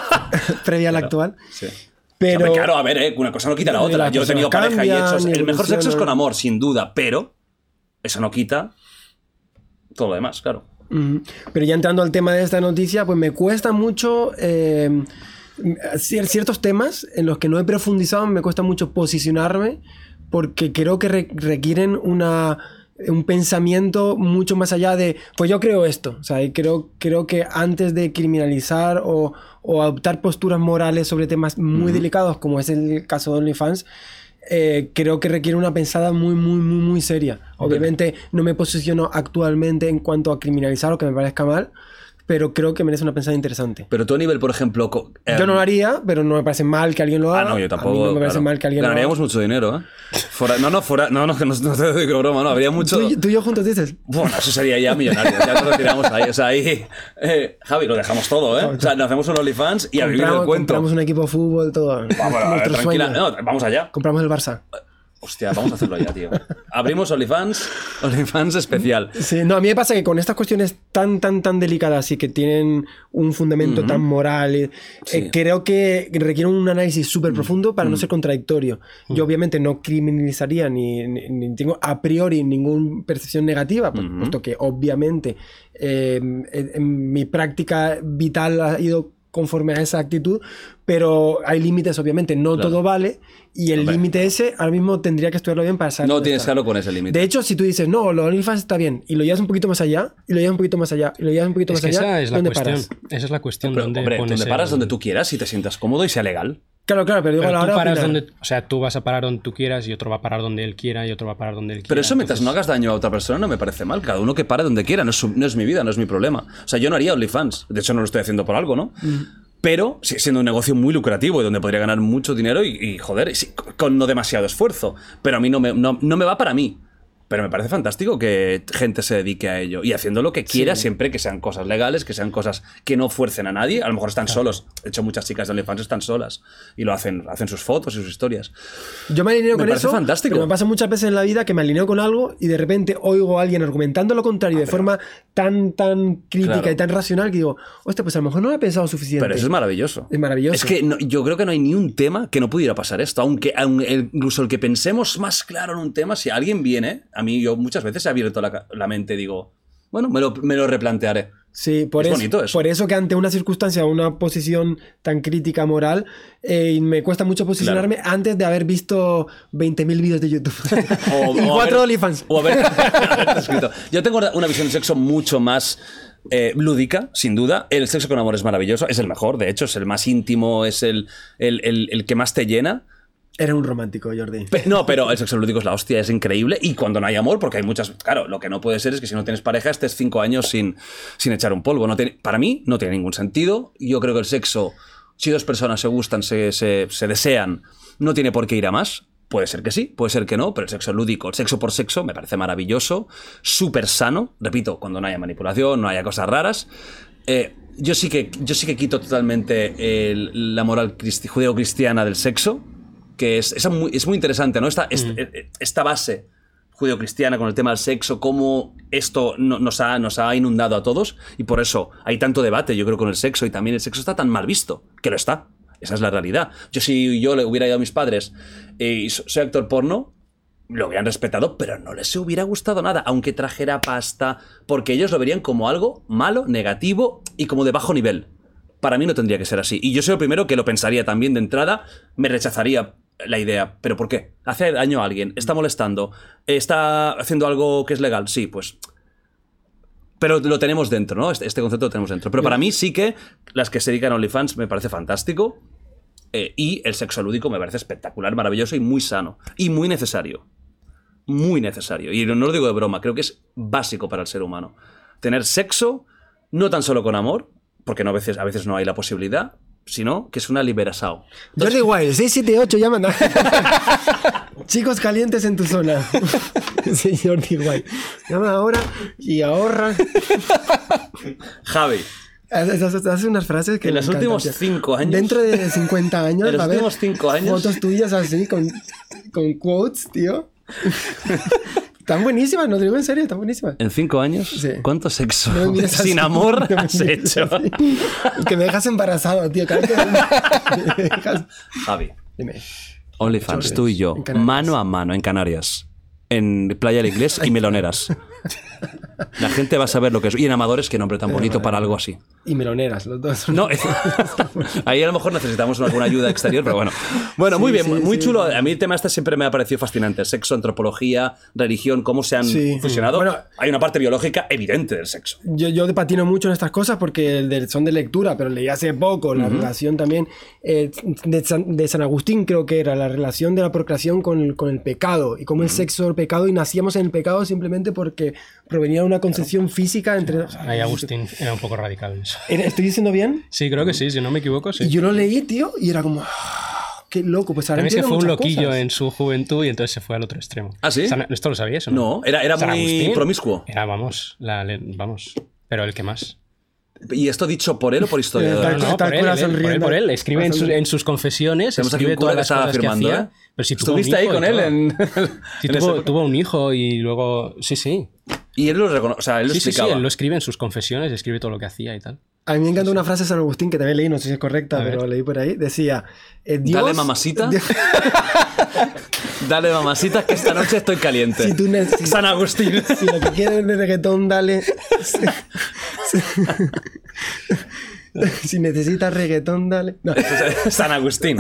previa a la actual. Sí. Pero claro, a ver, eh, una cosa no quita la otra. Yo he tenido personas pareja y he hecho. cambian y El mejor sexo es con amor, sin duda, pero eso no quita todo lo demás, claro. Pero ya entrando al tema de esta noticia, pues me cuesta mucho eh, cier- ciertos temas en los que no he profundizado, me cuesta mucho posicionarme porque creo que re- requieren una, un pensamiento mucho más allá de, pues yo creo esto, o sea, creo, creo que antes de criminalizar o, o adoptar posturas morales sobre temas muy delicados, como es el caso de OnlyFans, eh, creo que requiere una pensada muy, muy, muy, muy seria. Obviamente no me posiciono actualmente en cuanto a criminalizar o que me parezca mal, pero creo que merece una pensada interesante. Pero tú a nivel, por ejemplo. Yo em, no lo haría, pero no me parece mal que alguien lo Ah, haga. no, yo tampoco. A mí no me parece mal que alguien lo haga. Ganaríamos mucho dinero, ¿eh? No, no, fuera, no, no, que no, no te digo broma, no, habría mucho. ¿Tú, y- tú y yo juntos dices. Bueno, eso sería ya millonario, ya nos retiramos ahí. O sea, ahí. eh, Javi, lo dejamos todo, ¿eh? O sea, nos hacemos un OnlyFans y a vivir el cuento. compramos un equipo de fútbol, todo. Vamos, a ver, Nuestro tranquila. No, vamos allá. Compramos el Barça. Hostia, vamos a hacerlo ya, tío. Abrimos OnlyFans, OnlyFans especial. Sí, no, a mí me pasa que con estas cuestiones tan, tan, tan delicadas y que tienen un fundamento tan moral, eh, Sí. eh, creo que requieren un análisis súper profundo para no ser contradictorio. Yo obviamente no criminalizaría ni, ni- ni tengo a priori ninguna percepción negativa, pues, puesto que obviamente eh, en, en mi práctica vital ha ido conforme a esa actitud, pero hay límites, obviamente, no Claro. todo vale, y el límite ese ahora mismo tendría que estudiarlo bien para saber. No tienes claro con ese límite. De hecho, si tú dices, no, lo de OnlyFans está bien, y lo llevas un poquito más allá, y lo llevas un poquito más allá, y lo llevas un poquito Es más que allá, esa es la ¿dónde cuestión. paras? Esa es la cuestión Pero, donde hombre, pones donde paras el- donde tú quieras y te sientas cómodo y sea legal. Claro, claro, pero digo a Pero la hora de paras donde, o sea, tú vas a parar donde tú quieras y otro va a parar donde él quiera y otro va a parar donde él quiera. Pero eso mientras no hagas daño a otra persona no me parece mal. Cada uno que pare donde quiera. No es, su- no es mi vida, no es mi problema. O sea, yo no haría OnlyFans. De hecho, no lo estoy haciendo por algo, ¿no? Pero sigue siendo un negocio muy lucrativo y donde podría ganar mucho dinero y, y, joder, sí, con no demasiado esfuerzo. Pero a mí no me, no, no me va para mí. Pero me parece fantástico que gente se dedique a ello y haciendo lo que quiera, siempre que sean cosas legales, que sean cosas que no fuercen a nadie. A lo mejor están solos. De hecho, muchas chicas de OnlyFans están solas y lo hacen, hacen sus fotos y sus historias. Yo me alineo Me con parece eso. fantástico. pero me pasa muchas veces en la vida que me alineo con algo y de repente oigo a alguien argumentando lo contrario de forma tan, tan crítica Claro. y tan racional que digo, hostia, pues a lo mejor no lo he pensado suficiente. Pero eso es maravilloso. Es maravilloso. Es que no- yo creo que no hay ni un tema que no pudiera pasar esto. Aunque, aun- el- incluso el que pensemos más claro en un tema, si alguien viene, a mí yo muchas veces he abierto la, mente y digo, bueno, me lo, me lo replantearé. Sí, por Es eso, bonito eso. por eso que ante una circunstancia, una posición tan crítica moral, eh, me cuesta mucho posicionarme antes de haber visto 20.000 vídeos de YouTube. O- y o cuatro haber- OnlyFans. O haber, escrito. Yo tengo una visión de sexo mucho más eh, lúdica, sin duda. El sexo con amor es maravilloso, es el mejor, de hecho, es el más íntimo, es el, el- el- el que más te llena. Era un romántico, Jordi. No, pero el sexo lúdico es la hostia, es increíble. Y cuando no hay amor, porque hay muchas. Claro, lo que no puede ser es que si no tienes pareja estés cinco años sin, sin echar un polvo. No tiene- para mí no tiene ningún sentido. Yo creo que el sexo, si dos personas se gustan, se, se- se desean, no tiene por qué ir a más. Puede ser que sí, puede ser que no, pero el sexo lúdico, el sexo por sexo, me parece maravilloso, súper sano. Repito, cuando no haya manipulación, no haya cosas raras. Eh, yo, sí que, yo sí que quito totalmente la moral cristi- judeo-cristiana del sexo que es, es muy, es muy interesante, ¿no? Esta, est- eh, esta base judeocristiana con el tema del sexo, cómo esto no- nos, ha, nos ha inundado a todos y por eso hay tanto debate, yo creo, con el sexo y también el sexo está tan mal visto, que lo está. Esa es la realidad. Yo si yo le hubiera ido a mis padres eh, y so- soy actor porno, lo hubieran respetado, pero no les hubiera gustado nada, aunque trajera pasta, porque ellos lo verían como algo malo, negativo y como de bajo nivel. Para mí no tendría que ser así. Y yo soy el primero que lo pensaría también de entrada, me rechazaría la idea. ¿Pero por qué? Hace daño a alguien, está molestando, está haciendo algo que es legal. Sí, pues pero lo tenemos dentro, ¿no? Este, este concepto lo tenemos dentro. Pero para mí sí que las que se dedican a OnlyFans me parece fantástico. eh, y el sexo lúdico me parece espectacular, maravilloso y muy sano. Y muy necesario. Muy necesario. Y no lo digo de broma, creo que es básico para el ser humano. Tener sexo, no tan solo con amor, porque no, a, veces, a veces no hay la posibilidad, sino que es una liberasao. Jordi Wild, 678, llaman. Chicos calientes en tu zona. sí, Jordi Wild. Llama ahora y ahorra. Javi, Hace unas frases que En los últimos tío. cinco años- Dentro de 50 años. En los últimos cinco años- Fotos tuyas así, con, con quotes, tío. Están buenísimas, no te digo en serio, están buenísimas. en cinco años, Sí. ¿cuánto sexo No me mires así, sin amor no me has mires hecho? así. Que me dejas embarazado, tío. cada vez que me dejas- Javi. Dime. OnlyFans, tú y yo, mano a mano en Canarias, en Playa del Inglés y Meloneras. La gente va a saber lo que es. Y en Amadores, qué nombre tan bonito para algo así. Y meloneras, los dos. No, ahí a lo mejor necesitamos alguna ayuda exterior, pero bueno. Bueno, muy bien, sí, muy sí. chulo. A mí el tema este siempre me ha parecido fascinante. Sexo, antropología, religión, cómo se han fusionado. Bueno, Hay una parte biológica evidente del sexo. Yo, yo patino mucho en estas cosas porque son de lectura, pero leí hace poco la relación también eh, de, San, de San Agustín, creo que era la relación de la procreación con el, con el pecado y cómo el sexo el pecado y nacíamos en el pecado simplemente porque provenía de una concepción física entre. o sea, Ahí Agustín era un poco radical en eso. ¿era- ¿Estoy diciendo bien? Sí, creo que sí, si no me equivoco, sí. Y yo lo leí, tío, y era como. "Ah, ¡Qué loco! Pues ahora También es que fue un loquillo cosas. en su juventud y entonces se fue al otro extremo. ¿Ah, sí? San- ¿Esto lo sabías o no? No, era, era muy Agustín promiscuo. Era, vamos, la vamos. Pero el que más. ¿Y esto dicho por él o por Eh, historiador? tal- No, no, tal por él, cual él, por él, por él. Escribe en, sus- Bastante. en sus confesiones, escribe todas que las estaba cosas que firmando, hacía. ¿eh? Pero si tuvo un Estuviste ahí con él todo. en. Sí, en tuvo, un hijo y luego... Sí, sí. Y él lo reconoce. O sea, él lo Sí, sí, sí, explicaba. él lo escribe en sus confesiones, escribe todo lo que hacía y tal. A mí me encanta una frase de San Agustín que también leí, no sé si es correcta, pero leí por ahí. Decía: eh, Dios, Dale, mamasita. Dale, mamacita, que esta noche estoy caliente. Si tú neces- San Agustín. Si lo que quieres es de reggaetón, dale. si necesitas reggaetón, dale. No, San Agustín.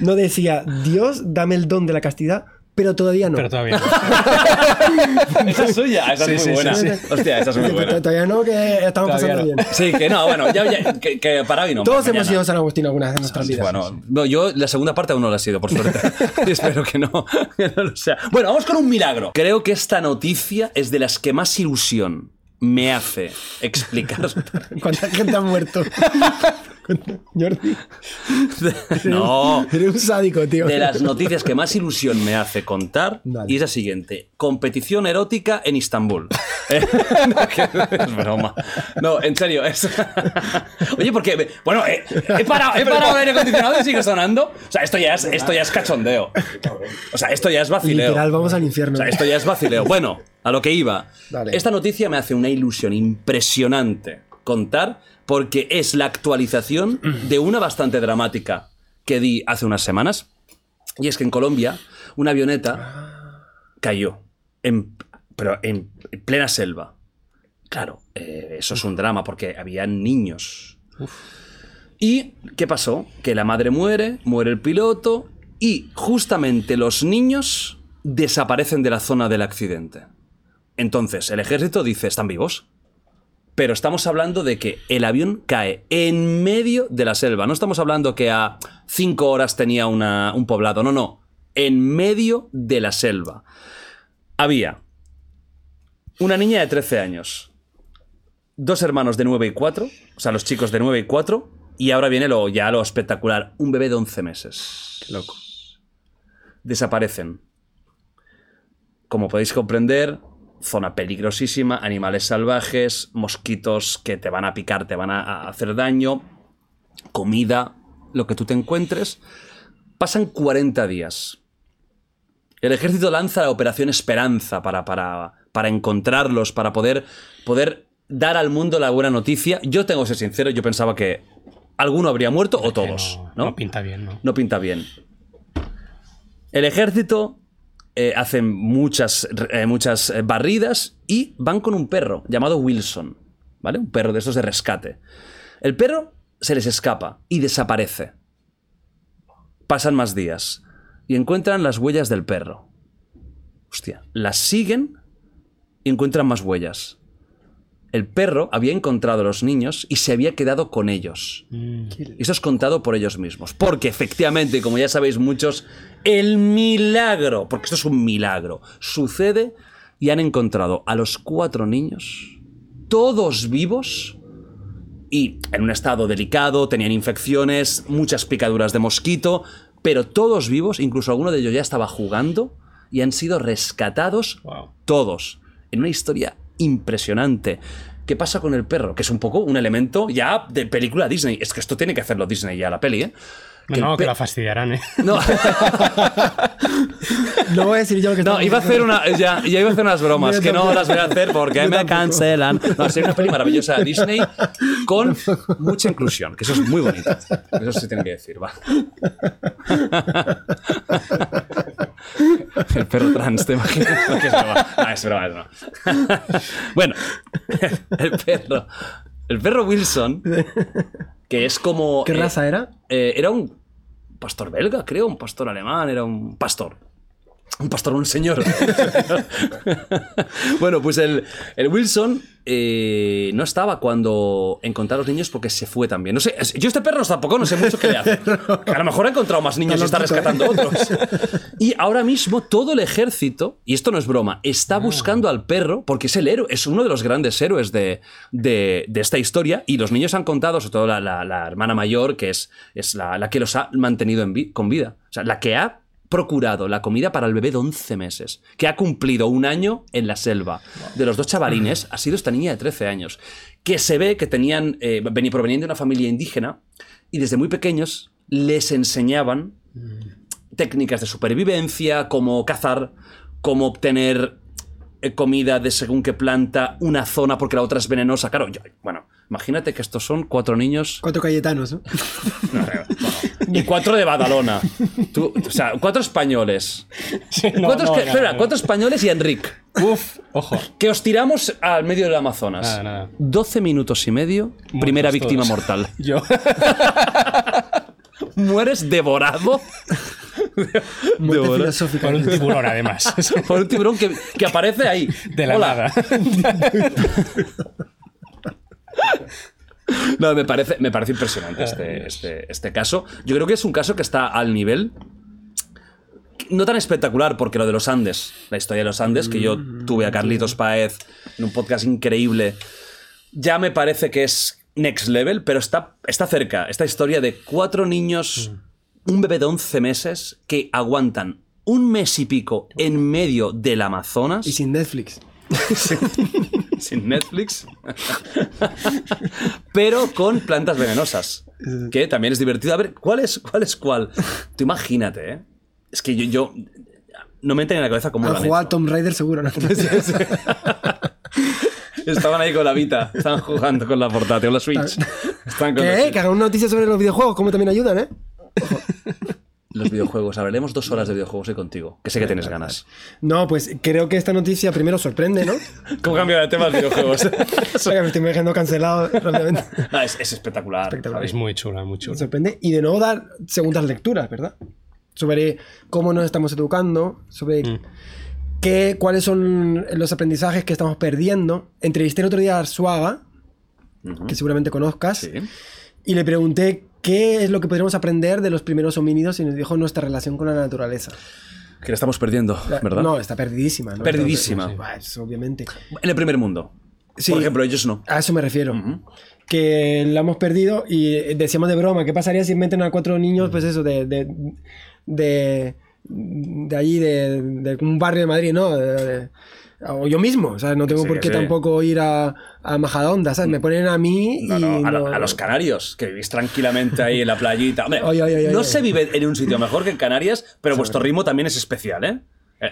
no decía, Dios, dame el don de la castidad, pero todavía no. Pero todavía no. Esa es suya. Esa es Sí, muy sí, buena. sí, sí. Hostia, esa es muy buena. Todavía no, que estamos Todavía pasando no. bien. Sí, que no, bueno, ya, ya- que, que para hoy no. Todos hemos sido San Agustín alguna vez en nuestras vidas. Bueno, no, yo la segunda parte aún no la he sido, por suerte. Y espero que no, que no lo sea. Bueno, vamos con un milagro. Creo que esta noticia es de las que más ilusión me hace explicar. ¿Cuánta gente ha muerto? Jordi, no. eres un sádico, tío. De las noticias que más ilusión me hace contar Dale. y es la siguiente. Competición erótica en Istambul. Eh, no, es broma. No, en serio. es- Oye, porque... Bueno, eh, he parado, he parado el aire acondicionado y sigue sonando. O sea, esto ya es, esto ya es cachondeo. O sea, esto ya es vacileo. Literal, vamos al infierno. O sea, esto ya es vacileo. Bueno, a lo que iba. Dale. Esta noticia me hace una ilusión impresionante contar porque es la actualización de una bastante dramática que di hace unas semanas. Y es que en Colombia una avioneta cayó, en, pero en plena selva. Claro, eh, eso es un drama porque había niños. ¿Y qué pasó? Que la madre muere, muere el piloto y justamente los niños desaparecen de la zona del accidente. Entonces, el ejército dice, ¿están vivos? Pero estamos hablando de que el avión cae en medio de la selva. No estamos hablando que a cinco horas tenía una- un poblado. No, no. En medio de la selva. Había una niña de 13 años, dos hermanos de 9 y 4, o sea, los chicos de 9 y 4, y ahora viene lo, ya lo espectacular, un bebé de 11 meses. Qué loco. Desaparecen. Como podéis comprender, zona peligrosísima, animales salvajes, mosquitos que te van a picar, te van a hacer daño, comida, lo que tú te encuentres. Pasan 40 días. El ejército lanza la Operación Esperanza para, para, para encontrarlos, para poder, poder dar al mundo la buena noticia. Yo tengo que ser sincero, yo pensaba que alguno habría muerto o todos. no, ¿no? no pinta bien, ¿no? no pinta bien. El ejército eh, hace muchas, eh, muchas eh, barridas y van con un perro llamado Wilson, ¿vale? Un perro de esos de rescate. El perro se les escapa y desaparece. Pasan más días y encuentran las huellas del perro. Hostia, las siguen y encuentran más huellas. El perro había encontrado a los niños y se había quedado con ellos. Y Eso es contado por ellos mismos. Porque efectivamente, como ya sabéis muchos, el milagro, porque esto es un milagro, sucede y han encontrado a los cuatro niños, todos vivos y en un estado delicado, tenían infecciones, muchas picaduras de mosquito, pero todos vivos, incluso alguno de ellos ya estaba jugando y han sido rescatados Wow. todos en una historia impresionante. ¿Qué pasa con el perro? Que es un poco un elemento ya de película Disney. Es que esto tiene que hacerlo Disney ya, la peli, ¿eh? No, el no, que la fastidiarán, ¿eh? No, No voy a decir yo que no, iba a hacer una, ya, ya iba a hacer unas bromas que no las voy a hacer porque me cancelan. No, sería una peli maravillosa de Disney con mucha inclusión, que eso es muy bonito. Eso se tiene que decir, va. El perro trans, ¿te imaginas? No, que es broma. No, es broma, es broma. Bueno, el perro. El perro Wilson, que es como. ¿Qué eh, raza era? eh, era un pastor belga, creo, un pastor alemán, era un pastor. Un pastor, un señor. bueno, pues el, el Wilson eh, no estaba cuando encontraron los niños porque se fue también. No sé, yo este perro tampoco no sé mucho qué le hace. Que a lo mejor ha encontrado más niños y está ¿eh? rescatando otros. Y ahora mismo todo el ejército, y esto no es broma, está buscando al perro porque es el héroe, es uno de los grandes héroes de, de- de esta historia. Y los niños han contado, sobre todo la, la- la hermana mayor, que es, es la, la que los ha mantenido en vi- con vida. O sea, la que ha procurado la comida para el bebé de 11 meses, que ha cumplido un año en la selva. De los dos chavalines ha sido esta niña de 13 años, que se ve que tenían, eh, provenían de una familia indígena y desde muy pequeños les enseñaban técnicas de supervivencia, cómo cazar, cómo obtener eh, comida de según qué planta, una zona porque la otra es venenosa. Claro, yo- bueno, imagínate que estos son cuatro niños Cuatro Cayetanos, ¿no? y cuatro de Badalona. Tú- o sea, cuatro españoles. no, ¿Cuántos, no, que- nada, espera, cuatro españoles y Enric. Uf, ojo. Que os tiramos al medio del Amazonas. Nada, nada. 12 minutos y medio, primera víctima todos. mortal. Yo. Mueres devorado Devorado. filosófica. Por un tiburón, además. por un tiburón que, que aparece ahí. De la Hola. nada. No, me parece, me parece impresionante este, este, este caso. Yo creo que es un caso que está al nivel. No tan espectacular, porque lo de los Andes, la historia de los Andes, que yo tuve a Carlitos Paez en un podcast increíble, ya me parece que es next level, pero está, está cerca. Esta historia de cuatro niños, un bebé de 11 meses, que aguantan un mes y pico en medio del Amazonas. Y sin Netflix. sin Netflix, pero con plantas venenosas, que también es divertido. A ver, ¿cuál es cuál? Es cuál? Tú imagínate, ¿eh? Es que yo, yo no me entra en la cabeza cómo Han lo han jugado hecho. a Tomb Raider seguro, ¿no? Estaban ahí con la Vita, estaban jugando con la portátil, con la Switch. Estaban con la ¿Qué? Switch. Que hagan una noticia sobre los videojuegos, cómo también ayudan, ¿eh? Los videojuegos, hablaremos dos horas de videojuegos hoy contigo, que sé que tienes ganas. No, pues creo que esta noticia primero sorprende, ¿no? ¿Cómo cambia de tema los videojuegos? O sea, que me estoy dejando cancelado rápidamente. Ah, es, es espectacular. Es muy chula, muy chula. sorprende. Y de nuevo dar segundas lecturas, ¿verdad? Sobre cómo nos estamos educando, sobre Mm. qué, cuáles son los aprendizajes que estamos perdiendo. Entrevisté el otro día a Arzuaga, que seguramente conozcas, Sí. y le pregunté qué es lo que podríamos aprender de los primeros homínidos y nos dijo nuestra relación con la naturaleza. Que la estamos perdiendo, ¿verdad? No, está perdidísima. ¿no? Perdidísima. Bah, eso, obviamente. En el primer mundo. Sí. Por ejemplo, ellos no. A eso me refiero. Que la hemos perdido y decíamos de broma, ¿qué pasaría si meten a cuatro niños, pues eso, de, de, de, de allí, de, de un barrio de Madrid, ¿no? De- de- o yo mismo, o sea, no tengo sí, por qué sí. tampoco ir a, a Majadahonda, ¿sabes? Me ponen a mí y... No, no, a, lo- no- a los canarios, que vivís tranquilamente ahí en la playita. Hombre, no se vive en un sitio mejor que en Canarias, pero vuestro ritmo también es especial, ¿eh?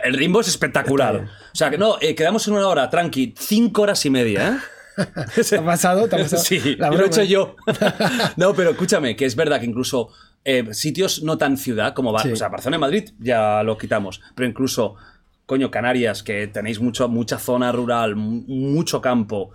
El ritmo es espectacular. O sea, que no, eh, quedamos en una hora, tranqui, cinco horas y media, ¿eh? ¿Te ha pasado? ¿Te ha pasado? Sí, La lo he hecho yo. no, pero escúchame, que es verdad que incluso eh, sitios no tan ciudad como Bar- Sí. o sea, Barcelona y Madrid ya lo quitamos, pero incluso, coño, Canarias, que tenéis mucho, mucha zona rural, mu- mucho campo.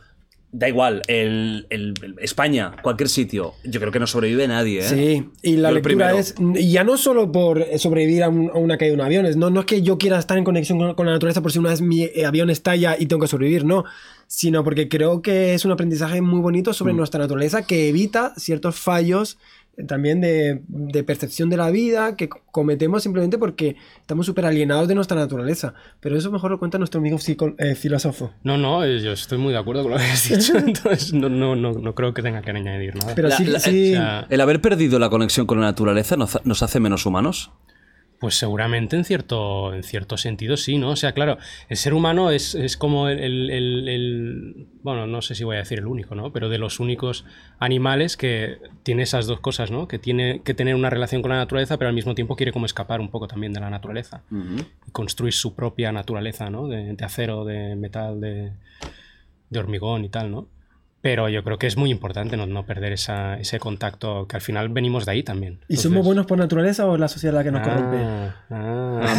Da igual, el, el- el- España, cualquier sitio, yo creo que no sobrevive nadie, ¿eh? Sí, y la Yo lectura es, y ya no solo por sobrevivir a, un- a una caída de un avión, es- no, no es que yo quiera estar en conexión con, con la naturaleza por si una vez mi avión estalla y tengo que sobrevivir, no, sino porque creo que es un aprendizaje muy bonito sobre Mm. nuestra naturaleza que evita ciertos fallos también de, de percepción de la vida que co- cometemos simplemente porque estamos súper alienados de nuestra naturaleza. Pero eso mejor lo cuenta nuestro amigo psico- eh, filósofo. No, no, eh, yo estoy muy de acuerdo con lo que has dicho, entonces no, no, no, no creo que tenga que añadir nada. Pero La- sí, la- sí- O sea, ¿El haber perdido la conexión con la naturaleza nos, nos hace menos humanos? Pues seguramente en cierto, en cierto sentido sí, ¿no? O sea, claro, el ser humano es, es como el, el- el- el- Bueno, no sé si voy a decir el único, ¿no? Pero de los únicos animales que tiene esas dos cosas, ¿no? Que tiene que tener una relación con la naturaleza, pero al mismo tiempo quiere como escapar un poco también de la naturaleza. Y construir su propia naturaleza, ¿no? De, de acero, de metal, de, de hormigón y tal, ¿no? Pero yo creo que es muy importante no, no perder esa- ese contacto, que al final venimos de ahí también. ¿Y somos buenos por naturaleza o es la sociedad la que nos corrompe? Ah, ah.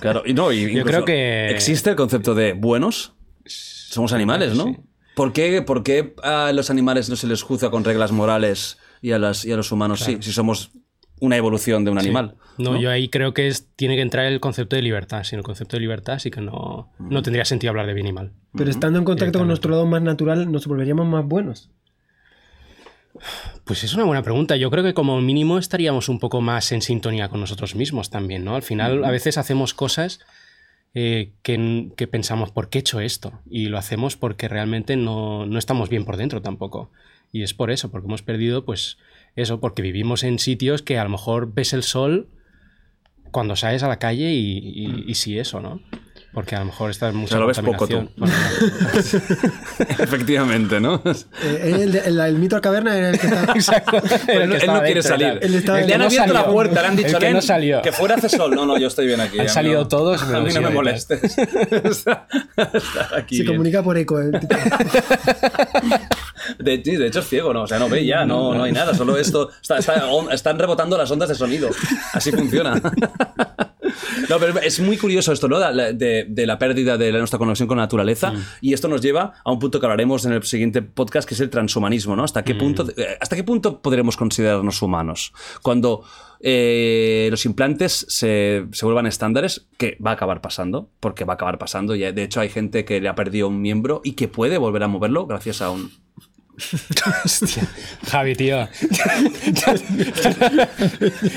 Claro, y no, y incluso creo que- ¿Existe el concepto de buenos? Somos animales, ¿no? Sí. ¿Por qué, por qué a los animales no se les juzga con reglas morales y a, las, y a los humanos sí? Si somos una evolución de un animal. No, yo ahí creo que es, tiene que entrar el concepto de libertad. Sin el concepto de libertad sí que no, no tendría sentido hablar de bien y mal. Pero estando en contacto con nuestro lado más natural, nos volveríamos más buenos. Pues es una buena pregunta. Yo creo que como mínimo estaríamos un poco más en sintonía con nosotros mismos también, ¿no? Al final a veces hacemos cosas eh, que, que pensamos, ¿por qué he hecho esto? Y lo hacemos porque realmente no, no estamos bien por dentro tampoco. Y es por eso, porque hemos perdido, pues eso, porque vivimos en sitios que a lo mejor ves el sol cuando sales a la calle y, y, y sí eso, ¿no? Porque a lo mejor está mucha sea, lo ves poco tú. Bueno, Efectivamente, ¿no? Eh, el, el- el mito de la caverna era el que está... Exacto. Pero El él, que él no estaba quiere dentro, salir. estaba- le han el no abierto la salió. puerta, le han dicho El que "Len, no salió". que fuera hace sol. No, no, yo estoy bien aquí. Han salido no- todos, A mí no me molestes. está, está aquí Se bien. comunica por eco. el tipo. De, de hecho es ciego, ¿no? O sea, no ve ya, no, no hay nada, solo esto. Está- está- están rebotando las ondas de sonido. Así funciona. No, pero es muy curioso esto, ¿no? De, de la pérdida de nuestra conexión con la naturaleza. Y esto nos lleva a un punto que hablaremos en el siguiente podcast, que es el transhumanismo, ¿no? ¿Hasta qué punto, eh, hasta qué punto podremos considerarnos humanos? Cuando eh, los implantes se, se vuelvan estándares, que va a acabar pasando, porque va a acabar pasando. Y de hecho hay gente que le ha perdido un miembro y que puede volver a moverlo gracias a un, Hostia. Javi, tío.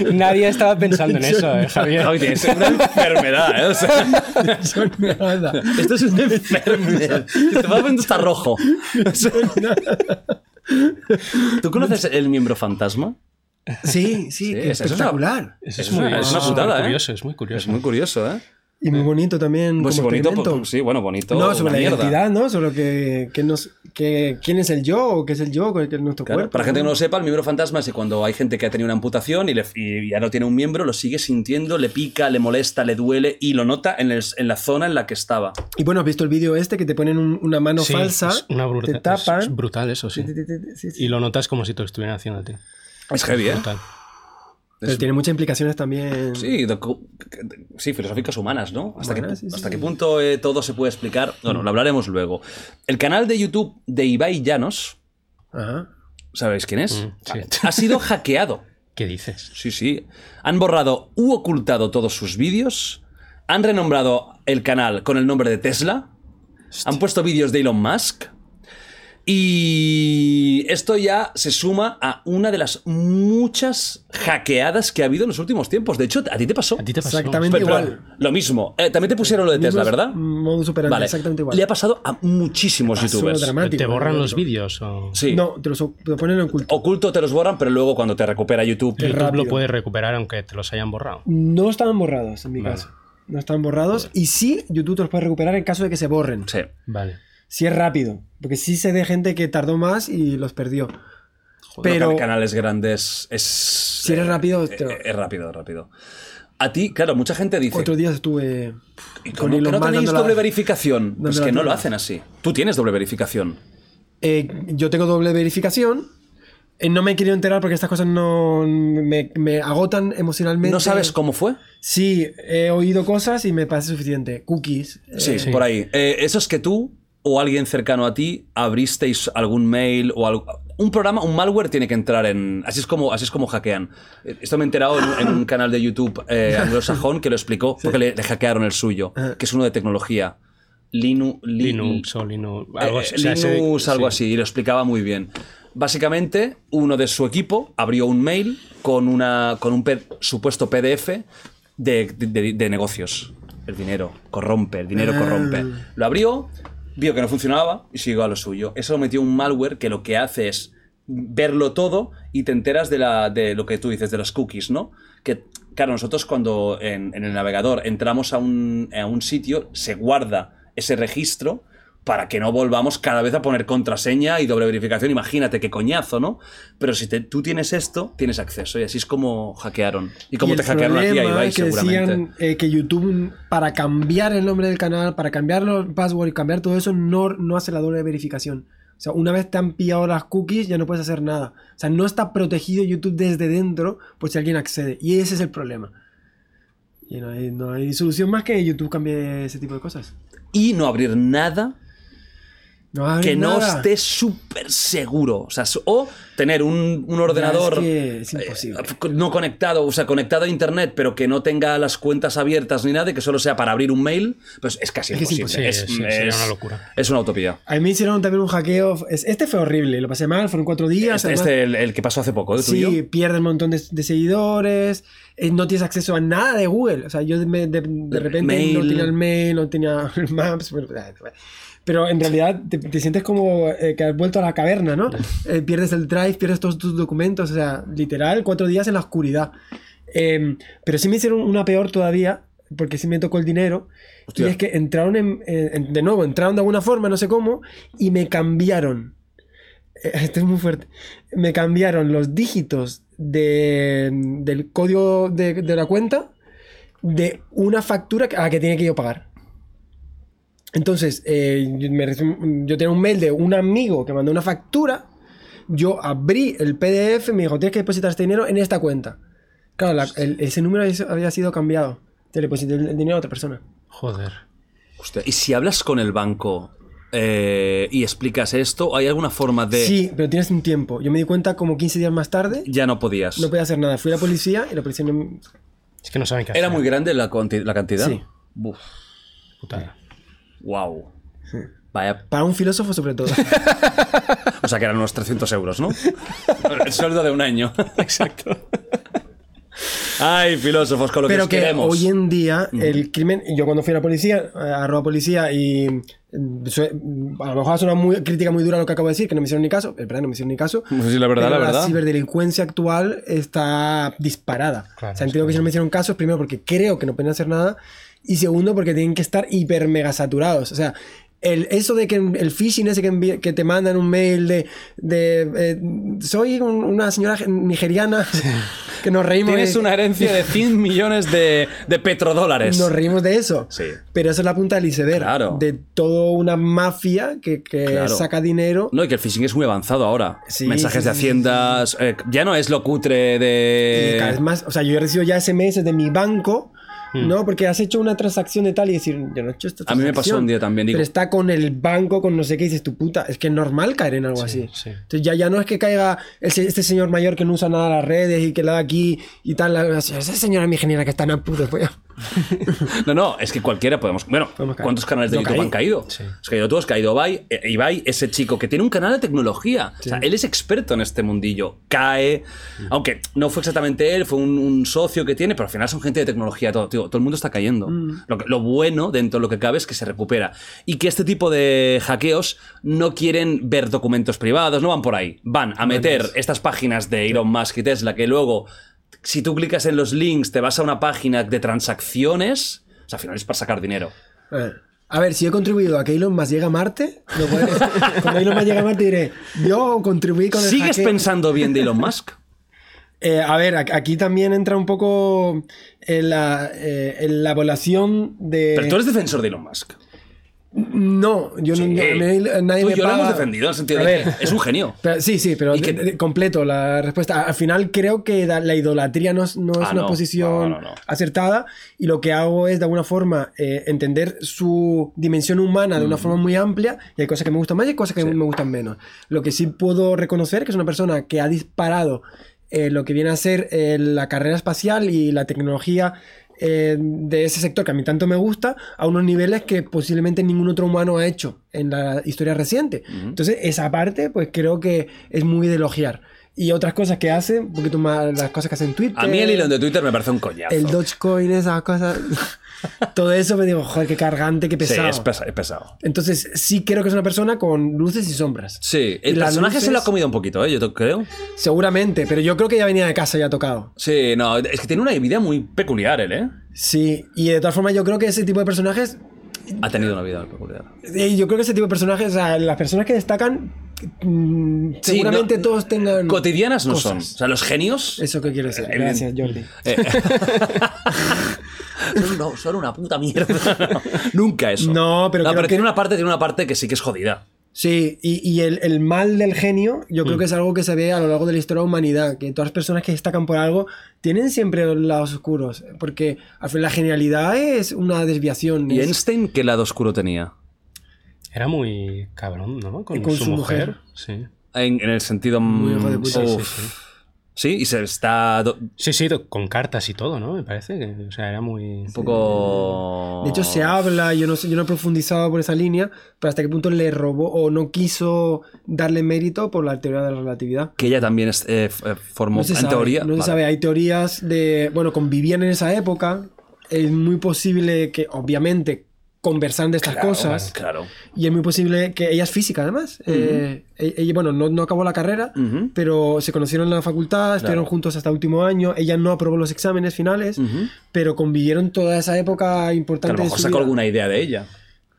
Nadie estaba pensando en eso, eh, Javier. Javi, tienes una enfermedad, ¿eh? O sea, es nada. esto es una enfermedad. Te vas a ver está rojo. ¿Tú conoces el miembro fantasma? Sí, sí, Sí, es una- espectacular. Eso Es es, muy, una- es una es muy putada, ¿eh? curioso, es muy curioso. Es muy curioso, ¿eh? Y muy bonito también. Pues como bonito. experimento. pues, sí, bueno, bonito. No, sobre una la mierda. identidad, ¿no? Sobre que, que nos, que, quién es el yo o qué es el yo, qué es nuestro Claro, cuerpo. para gente que no lo sepa, el miembro fantasma es que cuando hay gente que ha tenido una amputación y, le- y ya no tiene un miembro, lo sigue sintiendo, le pica, le molesta, le duele y lo nota en, el- en la zona en la que estaba. Y bueno, has visto el vídeo este que te ponen un- una mano Sí, falsa, es una bruta- te tapan. es brutal eso, sí. Sí, sí, sí, sí, sí. Y lo notas como si te lo estuvieran haciendo a ti. Es heavy, ¿eh? Brutal. Pero Es- tiene muchas implicaciones también. Sí, sí, filosóficas humanas, ¿no? ¿Hasta, Humanas, qué, sí, sí, hasta sí. qué punto eh, todo se puede explicar? Bueno, lo hablaremos luego. El canal de YouTube de Ibai Llanos, Ajá. ¿sabéis quién es? Mm, sí. Vale. Ha sido hackeado. ¿Qué dices? Sí, sí. Han borrado u ocultado todos sus vídeos. Han renombrado el canal con el nombre de Tesla. Han puesto vídeos de Elon Musk. Y esto ya se suma a una de las muchas hackeadas que ha habido en los últimos tiempos. De hecho, a ti te pasó. ¿A ti te pasó? Exactamente Pero- pero igual. Lo mismo. Eh, también te pusieron lo de Tesla, ¿verdad? Modus operandi, Vale. exactamente igual. Le ha pasado a muchísimos Pasó youtubers. dramático, ¿Te borran los vídeos? O... Sí. No, te los te lo ponen en oculto. Oculto te los borran, pero luego cuando te recupera YouTube. YouTube rápido. lo puedes recuperar aunque te los hayan borrado. No estaban borrados, en mi Vale. caso. No estaban borrados. Y sí, YouTube te los puede recuperar en caso de que se borren. Sí. Vale. Si es rápido. Porque sí sé de gente que tardó más y los perdió. Pero Pero canales grandes es. si eres rápido, te- Eh, Es rápido, rápido. A ti, claro, mucha gente dice. cuatro días estuve ¿y con cómo que no tenéis la- doble verificación? Pues que no lo hacen así. Tú tienes doble verificación. Eh, yo tengo doble verificación. Eh, no me he querido enterar porque estas cosas no me, me agotan emocionalmente. ¿No sabes cómo fue? Sí, he oído cosas y me parece suficiente. Cookies. eh, Sí, por ahí. Eh, eso es que tú o alguien cercano a ti abristeis algún mail o algo. Un programa, un malware tiene que entrar en. Así es como, así es como hackean. Esto me he enterado en, en un canal de YouTube eh, anglosajón que lo explicó porque le, le hackearon el suyo, que es uno de tecnología. Linu, Li- Linux o Linux. Algo así. Linux, algo sí. así, y lo explicaba muy bien. Básicamente, uno de su equipo abrió un mail con, una, con un supuesto PDF de, de- de negocios. El dinero corrompe, el dinero Ah. corrompe. Lo abrió, vio que no funcionaba y siguió a lo suyo. Eso lo metió un malware que lo que hace es verlo todo y te enteras de, la, de lo que tú dices, de las cookies, ¿no? Que, claro, nosotros cuando en, en el navegador entramos a un, a un sitio, se guarda ese registro para que no volvamos cada vez a poner contraseña y doble verificación. Imagínate qué coñazo, ¿no? Pero si te- tú tienes esto, tienes acceso y así es como hackearon. Y como Y te el hackearon a ti, a Ibai, que seguramente. decían eh, que YouTube, para cambiar el nombre del canal, para cambiar los password y cambiar todo eso, no, no hace la doble verificación. O sea, una vez te han pillado las cookies, ya no puedes hacer nada. O sea, no está protegido YouTube desde dentro por si alguien accede. Y ese es el problema. Y no hay, no hay solución más que YouTube cambie ese tipo de cosas. Y no abrir nada No que no esté súper seguro. O, sea, o tener un, un ordenador que es imposible. eh, no conectado, o sea, conectado a internet, pero que no tenga las cuentas abiertas ni nada, y que solo sea para abrir un mail, pues es casi Es que es imposible. imposible. Sí, sería una locura. Es una utopía. A mí me hicieron también un hackeo. es- Este fue horrible, lo pasé mal, fueron cuatro días. Este, además- este, el, el que pasó hace poco, ¿el Sí, tuyo? pierde un montón de, de seguidores, eh, no tienes acceso a nada de Google. O sea, yo me- de, de repente Mail. no tenía el mail, no tenía el Maps. bueno, eh, Pero en realidad te, te sientes como eh, que has vuelto a la caverna, ¿no? Eh, pierdes el drive, pierdes todos tus documentos, o sea, literal, cuatro días en la oscuridad. Eh, pero sí me hicieron una peor todavía, porque sí me tocó el dinero. Hostia. Y es que entraron en- en- de nuevo, entraron de alguna forma, no sé cómo, y me cambiaron. Eh, Esto es muy fuerte. Me cambiaron los dígitos de- del código de, de la cuenta de una factura a la que tenía que yo pagar. Entonces, eh, yo, me reci- yo tenía un mail de un amigo que mandó una factura. Yo abrí el PDF y me dijo: Tienes que depositar este dinero en esta cuenta. Claro, la- el- ese número había- había sido cambiado. Te deposité el, dinero a otra persona. Joder. Hostia, Y si hablas con el banco eh, y explicas esto, ¿hay alguna forma de...? Sí, pero tienes un tiempo. Yo me di cuenta como 15 días más tarde. Ya no podías. No podía hacer nada. Fui a la policía y la policía no, Es que no saben qué hacer. ¿Era muy grande la, cantidad? Sí. Buf, Putada. Wow. Vaya Para un filósofo, sobre todo. O sea, que eran unos 300 euros, ¿no? El sueldo de un año. Exacto. Ay, filósofos, con lo que Pero os que queremos. hoy en día el crimen, yo cuando fui a la policía, eh, arroba policía y mm, sue- a lo mejor suena muy crítica muy dura lo que acabo de decir, que no me hicieron ni caso, es verdad, no me hicieron ni caso. Pues sí, la verdad, pero la verdad. ciberdelincuencia actual está disparada. Claro, o sea, entiendo que si no me hicieron caso, primero porque creo que no pueden hacer nada y segundo porque tienen que estar hiper mega saturados. O sea, el, eso de que el phishing ese que, que te mandan un mail de, de eh, soy un- una señora nigeriana que nos reímos Tienes de- una herencia de 100 millones de, de petrodólares. nos reímos de eso. Sí. Pero eso es la punta del iceberg. Claro. De toda una mafia que, que Claro. saca dinero. No, y que el phishing es muy avanzado ahora. Sí, Mensajes de haciendas. eh, ya no es lo cutre Y de. cada vez más. O sea, yo he recibido ya SMS de mi banco. ¿No? Porque has hecho una transacción de tal y decir, yo no he hecho esta A mí me pasó transacción. un día también, digo- Pero está con el banco, con no sé qué, y dices, tu puta. Es que es normal caer en algo así. sí. Entonces ya, ya no es que caiga ese- este señor mayor que no usa nada las redes y que le da aquí y tal. la- Esa señora mi ingeniera que está en el puto. Pues, No, no, es que cualquiera podemos. Bueno, Podemos. ¿cuántos canales de Yo YouTube caí. han caído? Sí. Has caído tú, has caído Ibai. eh, Ibai, ese chico que tiene un canal de tecnología. O sea, él es experto en este mundillo. Cae. Aunque no fue exactamente él, fue un, un socio que tiene, pero al final son gente de tecnología. Todo, tío, todo el mundo está cayendo. Lo, que- lo bueno dentro de lo que cabe es que se recupera. Y que este tipo de hackeos no quieren ver documentos privados, no van por ahí. Van a meter estas páginas de Elon Musk y Tesla que luego si tú clicas en los links, te vas a una página de transacciones. O sea, al final es para sacar dinero. A ver, a ver, si he contribuido a que Elon Musk llegue a Marte, lo cuando Elon Musk llegue a Marte diré, yo contribuí con el ¿Sigues hackeo. pensando bien de Elon Musk? Eh, a ver, aquí también entra un poco en la, eh, en la evaluación de... Pero tú eres defensor de Elon Musk. No, yo no, Sí. a mí nadie Tú me y yo lo paga- hemos defendido en el sentido A de ver, que es un genio. pero- sí, sí, pero ¿Y qué- de- de- completo la respuesta. Al final creo que la idolatría no es, no es Ah, una no. posición acertada y lo que hago es de alguna forma eh, entender su dimensión humana de una forma muy amplia y hay cosas que me gustan más y hay cosas que me gustan menos. Lo que sí puedo reconocer que es una persona que ha disparado eh, lo que viene a ser eh, la carrera espacial y la tecnología eh, de ese sector que a mí tanto me gusta a unos niveles que posiblemente ningún otro humano ha hecho en la historia reciente. Entonces, esa parte, pues creo que es muy de elogiar. Y otras cosas que hace, un poquito más las cosas que hace en Twitter. A mí el Elon de Twitter me parece un coñazo. El Dogecoin, esas cosas. Todo eso me digo, joder, qué cargante, qué Sí, pesado. es, pesa- es pesado. Entonces, sí creo que es una persona con luces y sombras. Sí, Y el las personaje se lo ha comido un poquito, ¿eh? Yo creo. Seguramente, pero yo creo que ya venía de casa ya tocado. Sí, no, es que tiene una vida muy peculiar él, ¿eh? Sí, y de todas formas yo creo que ese tipo de personajes Ha tenido una vida peculiar. Eh, Yo creo que ese tipo de personajes, o sea, las personas que destacan, mm, Sí, seguramente no- todos tengan. Cotidianas no son. O sea, los genios. Eso que quiero decir. Gracias, Jordi. Eh, son, una, son una puta mierda. Nunca eso. No, pero creo pero que- tiene una parte, tiene una parte que sí que es jodida. Sí, y, y el, el mal del genio, yo Mm. creo que es algo que se ve a lo largo de la historia de la humanidad, que todas las personas que destacan por algo tienen siempre los lados oscuros, porque al final la genialidad es una desviación. ¿Y es- Einstein qué lado oscuro tenía? Era muy cabrón, ¿no? Con, Con su, su mujer. mujer. Sí. En, en el sentido. Muy hijo de mm, puta. uf. Sí, sí, sí. Sí, y se está do- Sí, sí, con cartas y todo, ¿no? Me parece que, o sea, era muy... un poco. De hecho, se habla, yo no sé, yo no he profundizado por esa línea, pero hasta qué punto le robó o no quiso darle mérito por la teoría de la relatividad. Que ella también es, eh, eh, formó. No se en sabe, teoría. no se vale. sabe. Hay teorías de, bueno, convivían en esa época. Es muy posible que, obviamente, conversaran de estas Claro, cosas. Claro. Y es muy posible que ella es física, además. Eh, ella, bueno, no, no acabó la carrera, pero se conocieron en la facultad, estuvieron juntos hasta último año. Ella no aprobó los exámenes finales, pero convivieron toda esa época Que a importante. de su sacó vida. alguna idea de ella.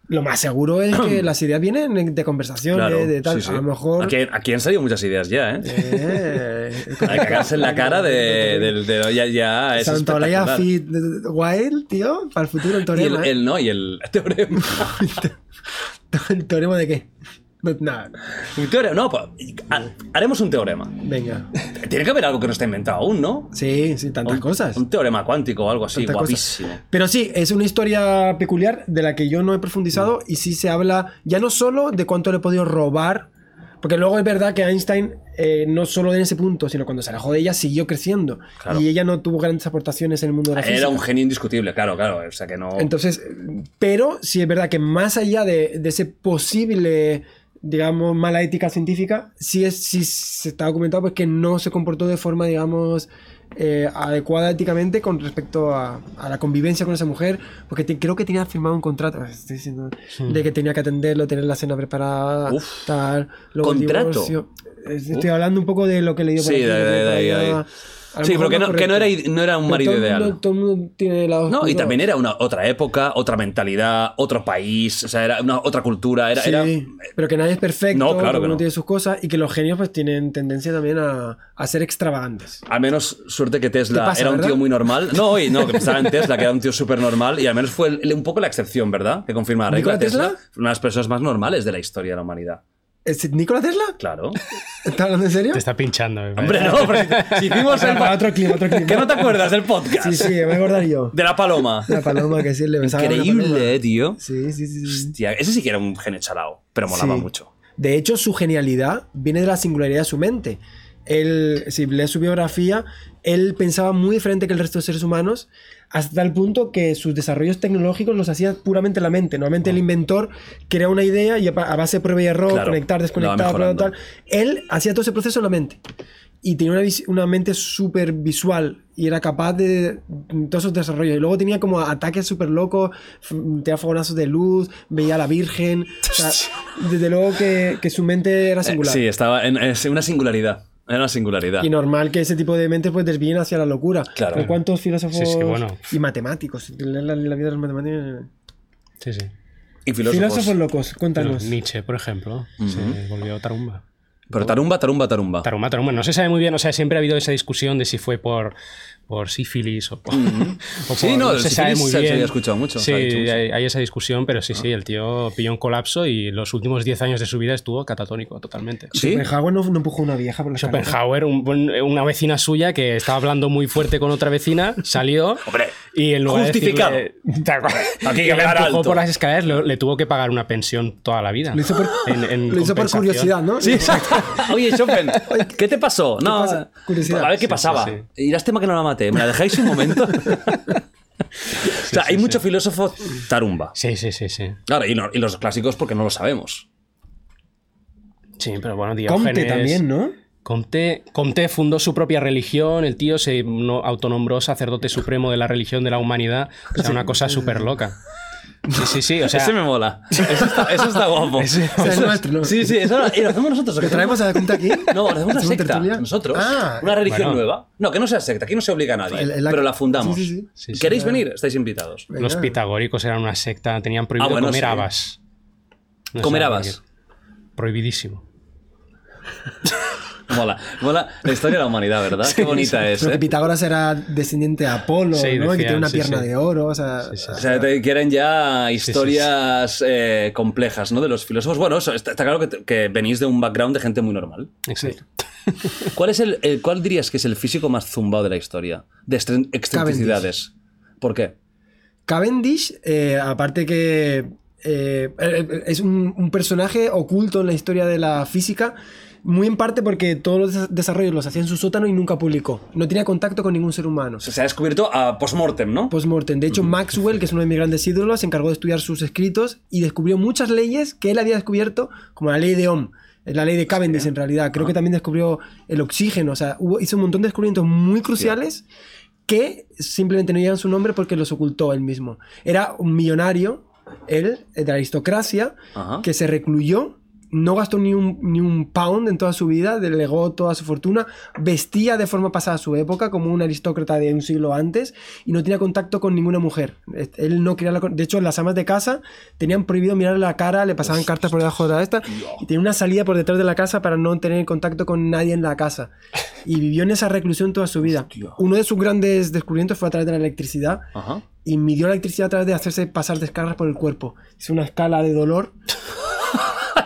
Lo más seguro es que las ideas vienen de conversaciones, Claro. de tal. sí, sí. A lo mejor. Aquí, aquí han salido muchas ideas ya, ¿eh? Eh, Hay que cagarse en la cara de, del- de- ya, ya es Santolaya. Fit Wild, tío, para el futuro el Y el, teorema. ¿eh? el no, y el teorema. ¿El teorema de qué? Nada. Un teorema. No, pues, ha- haremos un teorema. Venga. Tiene que haber algo que no está inventado aún, ¿no? Sí, sí, tantas un, cosas. Un teorema cuántico o algo así, tantas cosas. guapísimo. Pero sí, es una historia peculiar de la que yo no he profundizado Mm. y sí se habla ya no solo de cuánto le he podido robar, porque luego es verdad que Einstein eh, no solo en ese punto, sino cuando se alejó de ella siguió creciendo Claro. y ella no tuvo grandes aportaciones en el mundo de la física. Era un genio indiscutible, claro, claro. O sea que no. Entonces, pero sí es verdad que más allá de, de ese posible, digamos, mala ética científica, sí, es, sí se está documentado pues, que no se comportó de forma, digamos, eh, adecuada éticamente con respecto a, a la convivencia con esa mujer, porque te- creo que tenía firmado un contrato, estoy diciendo, de que tenía que atenderlo, tener la cena preparada, Uf. tal, luego ¿Contrato? divorcio. Estoy hablando un poco de lo que he leído por Sí, aquí, de- de- de Sí, pero que no, que no era, no era un marido todo ideal. mundo- todo el mundo tiene la No, y también era una otra época, otra mentalidad, otro país, o sea, era una otra cultura, era... Sí, era- pero que nadie es perfecto, No, claro que uno no. tiene sus cosas y que los genios pues tienen tendencia también a, a ser extravagantes. Al menos suerte que Tesla ¿Qué pasa, era un verdad? tío muy normal. No, y no, que estaba en Tesla, que era un tío súper normal y al menos fue el- un poco la excepción, ¿verdad? Que confirma la regla. ¿Nikola Tesla? una de las personas más normales de la historia de la humanidad. ¿Es Nikola Tesla? Claro. ¿Estás hablando en serio? Te está pinchando. me Hombre, no, pero si, hicimos el... Para otro clima, otro clima. ¿Que no te acuerdas del podcast? Sí, sí, me voy a acordar yo. De la paloma. La paloma que sí le besaba a la paloma. Increíble, eh, tío. Sí, sí, sí, sí. Hostia, ese sí que era un genio chalao, pero molaba Sí. mucho. De hecho, su genialidad viene de la singularidad de su mente. Él, si lees su biografía, él pensaba muy diferente que el resto de seres humanos, hasta el punto que sus desarrollos tecnológicos los hacía puramente la mente. Normalmente el inventor crea una idea y a base de prueba y error, Claro, conectar, desconectar, tal, tal. Él hacía todo ese proceso en la mente. Y tenía una, una mente súper visual y era capaz de todos esos desarrollos. Y luego tenía como ataques súper locos, tenía fogonazos de luz, veía a la Virgen. O sea, desde luego que, que su mente era Eh, singular. sí, estaba en, es una singularidad. Era una singularidad. Y normal que ese tipo de mentes pues desvíen hacia la locura. Claro. Pero ¿Cuántos filósofos Sí, sí, bueno. y matemáticos? Leer la, la vida de los matemáticos. Sí, sí. Y filósofos. Filósofos locos, cuéntanos. Nietzsche, por ejemplo, se volvió tarumba. Pero tarumba, tarumba, tarumba. Tarumba, tarumba. No se sabe muy bien, o sea, siempre ha habido esa discusión de si fue por, por sífilis o por. o Sí, por- no, se sabe muy se- se bien. había escuchado mucho, Sí, hay, hay esa discusión, pero sí, sí, el tío pilló un colapso y los últimos 10 años de su vida estuvo catatónico totalmente. Sí. Schopenhauer no, no empujó una vieja por la. Schopenhauer, un una vecina suya que estaba hablando muy fuerte con otra vecina, salió Hombre, y en lugar justificado. de decirle-. Aquí que le empujó alto. por las escaleras, le, le tuvo que pagar una pensión toda la vida. Lo hizo por, En- en lo hizo por compensación. curiosidad, ¿no? Sí, exacto. Oye, Chopin, ¿qué te pasó? no, pasa? Curiosidad. A ver qué Sí, pasaba. sí, Y lástima que no la ¿Me la dejáis un momento? o sea, hay mucho filósofo tarumba. Sí, sí, sí, sí. Claro, y, no- y los clásicos porque no lo sabemos. Sí, pero bueno, Diógenes... Comte también, ¿no? Comte, Comte fundó su propia religión, el tío se no- autonombró sacerdote supremo de la religión de la humanidad. O sea, una cosa súper loca. Sí, sí, sí. O sea, Ese me mola. Eso está, eso está guapo. O sea, es nuestro, ¿no? Sí, sí, eso lo, y lo hacemos nosotros. ¿o ¿Lo traemos a la cuenta aquí? No, hacemos una ¿Hacemos secta. tertulia? Nosotros. Ah, una religión bueno. nueva. No, que no sea secta. Aquí no se obliga a nadie. El- el- pero la fundamos. Sí, sí, sí. Sí, sí. ¿Queréis venir? Estáis invitados. Venga. los pitagóricos eran una secta, tenían prohibido Ah, bueno, comer sí. habas. No ¿Comer habas? Prohibidísimo. Mola. Mola la historia de la humanidad, ¿verdad? Qué bonita es. Creo que ¿eh? Pitágoras era descendiente de Apolo, Sí, ¿no? que tiene una sí, pierna sí. de oro, o sea... Sí, sí. O sea, te quieren ya historias eh, complejas, ¿no? De los filósofos. Bueno, eso, está, está claro que, te- que venís de un background de gente muy normal. Exacto. ¿Cuál, es el, el- ¿Cuál dirías que es el físico más zumbado de la historia? De excentricidades. ¿Por qué? Cavendish, eh, aparte que eh, es un, un personaje oculto en la historia de la física, muy en parte porque todos los des- desarrollos los hacía en su sótano y nunca publicó. No tenía contacto con ningún ser humano. O sea, se ha descubierto a post-mortem, ¿no? Post-mortem. De hecho, Maxwell, que es uno de mis grandes ídolos, se encargó de estudiar sus escritos y descubrió muchas leyes que él había descubierto, como la ley de Ohm, la ley de Cavendish en realidad. Creo que también descubrió el oxígeno. O sea, hubo- hizo un montón de descubrimientos muy cruciales que simplemente no llevan su nombre porque los ocultó él mismo. Era un millonario, él, de la aristocracia, Ajá. que se recluyó, no gastó ni un, ni un pound en toda su vida, delegó toda su fortuna, vestía de forma pasada su época, como un aristócrata de un siglo antes, y no tenía contacto con ninguna mujer. Él no quería... la de hecho, las amas de casa tenían prohibido mirarle la cara, le pasaban cartas por debajo de la esta, y tenía una salida por detrás de la casa para no tener contacto con nadie en la casa. Y vivió en esa reclusión toda su vida. Uno de sus grandes descubrimientos fue a través de la electricidad, Ajá. y midió la electricidad a través de hacerse pasar descargas por el cuerpo. Es una escala de dolor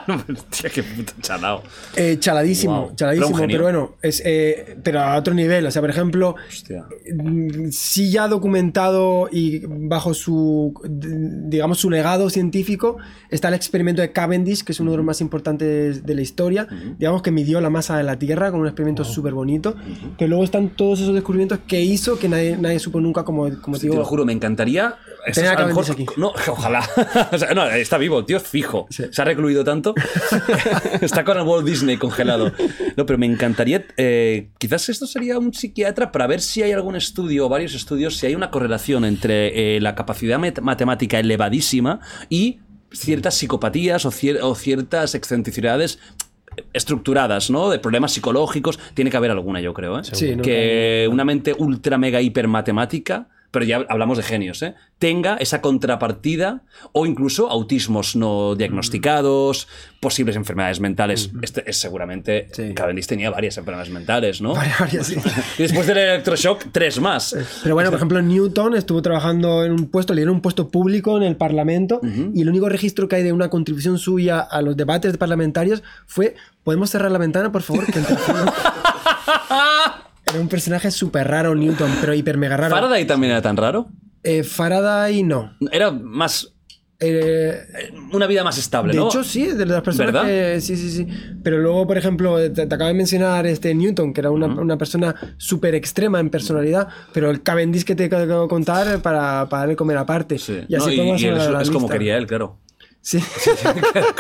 Hostia, qué puto chalao. eh, chaladísimo, Wow. chaladísimo, pero bueno, es, eh, pero a otro nivel. O sea, por ejemplo, Hostia. mm, sí ya documentado y bajo su, digamos, su legado científico está el experimento de Cavendish, que es uno de los más importantes de la historia. Digamos que midió la masa de la Tierra con un experimento súper bonito. Que luego están todos esos descubrimientos que hizo que nadie, nadie supo nunca, como, como te Te digo. lo juro, me encantaría. Tener a mejor- Cavendish aquí. No, ojalá. o sea, no, está vivo, tío, fijo. Sí. Se ha recluido tanto. Está con el Walt Disney congelado. No, pero me encantaría. eh, quizás esto sería un psiquiatra para ver si hay algún estudio o varios estudios, si hay una correlación entre eh, la capacidad matemática elevadísima y ciertas psicopatías o, cier- o ciertas excentricidades estructuradas, ¿no? De problemas psicológicos. Tiene que haber alguna, yo creo, ¿eh? Sí, no que una mente ultra mega hiper matemática, pero ya hablamos de genios, ¿eh? tenga esa contrapartida o incluso autismos no diagnosticados, posibles enfermedades mentales. Este es seguramente Sí. Cavendish tenía varias enfermedades mentales, ¿no? Varias, sí. Y después del electroshock, tres más. Pero bueno, por ejemplo, Newton estuvo trabajando en un puesto, le dieron un puesto público en el Parlamento y el único registro que hay de una contribución suya a los debates parlamentarios fue, ¿podemos cerrar la ventana, por favor? Que entra frío?". Era un personaje súper raro, Newton, pero hiper mega raro. Faraday también era tan raro. Eh, Faraday no. Era más. Eh, Una vida más estable, de ¿no? hecho, sí, de las personas ¿Verdad? que... Sí, sí, sí. Pero luego, por ejemplo, te, te acabo de mencionar este Newton, que era una, una persona súper extrema en personalidad, pero el Cavendish que te acabo de contar para, para darle comer aparte. Sí. Y así No, y- y él es, la es como quería él, claro. Sí,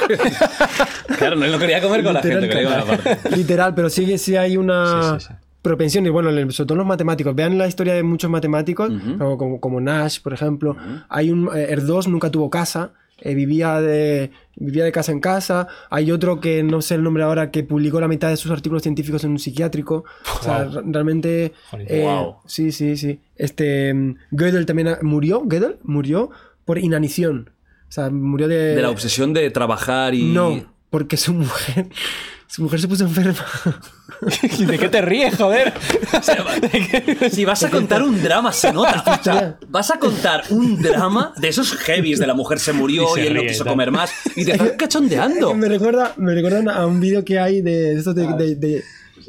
Claro, no, él no quería comer con la gente, quería comer aparte. Literal, pero sí, sí hay una Sí, sí, sí. Propensión. Y bueno, sobre todo los matemáticos. Vean la historia de muchos matemáticos, como, como- como Nash, por ejemplo. Hay un. eh, R2 nunca tuvo casa. eh, vivía, de, vivía de casa en casa. Hay otro que no sé el nombre ahora que publicó la mitad de sus artículos científicos en un psiquiátrico. O sea, re- realmente. Eh, wow. Sí, sí, sí. Este. mm, Gödel también murió. Gödel murió por inanición. O sea, murió de. De la obsesión de trabajar y. No, porque su mujer. Su mujer se puso enferma. ¿De qué te ríes, joder? Si vas a contar un drama, se nota. O sea, vas a contar un drama de esos heavies de la mujer se murió Y él no quiso tal. comer más. Y te estás cachondeando. me recuerda, me recuerda a un vídeo que hay de, de- de-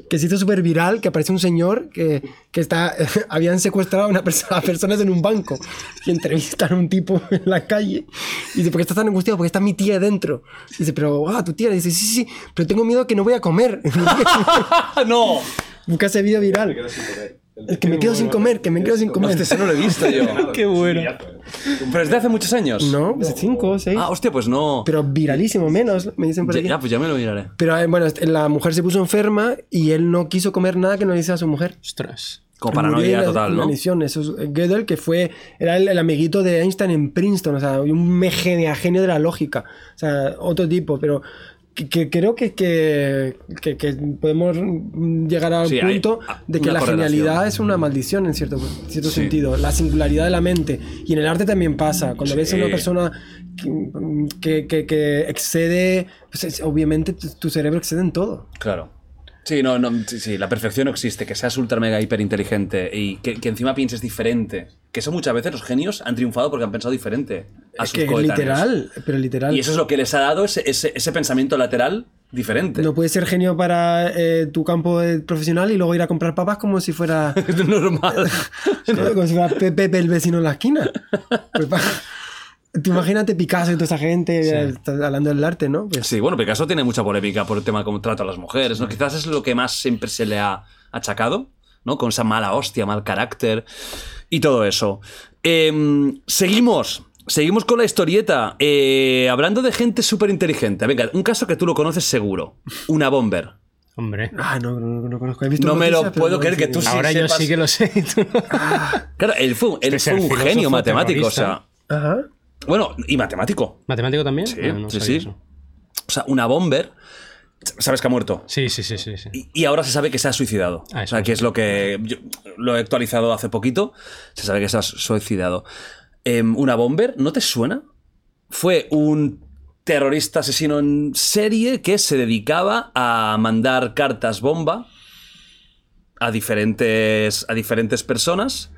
que se hizo súper viral, que aparece un señor que, que está, habían secuestrado a, una persona, a personas en un banco y entrevistan a un tipo en la calle y dice, ¿por qué estás tan angustiado? Porque está mi tía dentro. Y dice, pero, ah, tu tía. Y dice, sí, sí, pero tengo miedo que no voy a comer. ¡No! Busca ese vídeo viral. Es que me quedo sin comer, que me quedo sin comer. Hostia, ese no lo he visto yo. Qué bueno. Pero es de hace muchos años. No, pues cinco, seis. Ah, hostia, pues no. Pero viralísimo, menos, me dicen por Ya, aquí. ya, pues ya me lo miraré. Pero eh, bueno, este, la mujer se puso enferma y él no quiso comer nada que no le hiciera a su mujer. Ostras. Como paranoia total, ¿no? inanición. Eso es eh, Gödel, que fue, era el, el amiguito de Einstein en Princeton, o sea, un me- genio, genio de la lógica. O sea, otro tipo, pero que, que creo que, que, que- podemos llegar al Sí, punto de que la genialidad es una maldición en cierto, cierto Sí. sentido. La singularidad de la mente. Y en el arte también pasa. Cuando ves a una persona que, excede, pues es- obviamente tu, tu cerebro excede en todo. Claro. Sí, no, no, sí, sí, la perfección no existe, que seas ultra mega hiper inteligente y que, que encima pienses diferente. Que eso muchas veces los genios han triunfado porque han pensado diferente a Es sus que coetáneos. literal, pero literal. Y eso es lo que les ha dado ese, ese, ese pensamiento lateral diferente. No puedes ser genio para eh, tu campo profesional y luego ir a comprar papas como si fuera, Es normal. como si fuera Pe- Pepe el vecino en la esquina. Pues, Tú imagínate Picasso y toda esa gente eh, hablando del arte, ¿no? Pues, Sí, bueno, Picasso tiene mucha polémica por el tema de cómo trata a las mujeres, ¿no? Quizás es lo que más siempre se le ha achacado, ¿no? Con esa mala hostia, mal carácter y todo eso. Em, seguimos. Seguimos con la historieta. Eh, hablando de gente súper inteligente. Venga, un caso que tú lo conoces seguro. Una bomber. Hombre. Ah, no, no, no conozco. He visto No me lo puedo no creer que tú sí Ahora yo sí que lo sé. no. Claro, él fue, él Este fue un genio matemático, o sea... Ajá. Bueno, y matemático. ¿Matemático también? Sí, Ah, no sí, sabía sí. eso. O sea, una bomber... ¿Sabes que ha muerto? Sí, sí, sí, sí. sí. Y, y ahora se sabe que se ha suicidado. Ah, o sea, que es lo que. yo lo he actualizado hace poquito. Se sabe que se ha suicidado. Em, ¿Una bomber? ¿No te suena? Fue un terrorista asesino en serie que se dedicaba a mandar cartas bomba a diferentes, a diferentes personas.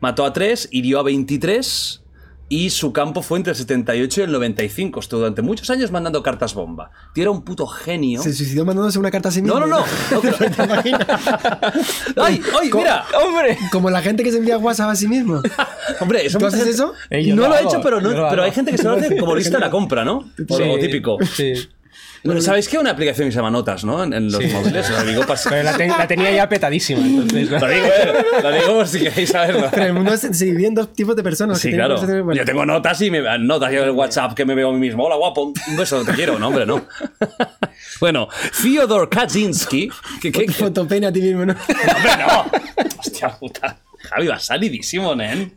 Mató a tres, hirió a 23 y su campo fue entre el 78 y el 95. Estuvo durante muchos años mandando cartas bomba. Tío era un puto genio. Se suicidó mandándose una carta a sí mismo. No, no, no. no pero- ¿Te imaginas? ¡Ay, ay, mira! ¡Hombre! Como la gente que se envía WhatsApp a sí mismo. Hombre, eso ¿Tú haces gente- eso? Eh, no lo lo he hecho, pero, no- pero hay gente que se lo hace como lista en la compra, ¿no? O Sí, lo típico. Sí. Bueno, ¿Sabéis que hay una aplicación que se llama Notas, ¿no? En, en los móviles. Lo digo, Pero la, ten- la tenía ya petadísima, entonces. lo digo, eh, lo digo por si queréis saberlo. Pero el mundo se, divide en dos tipos de personas. Sí, claro. bueno, Yo tengo notas y me notas. Yo en el WhatsApp que me veo a mí mismo. Hola, guapo. Un beso, te quiero. No, hombre, no. bueno, Fyodor Kaczynski. que que- que- Fotopenia a ti mismo, ¿no? ¡Hombre, no! Hostia puta. Javi, vas salidísimo, nen.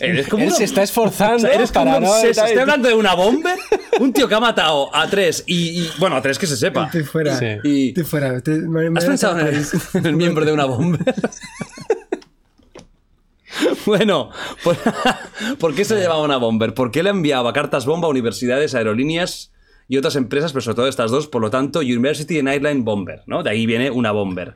Eres como Él se está esforzando O sea, eres como para un no-. Estoy hablando de una bomber. Un tío que ha matado a tres y, y- bueno, a tres que se sepa. Estoy fuera. Sí. Y Estoy fuera. Estoy- me- me- ¿Has pensado en el, en el miembro de una bomber? Bueno, ¿por, por qué se le llamaba una bomber? ¿Por qué le enviaba cartas bomba a universidades, aerolíneas y otras empresas, pero sobre todo estas dos? Por lo tanto, University and Airline Bomber, ¿no? De ahí viene una bomber,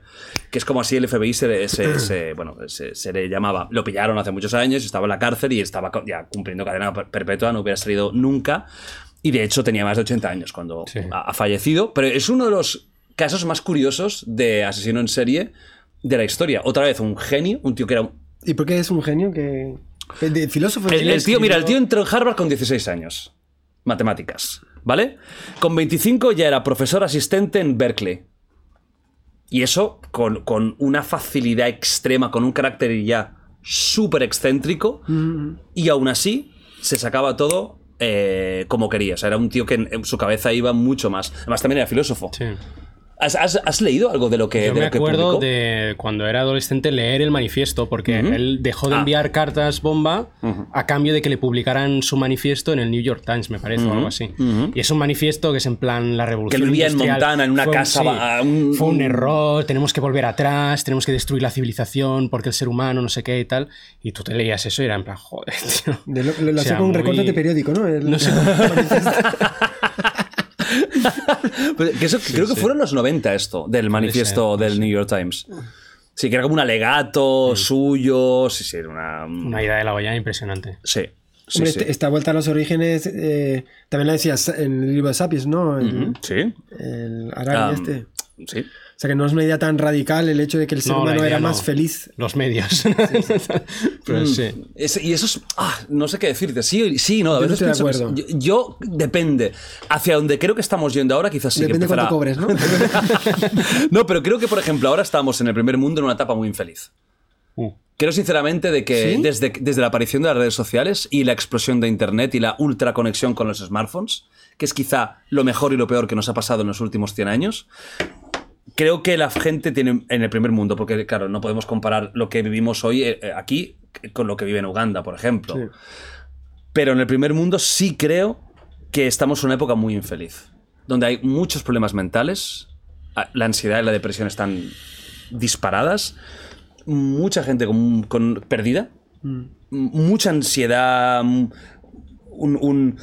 que es como así el FBI se, se- se- bueno, se, se le llamaba. Lo pillaron hace muchos años, estaba en la cárcel y estaba ya cumpliendo cadena per- perpetua, no hubiera salido nunca. Y de hecho tenía más de 80 años cuando Sí. ha, ha fallecido, pero es uno de los casos más curiosos de asesino en serie de la historia. Otra vez, un genio, un tío que era un, ¿Y por qué es un genio? que de filósofo? el, el tío, mira, el tío entró en Harvard con 16 años. Matemáticas. ¿Vale? Con 25 ya era profesor asistente en Berkeley. Y eso con, con una facilidad extrema, con un carácter ya súper excéntrico. Mm, Y aún así se sacaba todo eh, como quería. O sea, era un tío que en, en su cabeza iba mucho más. Además, también era filósofo. Sí. ¿Has, has- has leído algo de lo que, Yo de me lo que acuerdo publicó? de cuando era adolescente leer el manifiesto, porque él dejó de Ah. enviar cartas bomba a cambio de que le publicaran su manifiesto en el New York Times, me parece, o algo así. Y es un manifiesto que es en plan la revolución. Que vivía en industrial. Montana, en una Fue un- casa, sí, va- un- fue un un- error, tenemos que volver atrás, tenemos que destruir la civilización porque el ser humano, no sé qué y tal. Y tú te leías eso y era en plan, joder, tío. De lo, lo, lo O hacía sea, con muy- recortes de periódico, ¿no? El- No sé. Que eso, creo que fueron los 90 esto, del manifiesto del New York Times. Sí, que era como un alegato suyo. Sí, sí, era una. Una idea de la olla impresionante. Sí. sí, Hombre, sí. este- esta vuelta a los orígenes eh, también la decías en el libro de Sapiens, ¿no? El, Sí. el Harari Um, este. Sí. O sea que no es una idea tan radical el hecho de que el ser No, humano era no. más feliz. Los medios. Pero Mm. sí. Es- y eso es. ah, no sé qué decirte. Sí, sí, no. A Yo no veces estoy de pienso que- acuerdo. Yo, yo- depende. Hacia donde creo que estamos yendo ahora, quizás sí Depende que empezará. cobres, ¿no? no, pero creo que, por ejemplo, ahora estamos en el primer mundo en una etapa muy infeliz. Uh. Creo sinceramente de que ¿Sí? desde, desde la aparición de las redes sociales y la explosión de Internet y la ultra conexión con los smartphones, que es quizá lo mejor y lo peor que nos ha pasado en los últimos 100 años, creo que la gente tiene en el primer mundo, porque claro, no podemos comparar lo que vivimos hoy eh, eh, aquí con lo que vive en Uganda, por ejemplo. Sí. Pero en el primer mundo sí creo que estamos en una época muy infeliz, donde hay muchos problemas mentales, la ansiedad y la depresión están disparadas, mucha gente con, con perdida, m- mucha ansiedad, un, un-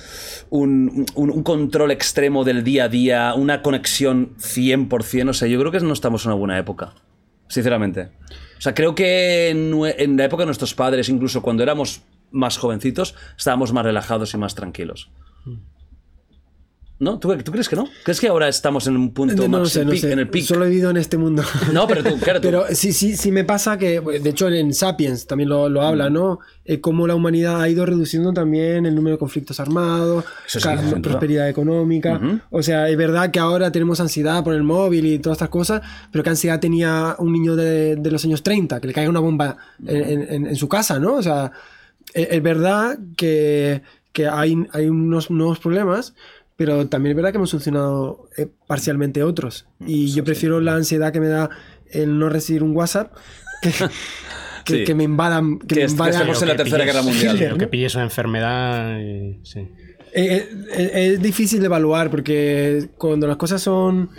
un- un- control extremo del día a día, una conexión 100%, o sea, yo creo que no estamos en una buena época, sinceramente. O sea, creo que en, la época de nuestros padres, incluso cuando éramos más jovencitos, estábamos más relajados y más tranquilos. ¿No? ¿Tú, tú crees que no? ¿Crees que ahora estamos en un punto No, más sé, en, no pic- sé. en el pic? Solo he vivido en este mundo. No, pero tú, claro, tú- Pero sí, sí, sí me pasa que, de hecho, en Sapiens también lo, lo habla, ¿no? Eh, cómo la humanidad ha ido reduciendo también el número de conflictos armados, sí, prosperidad económica. O sea, es verdad que ahora tenemos ansiedad por el móvil y todas estas cosas, pero ¿qué ansiedad tenía un niño de, de los años 30? Que le caiga una bomba en, en- en su casa, ¿no? O sea, es, es verdad que, que hay, hay unos nuevos problemas. Pero también es verdad que hemos solucionado eh, parcialmente otros. Y yo prefiero la ansiedad que me da el no recibir un WhatsApp que, que, Sí. que me invadan. Que Que me invadan estamos en la Tercera pilles- Guerra Mundial. Hitler, Lo que ¿no? pilles una enfermedad. y- sí. Eh, eh, eh, es difícil de evaluar porque cuando las cosas son,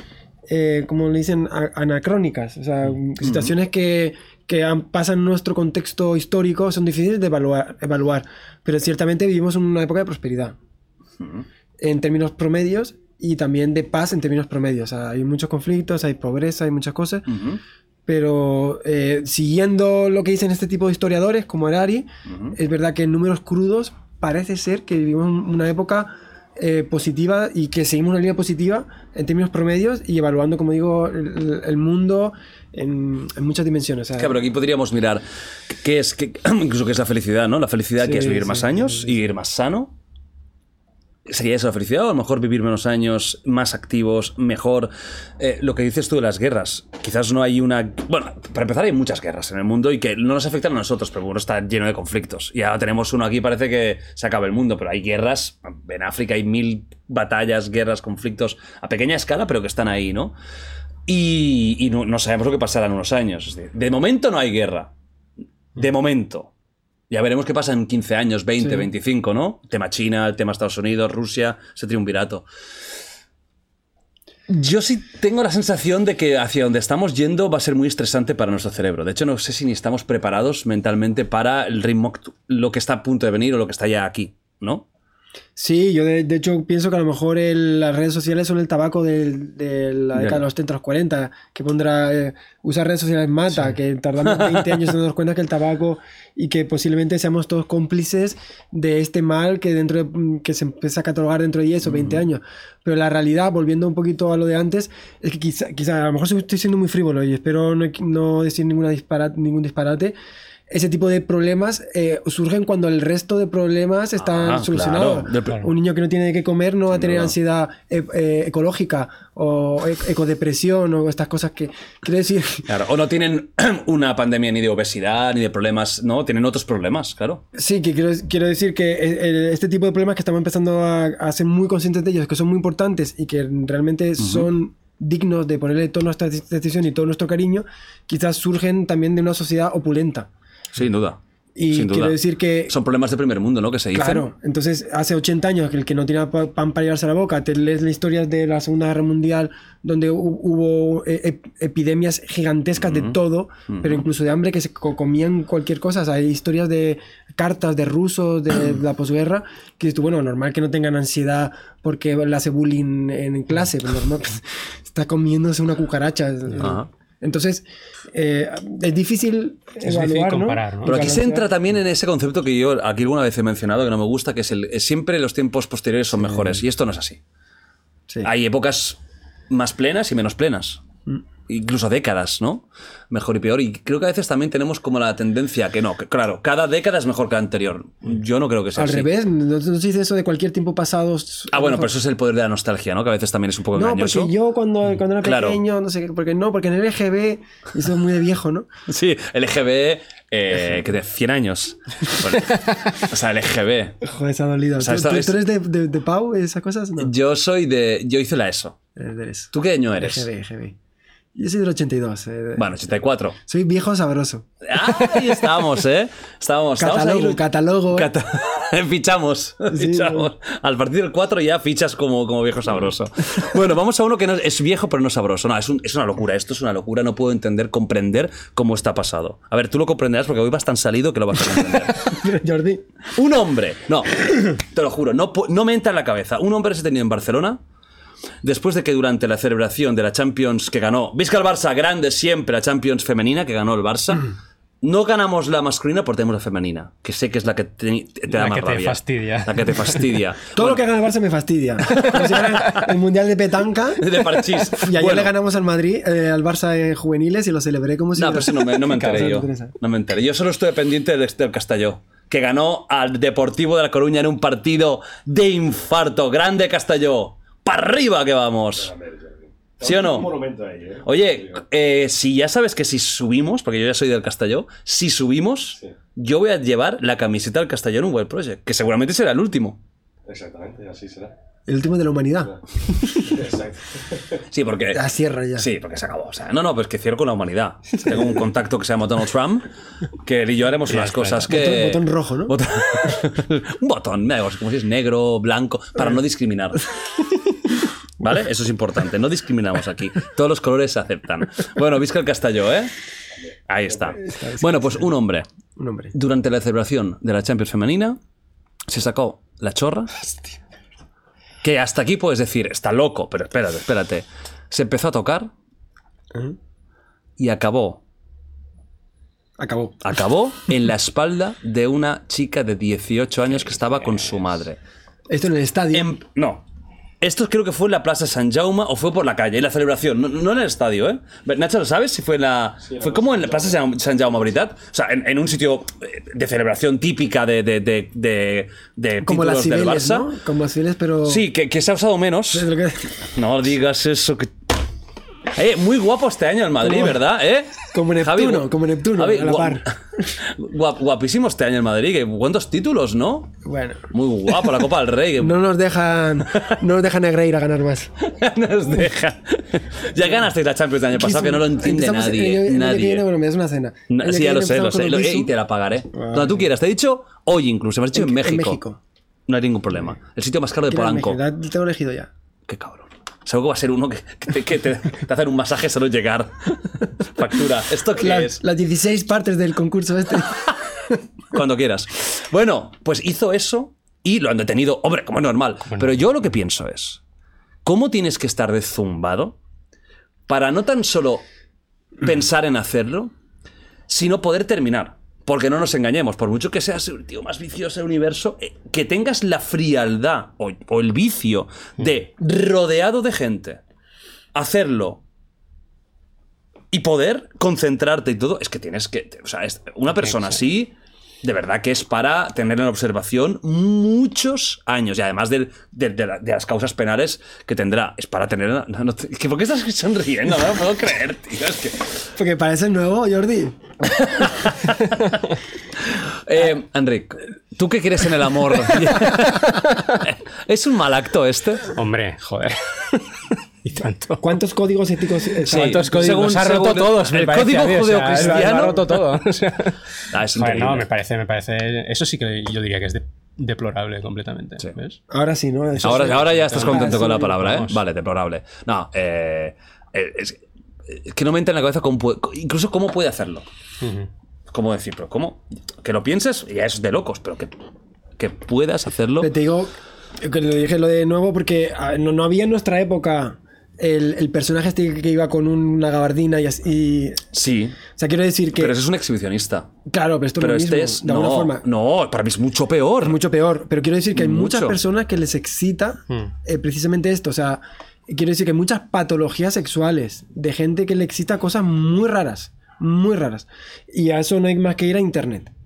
eh, como le dicen, a- anacrónicas, o sea, situaciones que, que han- pasan en nuestro contexto histórico son difíciles de evaluar, evaluar, pero ciertamente vivimos en una época de prosperidad en términos promedios y también de paz en términos promedios. O sea, hay muchos conflictos, hay pobreza, hay muchas cosas. Ujú. Pero eh, siguiendo lo que dicen este tipo de historiadores, como Harari, es verdad que en números crudos parece ser que vivimos una época eh, positiva y que seguimos una línea positiva en términos promedios y evaluando, como digo, el, el mundo en, en muchas dimensiones. Sea, Claro, pero aquí podríamos mirar qué es, qué- incluso qué es la felicidad, ¿no? La felicidad que Sí, es vivir sí, más sí, años y vivir más sano. ¿Sería eso la felicidad o mejor vivir menos años, más activos, mejor? Eh, lo que dices tú de las guerras. Quizás no hay una... Bueno, para empezar hay muchas guerras en el mundo y que no nos afectan a nosotros, pero bueno, está lleno de conflictos. Y ahora tenemos uno aquí, parece que se acaba el mundo, pero hay guerras. En África hay mil batallas, guerras, conflictos a pequeña escala, pero que están ahí, ¿no? Y, no, no sabemos lo que pasará en unos años. De momento no hay guerra. De momento. Ya veremos qué pasa en 15 años, 20, Sí. 25, ¿no? Tema China, el tema Estados Unidos, Rusia, ese triunvirato. Yo sí tengo la sensación de que hacia donde estamos yendo va a ser muy estresante para nuestro cerebro. De hecho, no sé si ni estamos preparados mentalmente para el ritmo, lo que está a punto de venir o lo que está ya aquí, ¿no? Sí, yo de, de hecho pienso que a lo mejor el- las redes sociales son el tabaco del- de, la década de los 30, los 40, que pondrá eh, usar redes sociales mata, que tardamos 20 años en darnos cuenta que el tabaco y que posiblemente seamos todos cómplices de este mal que dentro de- que se empieza a catalogar dentro de 10 o 20 años. Pero la realidad, volviendo un poquito a lo de antes, es que quizá, quizá a lo mejor estoy siendo muy frívolo y espero no, no decir ninguna disparate, ningún disparate. Ese tipo de problemas eh, surgen cuando el resto de problemas están Ah, solucionados. claro. Un niño que no tiene qué comer no va a tener ansiedad eh, eh, ecológica o e- ecodepresión o estas cosas que quiero decir. Claro, o no tienen una pandemia ni de obesidad, ni de problemas, no, tienen otros problemas, claro. Sí, que quiero, quiero decir que este tipo de problemas que estamos empezando a, a ser muy conscientes de ellos, que son muy importantes y que realmente son dignos de ponerle toda nuestra atención y todo nuestro cariño, quizás surgen también de una sociedad opulenta. Sin duda. Y sin duda. quiero decir que Son problemas de primer mundo, ¿no? Que se dicen. Claro, entonces hace 80 años que el que no tiene pa- pan para llevarse a la boca, te lees las historias de la Segunda Guerra Mundial donde hu- hubo eh, ep- epidemias gigantescas de todo, pero incluso de hambre que se co- comían cualquier cosa. O sea, hay historias de cartas de rusos de la posguerra que dices bueno, normal que no tengan ansiedad porque le hace bullying en clase, pero normal, está comiéndose una cucaracha. Ajá. Entonces, eh, es difícil Es evaluar, difícil ¿no? comparar, ¿no? Pero aquí se entra también en ese concepto que yo aquí alguna vez he mencionado que no me gusta, que es el es siempre los tiempos posteriores son mejores. Y esto no es así. Sí. Hay épocas más plenas y menos plenas. Incluso décadas, ¿no? Mejor y peor. Y creo que a veces también tenemos como la tendencia que no, que claro, cada década es mejor que la anterior. Yo no creo que sea Al así. revés, no, no se dice eso de cualquier tiempo pasado. Ah, bueno, pero eso es el poder de la nostalgia, ¿no? Que a veces también es un poco No, engañoso. porque yo cuando, cuando era Claro. pequeño, no sé, qué, porque no, porque en el LGB, eso es muy de viejo, ¿no? Sí, LGB, eh, que de 100 años. Bueno, o sea, LGB. Joder, se ha dolido. sea, ¿Tú, es- eres de, de, de Pau, esas cosas? No. Yo soy de. Yo hice la ESO. ¿Tú qué año eres? LGB, LGB. Yo soy del 82. eh, de- Bueno, 84. Soy viejo sabroso. Ah, ahí estábamos, ¿eh? Estábamos. estábamos Catálogo, ahí- catálogo. eh. Cata- fichamos, Sí, fichamos. Al partir del 4 ya fichas como, como viejo sabroso. Bueno, vamos a uno que no es, viejo pero no sabroso. No, es, un- es una locura. Esto es una locura. No puedo entender, comprender cómo está pasado. A ver, tú lo comprenderás porque hoy vas tan salido que lo vas a comprender. Jordi. Un hombre, no, te lo juro, no, me entra en la cabeza. Un hombre se tenía en Barcelona después de que durante la celebración de la Champions que ganó, Visca el Barça, grande siempre, la Champions femenina que ganó el Barça, no ganamos la masculina, pero tenemos la femenina, que sé que es la que te, te da La más que te rabia. fastidia. La que te fastidia. Todo lo que gana el Barça me fastidia. El Mundial de Petanca. De parchís. Y ayer Bueno, le ganamos al Madrid, eh, al Barça en juveniles y lo celebré como si... No, pero no me, no me enteré yo. te. No me enteré. Yo solo estoy pendiente del, del Castelló, que ganó al Deportivo de La Coruña en un partido de infarto. Grande Castelló. ¡Para arriba que vamos! ¿Sí o no? ¿eh? Oye, eh, si ya sabes que si subimos, porque yo ya soy del Castelló, si subimos, Sí. yo voy a llevar la camiseta del Castelló en un World Project, que seguramente será el último. Exactamente, así será. El último de la humanidad. Exacto. Sí, porque... La sierra ya. Sí, porque se acabó. O sea, no, no, pues que cierro con la humanidad. Tengo un contacto que se llama Donald Trump, que él y yo haremos unas cosas que. Botón- botón rojo, ¿no? Botón- un botón, me da igual, como si es negro, blanco, para no discriminar. ¿Vale? Eso es importante. No discriminamos aquí. Todos los colores se aceptan. Bueno, Visca el Castelló, ¿eh? Ahí está. Bueno, pues un hombre, Un hombre. durante la celebración de la Champions femenina, se sacó la chorra. Que hasta aquí puedes decir, está loco, pero espérate, espérate. Se empezó a tocar y acabó, Acabó. acabó en la espalda de una chica de 18 años que estaba con su madre. Esto en el estadio. En- no, Esto creo que fue en la Plaza San Jaume o fue por la calle, en la celebración, no, no en el estadio, ¿eh? Nacho, ¿lo sabes? Si fue en la. fue como en la Plaza San, San Jaume, ¿verdad? O sea, en, en un sitio eh, de celebración típica de, de, de, de, de Como las títulos del Cibeles, Barça. ¿no? Como las Cibeles, pero... Sí, que, que se ha usado menos. No digas eso que. Eh, muy guapo este año el Madrid, Como- ¿verdad? ¿Eh? como Neptuno, como Neptuno, a la par. guap- guapísimo este año el Madrid. que ¿Cuántos títulos, no? Bueno. Muy guapo, la Copa del Rey. que No nos dejan, no nos dejan Negreira ganar más. nos deja. Ya ganasteis la Champions del año pasado, que no lo entiende Empezamos nadie. el nadie. viene, bueno, me das una cena. No, sí, ya lo sé, lo sé. Lo- eh, y te la pagaré. Donde tú quieras. Te he dicho hoy incluso. Me has dicho en, En- en México. No hay ningún problema. El sitio más caro de a Polanco. Ya Tengo elegido ya. Qué cabrón. Seguro que va a ser uno que, que te, que te- te hacen un masaje solo llegar. Factura. ¿Esto qué Las, es? las 16 partes del concurso este. Cuando quieras. Bueno, pues hizo eso y lo han detenido. Hombre, como es normal. Pero yo lo que pienso es: ¿cómo tienes que estar de zumbado para no tan solo pensar en hacerlo, sino poder terminar? Porque no nos engañemos, por mucho que seas el tío más vicioso del universo, eh, que tengas la frialdad o, o el vicio de rodeado de gente, hacerlo y poder concentrarte y todo, es que tienes que. O sea, es- una persona así, de verdad que es para tener en observación muchos años. Y además de, de la- de las causas penales que tendrá, es para tener. no- no- que ¿Por qué estás sonriendo? No lo puedo creer, tío. Es que. Porque parece nuevo, Jordi. Eh, Enric, ¿tú qué crees en el amor? ¿Es un mal acto este? Hombre, joder. y tanto. ¿Cuántos códigos éticos eh, Sí. ¿Cuántos códigos? según- ha roto según todos, el parece, código judeocristiano- ha roto todo. o sea. Ah, es Joder, no, me parece, me parece. Eso sí que yo diría que es de- deplorable completamente. ¿Ves? Ahora sí, ¿no? Eso Ahora, sí. ahora ya estás contento sí, con la palabra, ¿eh? Vale, deplorable. No, eh, eh, es, es que no me entra en la cabeza cómo puede- incluso cómo puede hacerlo. ¿Cómo decir? Pero ¿cómo? Que lo pienses ya es de locos, pero que, que puedas hacerlo. Te digo que lo dije lo de nuevo porque ah, no, no había en nuestra época el, el personaje este que iba con una gabardina y así. y- Sí, o sea, quiero decir que. pero ese es un exhibicionista. claro, pero esto Pero es lo este mismo, es. de No, forma. no, para mí es mucho peor. Es mucho peor. Pero quiero decir que hay muchas Mucho. personas que les excita eh, precisamente esto. O sea, quiero decir que hay muchas patologías sexuales de gente que le excita cosas muy raras. Muy raras. Y a eso no hay más que ir a internet.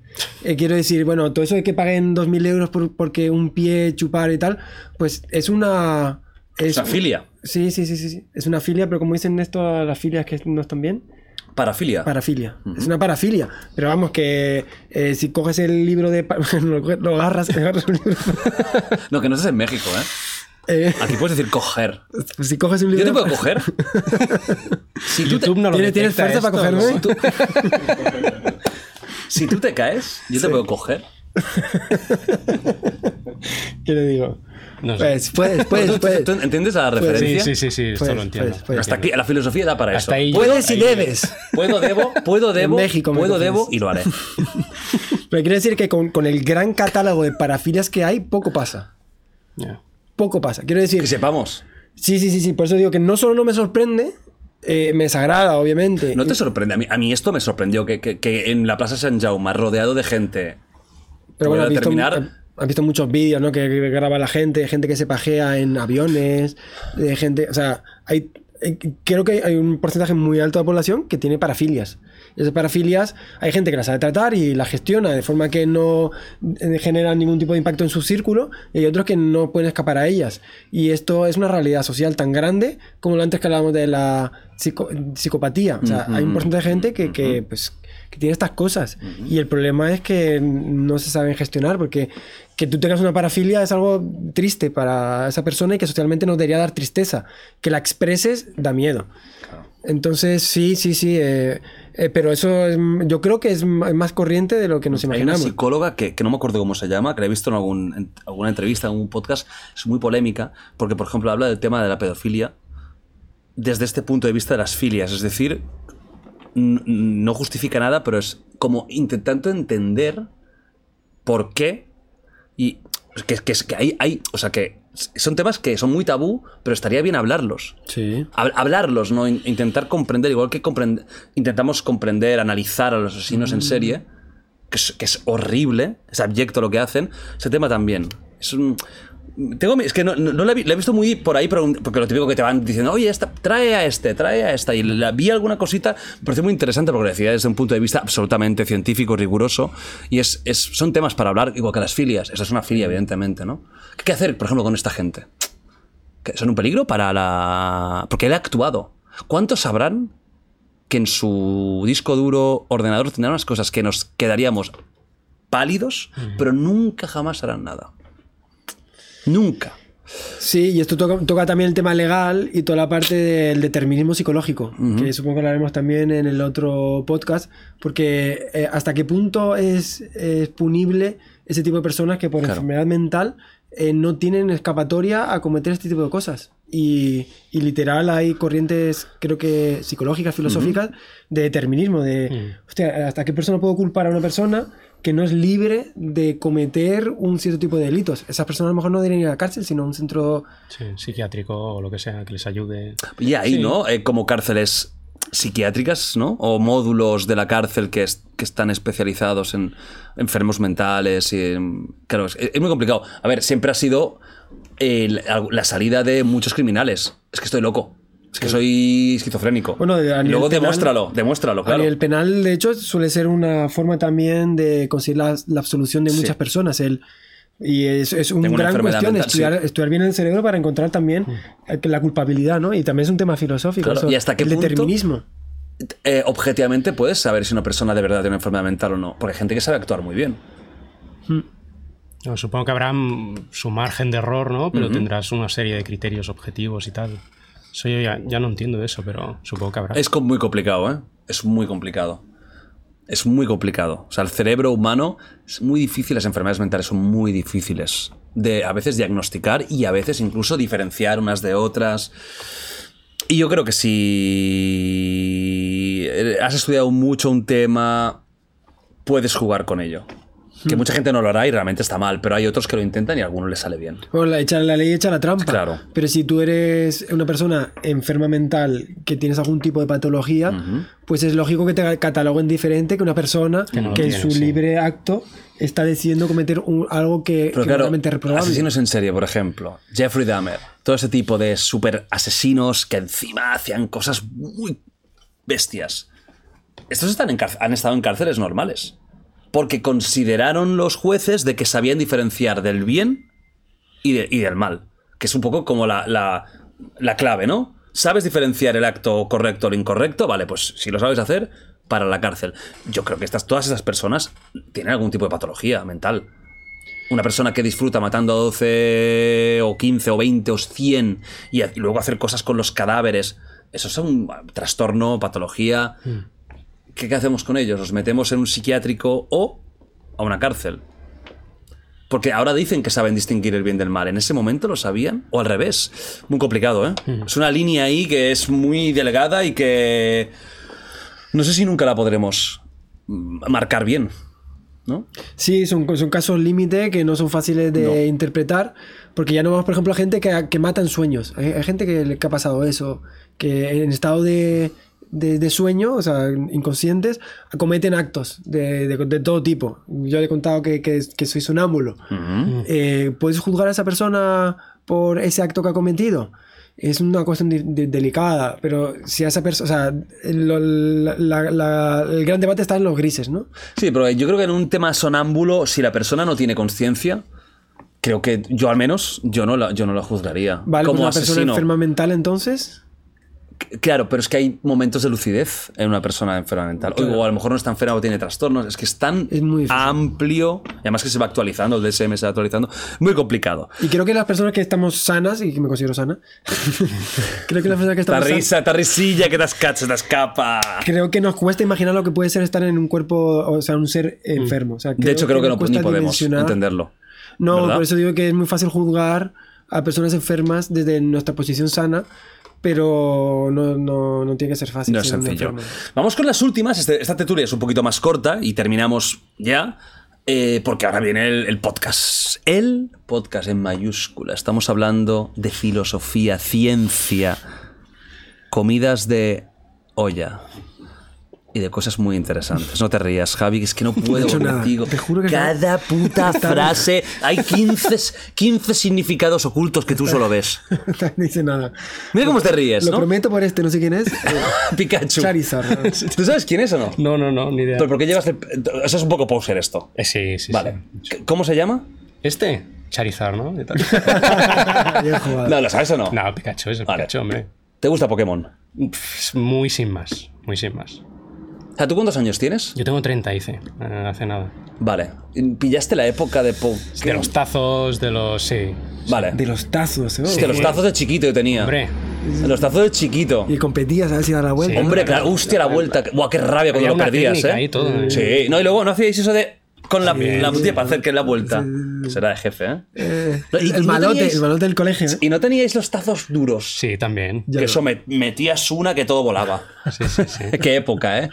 Eh, quiero decir, bueno, todo eso de que paguen 2.000 euros por, porque un pie chupar y tal, pues es una... Es una filia. Sí, sí, sí, sí. Es una filia, pero como dicen esto las filias que no están bien, Parafilia. parafilia. Es una parafilia. Pero vamos, que eh, si coges el libro de... lo, lo agarras, agarras un libro. No, que no estás en México, ¿eh? Eh, Aquí puedes decir coger. si coges un ¿Yo libro... te puedo coger? si, tú te, YouTube no lo ¿Tienes- tienes fuerza para esto, cogerme? ¿no? si tú te caes, yo te puedo coger. ¿Qué le digo? No sé. Pues puedes, puedes, ¿Tú- puedes. tú ¿Entiendes la Pues, Sí, referencia? sí, sí, sí, esto lo entiendo. puedes, puedes. Hasta aquí, la filosofía da para eso. Hasta ahí yo- Puedes y ahí- debes. Puedo, debo, puedo, debo, México me puedo, debo y lo haré. Pero quiero decir que con, con el gran catálogo de parafilias que hay, poco pasa. Poco pasa. Quiero decir... Que sepamos. Sí, sí, sí, sí. Por eso digo que no solo no me sorprende, eh, me desagrada, obviamente. No te sorprende. A mí, a mí esto me sorprendió que, que- que en la Plaza San Jaume, rodeado de gente. Pero bueno, has has visto muchos vídeos, ¿no? Que, que graba la gente, gente que se pajea en aviones, de gente. O sea, hay. eh, Creo que hay un porcentaje muy alto de la población que tiene parafilias. Esas parafilias, hay gente que las sabe tratar y las gestiona de forma que no eh, genera ningún tipo de impacto en su círculo, y hay otros que no pueden escapar a ellas. Y esto es una realidad social tan grande como lo antes que hablábamos de la psico- psicopatía. O sea, hay un porcentaje de gente que, que, pues, que tiene estas cosas. Y el problema es que no se saben gestionar, porque que tú tengas una parafilia es algo triste para esa persona y que socialmente nos debería dar tristeza. Que la expreses da miedo. Entonces, sí, sí, sí. eh, eh, pero eso es- yo creo que es más corriente de lo que nos Hay una imaginamos. psicóloga que, que no me acuerdo cómo se llama, que la he visto en, algún, en alguna entrevista, en algún podcast, es muy polémica, porque, por ejemplo, habla del tema de la pedofilia desde este punto de vista de las filias. Es decir, no justifica nada, pero es como intentando entender por qué y que, que, es que hay, hay, o sea, que son temas que son muy tabú, pero estaría bien hablarlos. Sí. Hab- hablarlos, ¿no? In- intentar comprender, igual que comprend- intentamos comprender, analizar a los asesinos en serie, que es, que es horrible, es abyecto lo que hacen, ese tema también. Es un- tengo, es que no, no, no la, he, vi- la he visto muy por ahí, pero, porque lo típico que te van diciendo, oye, esta, trae a este, trae a esta. Y la, vi alguna cosita, me pareció muy interesante porque lo decía desde un punto de vista absolutamente científico, riguroso. Y es, es, son temas para hablar, igual que las filias. Esa es una filia, evidentemente, ¿no? ¿Qué hacer, por ejemplo, con esta gente? ¿Que ¿Son un peligro para la.? Porque él ha actuado. ¿Cuántos sabrán que en su disco duro ordenador tendrán unas cosas que nos quedaríamos pálidos, pero nunca jamás harán nada? Nunca. Sí, y esto toca, toca también el tema legal y toda la parte del determinismo psicológico, que supongo que hablaremos también en el otro podcast, porque eh, hasta qué punto es, es punible ese tipo de personas que por Claro. enfermedad mental eh, no tienen escapatoria a cometer este tipo de cosas. Y, y literal hay corrientes, creo que psicológicas, filosóficas, de determinismo, de, hostia, ¿hasta qué persona puedo culpar a una persona que no es libre de cometer un cierto tipo de delitos? Esas personas a lo mejor no deberían ir a la cárcel, sino a un centro... Sí, psiquiátrico o lo que sea, que les ayude. Y ahí, Sí. ¿no? Eh, como cárceles psiquiátricas, ¿no? O módulos de la cárcel que, es- que están especializados en enfermos mentales. Y, en- claro, es, es muy complicado. A ver, siempre ha sido eh, la, la salida de muchos criminales. Es que estoy loco. Es que soy esquizofrénico. Bueno, y luego penal- demuéstralo, demuéstralo, A claro. nivel penal, de hecho, suele ser una forma también de conseguir la, la absolución de Sí. muchas personas. El, y es, es una gran cuestión mental, estudiar, sí. Mm. estudiar bien el cerebro para encontrar también eh, la culpabilidad, ¿no? Y también es un tema filosófico. Claro, eso, ¿y hasta qué el punto? determinismo. Eh, objetivamente puedes saber si una persona de verdad tiene una enfermedad mental o no. Porque hay gente que sabe actuar muy bien. No, supongo que habrá mm, su margen de error, ¿no? Pero tendrás una serie de criterios objetivos y tal. Eso yo ya, ya no entiendo eso, pero supongo que habrá. Es muy complicado, ¿eh? Es muy complicado. Es muy complicado. O sea, el cerebro humano es muy difícil, las enfermedades mentales son muy difíciles de a veces diagnosticar y a veces incluso diferenciar unas de otras. Y yo creo que si has estudiado mucho un tema, puedes jugar con ello. Que mucha gente no lo hará y realmente está mal, pero hay otros que lo intentan y a algunos les sale bien. Bueno, la, echa, la ley echa la trampa. Claro. Pero si tú eres una persona enferma mental que tienes algún tipo de patología, pues es lógico que te cataloguen diferente que una persona que, no en su sí. libre acto está decidiendo cometer un- algo que, Pero que claro, realmente es reprobable. asesinos en serie, por ejemplo, Jeffrey Dahmer, todo ese tipo de super asesinos que encima hacían cosas muy bestias. Estos están en han estado en cárceles normales. Porque consideraron los jueces de que sabían diferenciar del bien y, de- y del mal. Que es un poco como la, la- la clave, ¿no? ¿Sabes diferenciar el acto correcto o incorrecto? Vale, pues si lo sabes hacer, para la cárcel. Yo creo que estas, todas esas personas tienen algún tipo de patología mental. Una persona que disfruta matando a 12 o 15 o 20 o 100 y, luego hacer cosas con los cadáveres. Eso es un trastorno, patología. ¿Qué, qué hacemos con ellos? ¿Los metemos en un psiquiátrico o a una cárcel? Porque ahora dicen que saben distinguir el bien del mal. ¿En ese momento lo sabían? ¿O al revés? Muy complicado, ¿eh? Es una línea ahí que es muy delgada y que... No sé si nunca la podremos mm, marcar bien. ¿No? Sí, son, son casos límite que no son fáciles de No. interpretar, porque ya no vemos, por ejemplo, a gente que, que mata en sueños. Hay, hay gente que ha pasado eso, que en estado de, de- de sueño, o sea, inconscientes, cometen actos de, de- de todo tipo. Yo le he contado que, que, que soy sonámbulo. Eh, ¿Puedes juzgar a esa persona por ese acto que ha cometido? Es una cuestión de- de- delicada, pero si a esa persona, o sea, lo- la- la- el gran debate está en los grises, ¿no? Sí, pero yo creo que en un tema sonámbulo, si la persona no tiene conciencia, creo que yo al menos, yo no la, yo no la juzgaría. Vale, como pues una persona asesino. enferma mental entonces. Claro, pero es que hay momentos de lucidez en una persona enferma mental. O- O a lo mejor no está enferma o tiene trastornos. Es que es tan Es muy amplio. Y además que se va actualizando, el DSM se va actualizando. Muy complicado. Y creo que las personas que estamos sanas, y que me considero sana, creo que las personas que Esta estamos sanas, risa, esta risilla que te escacha, te escapa. creo que nos cuesta imaginar lo que puede ser estar en un cuerpo, o sea, un ser enfermo. O sea, De hecho, creo que, nos no, ni podemos entenderlo. No, ¿verdad? por eso digo que es muy fácil juzgar a personas enfermas desde nuestra posición sana, pero no, no, no tiene que ser fácil. No es sencillo. Vamos con las últimas. Este- esta tertulia es un poquito más corta y terminamos ya. eh, porque ahora viene el, el podcast. El podcast en mayúscula. Estamos hablando de filosofía, ciencia, comidas de olla. Y de cosas muy interesantes. No te rías, Javi, es que no puedo nada. contigo. Te juro que Cada puta frase, hay 15, 15 significados ocultos que tú solo ves. no dice nada. Mira cómo te ríes, Lo ¿no? prometo por este, no sé quién es. eh, Pikachu. Charizard. ¿no? ¿Tú sabes quién es o no? No, no, no, ni idea. Pero ¿por qué llevas el... Eso es un poco poser esto. Eh, sí, sí, Vale. sí. ¿Cómo se llama? Este, Charizard, ¿no? No, ¿lo sabes o no? no, Pikachu es el Vale. Pikachu, hombre. ¿Te gusta Pokémon? Pff, es muy sin más, muy sin más. O sea, ¿tú cuántos años tienes? Yo tengo 30, hice, eh, hace nada. Vale. ¿Pillaste la época de Pokémon? De los tazos, de los... Sí. Vale. De los tazos, ¿eh? Hostia, los tazos de chiquito yo tenía. Hombre, Los tazos de chiquito. Y competías a ver si da la vuelta. Hombre, claro, hostia, la vuelta. Buah, qué rabia cuando lo perdías, ¿eh? ahí, todo, ¿eh? Sí, no, y luego no hacíais eso de. Con la, Sí, la sí, botella para hacer que la vuelta. Será de jefe, ¿eh? Eh, el, y no malote, teníais- el malote del colegio. ¿eh? Y no teníais los tazos duros. sí, también. Que eso me, metías una que todo volaba. Sí, sí, sí. Qué época, ¿eh?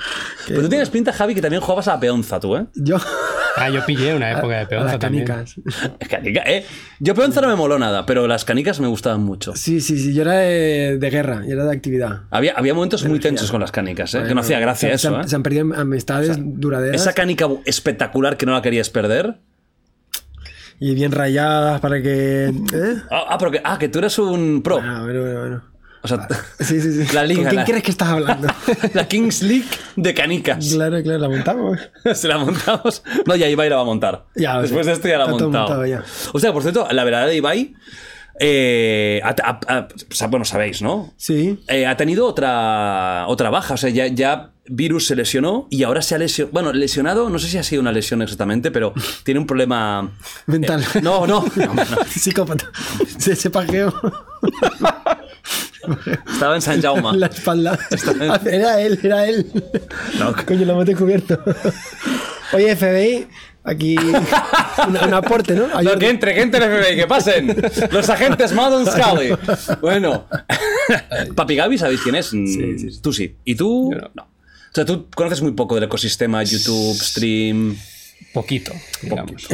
Pero tú tienes pinta, Javi, que también jugabas a la peonza, tú, ¿eh? Yo. Ah, yo pillé una época de a las peonza también. canicas. Canica, ¿eh? Yo peonza no me moló nada, pero las canicas me gustaban mucho. Sí, sí, sí. Yo era de, de guerra, yo era de actividad. Había, había momentos muy tensos con las canicas, ¿eh? que no hacía gracia se, eso, se han, ¿eh? se han perdido amistades duraderas Esa canica espectacular que no la querías perder. y bien rayadas para que. ¿eh? Ah, ah, pero que, ah, que tú eres un pro. Ah, bueno, bueno, bueno. O sea, Sí, sí, sí. La liga, ¿Con quién la- crees que estás hablando? la Kings League de canicas. claro, claro, la montamos. Se la montamos. No, ya Ibai la va a montar. Ya, Después sí. de esto ya la ha montado ya. O sea, por cierto, la verdad de Ibai. Eh, sea, bueno, sabéis, ¿no? Sí. Eh, ha tenido otra, otra baja. O sea, ya, ya Virus se lesionó y ahora se ha lesionado. Bueno, lesionado, no sé si ha sido una lesión exactamente, pero tiene un problema. Mental. Eh, no, no, no, no. Psicópata. Se, se pajeó Estaba en San Jaume. la espalda. Era él, era él. No. Coño, lo hemos descubierto. Oye, FBI, aquí un, un aporte, ¿no? No, Ayuda. que entre, que entre el FBI, que pasen. Los agentes Madden Scully. Bueno. Papi Gaby, ¿sabéis quién es? Mm, Tú sí. ¿Y tú? No. O sea, tú conoces muy poco del ecosistema YouTube, stream. Poquito, digamos.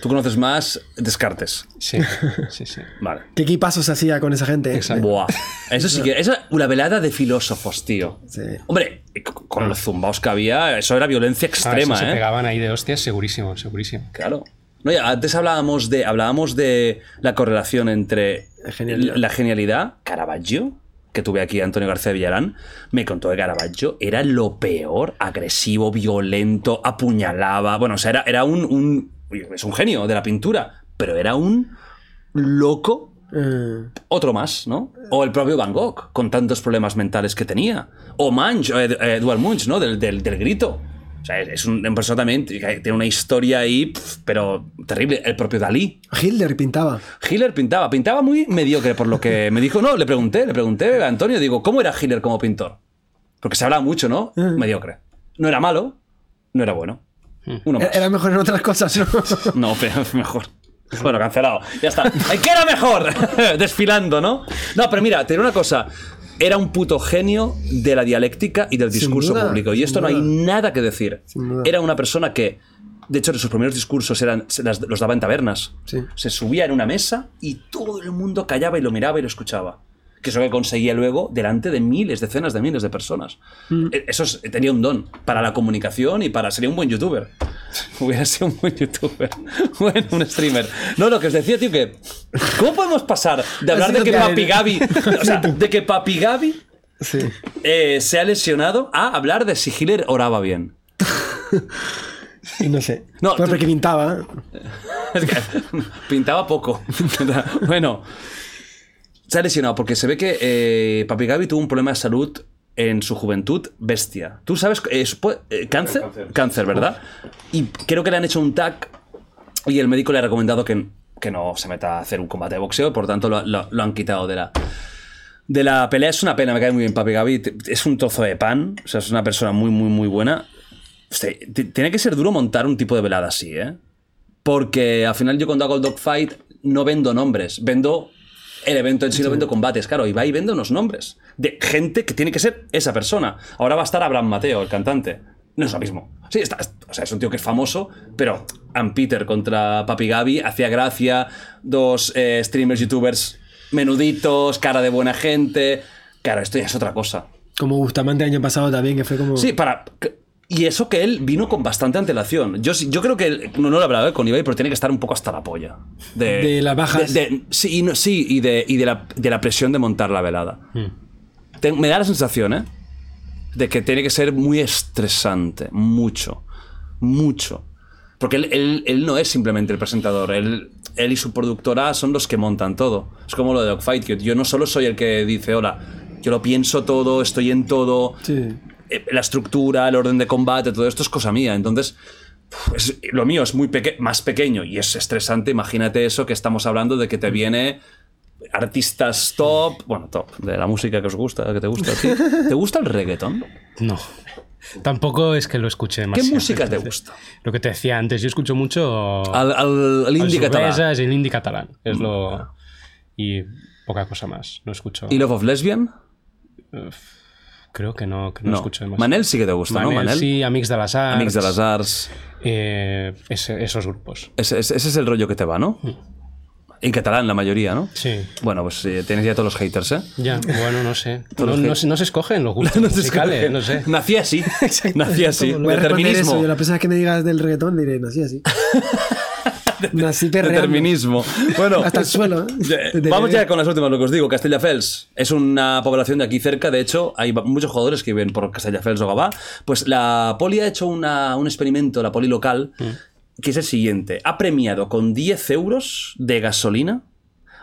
Tú conoces más Descartes. Sí, sí, sí. Vale. ¿Qué equipazos hacía con esa gente? Exacto. Buah. Eso sí que. Esa una velada de filósofos, tío. Sí. Hombre, con con los zumbaos que había, eso era violencia Ah, extrema, eso se ¿eh? pegaban ahí de hostias, segurísimo, segurísimo. Claro. No, ya, antes hablábamos de, hablábamos de la correlación entre La genialidad. la genialidad, Caravaggio, que tuve aquí a Antonio García Villarán, me contó que Caravaggio era lo peor, agresivo, violento, apuñalaba. Bueno, o sea, era, era un, un- Es un genio de la pintura, pero era un loco. Eh, Otro más, ¿no? O el propio Van Gogh, con tantos problemas mentales que tenía. O Munch, o Ed- Edward Munch, ¿no? Del, del, del grito. O sea, es- un, una persona también que tiene una historia ahí, pero terrible. El propio Dalí. Hitler pintaba. Hitler pintaba, pintaba muy mediocre por lo que me dijo. No, le pregunté, le pregunté a Antonio, digo, ¿cómo era Hitler como pintor? Porque se habla mucho, ¿no? Mediocre. No era malo, no era bueno. Uno más. Era mejor en otras cosas, ¿no? No, pero mejor. Bueno, cancelado. Ya está. ¡Ay, ¿Qué era mejor? Desfilando, ¿no? No, pero mira, te diré una cosa. Era un puto genio de la dialéctica y del discurso duda, público. Y esto no hay nada que decir. Era una persona que, de hecho, sus primeros discursos eran, las- los daba en tabernas. Sí. Se subía en una mesa y todo el mundo callaba y lo miraba y lo escuchaba. Que es lo que conseguía luego delante de miles, decenas de miles de personas. Mm. E- Eso es- tenía un don para la comunicación y para. Sería un buen youtuber. Hubiera sido un buen youtuber. Bueno, un streamer. No, lo que os decía, tío, que. ¿Cómo podemos pasar de hablar de que Papi Gaby. O sea, de que Papi Gaby Sí. eh, se ha lesionado a hablar de si Hitler oraba bien? No sé. No, tú- porque pintaba. Es que pintaba poco. bueno, se ha lesionado porque se ve que eh, Papi Gaby tuvo un problema de salud en su juventud bestia. ¿Tú sabes? eh, eh, ¿Cáncer? Cáncer. ¿verdad? Y creo que le han hecho un tag y el médico le ha recomendado que, que no se meta a hacer un combate de boxeo, por tanto lo, lo- lo han quitado de la, de la pelea. Es una pena, me cae muy bien Papi Gaby. Es un trozo de pan, o sea, es una persona muy, muy, muy buena. Hostia, tiene que ser duro montar un tipo de velada así, ¿eh? Porque al final yo cuando hago el dogfight no vendo nombres, vendo el evento en sí, no vendo combates. Claro, y va y vende unos nombres de gente que tiene que ser esa persona. Ahora va a estar Abraham Mateo, el cantante. No es lo mismo. Sí, está, o sea, es un tío que es famoso, pero Ann Peter contra Papi Gaby hacía gracia, dos eh, streamers, youtubers menuditos, cara de buena gente. Claro, esto ya es otra cosa. Como Bustamante el año pasado también, que fue como... Sí, para. Y eso que él vino con bastante antelación. Yo, yo creo que. él- no, no lo hablaba con Ibai, pero tiene que estar un poco hasta la polla. De, de- de- sí, y, no- sí, y, de, y de, la, de la presión de montar la velada. Te- me da la sensación, ¿eh? De que tiene que ser muy estresante. Mucho. Mucho. Porque él, él- él no es simplemente el presentador. Él, él y su productora son los que montan todo. Es como lo de Dogfight. que Yo no solo soy el que dice, hola, yo lo pienso todo, estoy en todo. Sí. Eh, La estructura, el orden de combate, todo esto es cosa mía. Entonces, uf, es- lo mío es muy peque- más pequeño y es estresante. Imagínate eso que estamos hablando de que te viene artistas top, bueno, top, de la música que os gusta, que te gusta. ¿Te gusta el reggaeton? No. Tampoco es que lo escuche ¿Qué demasiado. música te gusta? Lo que te decía antes, yo escucho mucho Al, al, al indie catalán. El indie catalán. Es lo. Y poca cosa más. No escucho. ¿Y Love of Lesbian? Creo que no, que no, No. escucho demasiado. Manel sí que te gusta, ¿no? Manel, sí, Amics de las Arts. Amics de las Arts. eh, ese- esos grupos. Ese, ese- ese es el rollo que te va, ¿no? En catalán, la mayoría, ¿no? Sí. Bueno, pues eh, tienes ya todos los haters, ¿eh? Ya, bueno, no sé. No, se- no se escogen los gustos No sé, musicales, no sé. Nací así. Nací así. Voy a Determinismo. eso. Yo la vez que me digas del reggaetón diré, nací así. nací. Determinismo. Bueno, Hasta el suelo. ¿eh? Vamos ya con las últimas, lo que os digo. Castelldefels es una población de aquí cerca. De hecho, hay muchos jugadores que viven por Castelldefels o Gavà. Pues la Poli ha hecho una- un experimento, la Poli local, que es el siguiente. Ha premiado con 10 euros de gasolina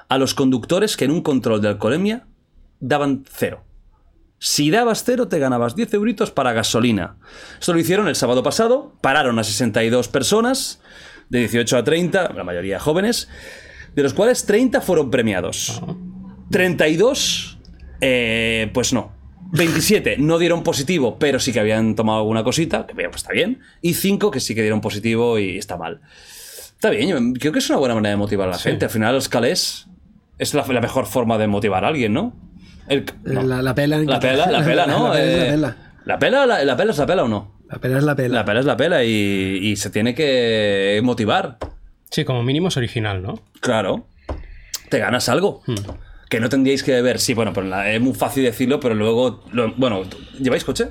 a los conductores que en un control de alcoholemia daban cero. Si dabas cero, te ganabas 10 euritos para gasolina. Esto lo hicieron el sábado pasado. Pararon a 62 personas, de 18 a 30, la mayoría jóvenes, de los cuales 30 fueron premiados. 32, eh, pues no. 27 no dieron positivo, pero sí que habían tomado alguna cosita, que pues está bien. Y 5 que sí que dieron positivo y está mal. Está bien, yo creo que es una buena manera de motivar a la gente. Al final, los calés es la, la mejor forma de motivar a alguien, ¿no? El- no. La, la pela. La pela, la pela, ¿no? La pela es la pela. ¿La pela, la, la pela es la pela o no? La pela es la pela. La pela es la pela y, y se tiene que motivar. Sí, como mínimo es original, ¿no? Claro. Te ganas algo. Que no tendríais que beber. Sí, bueno, pero la- es muy fácil decirlo, pero luego... lo- bueno, ¿lleváis coche?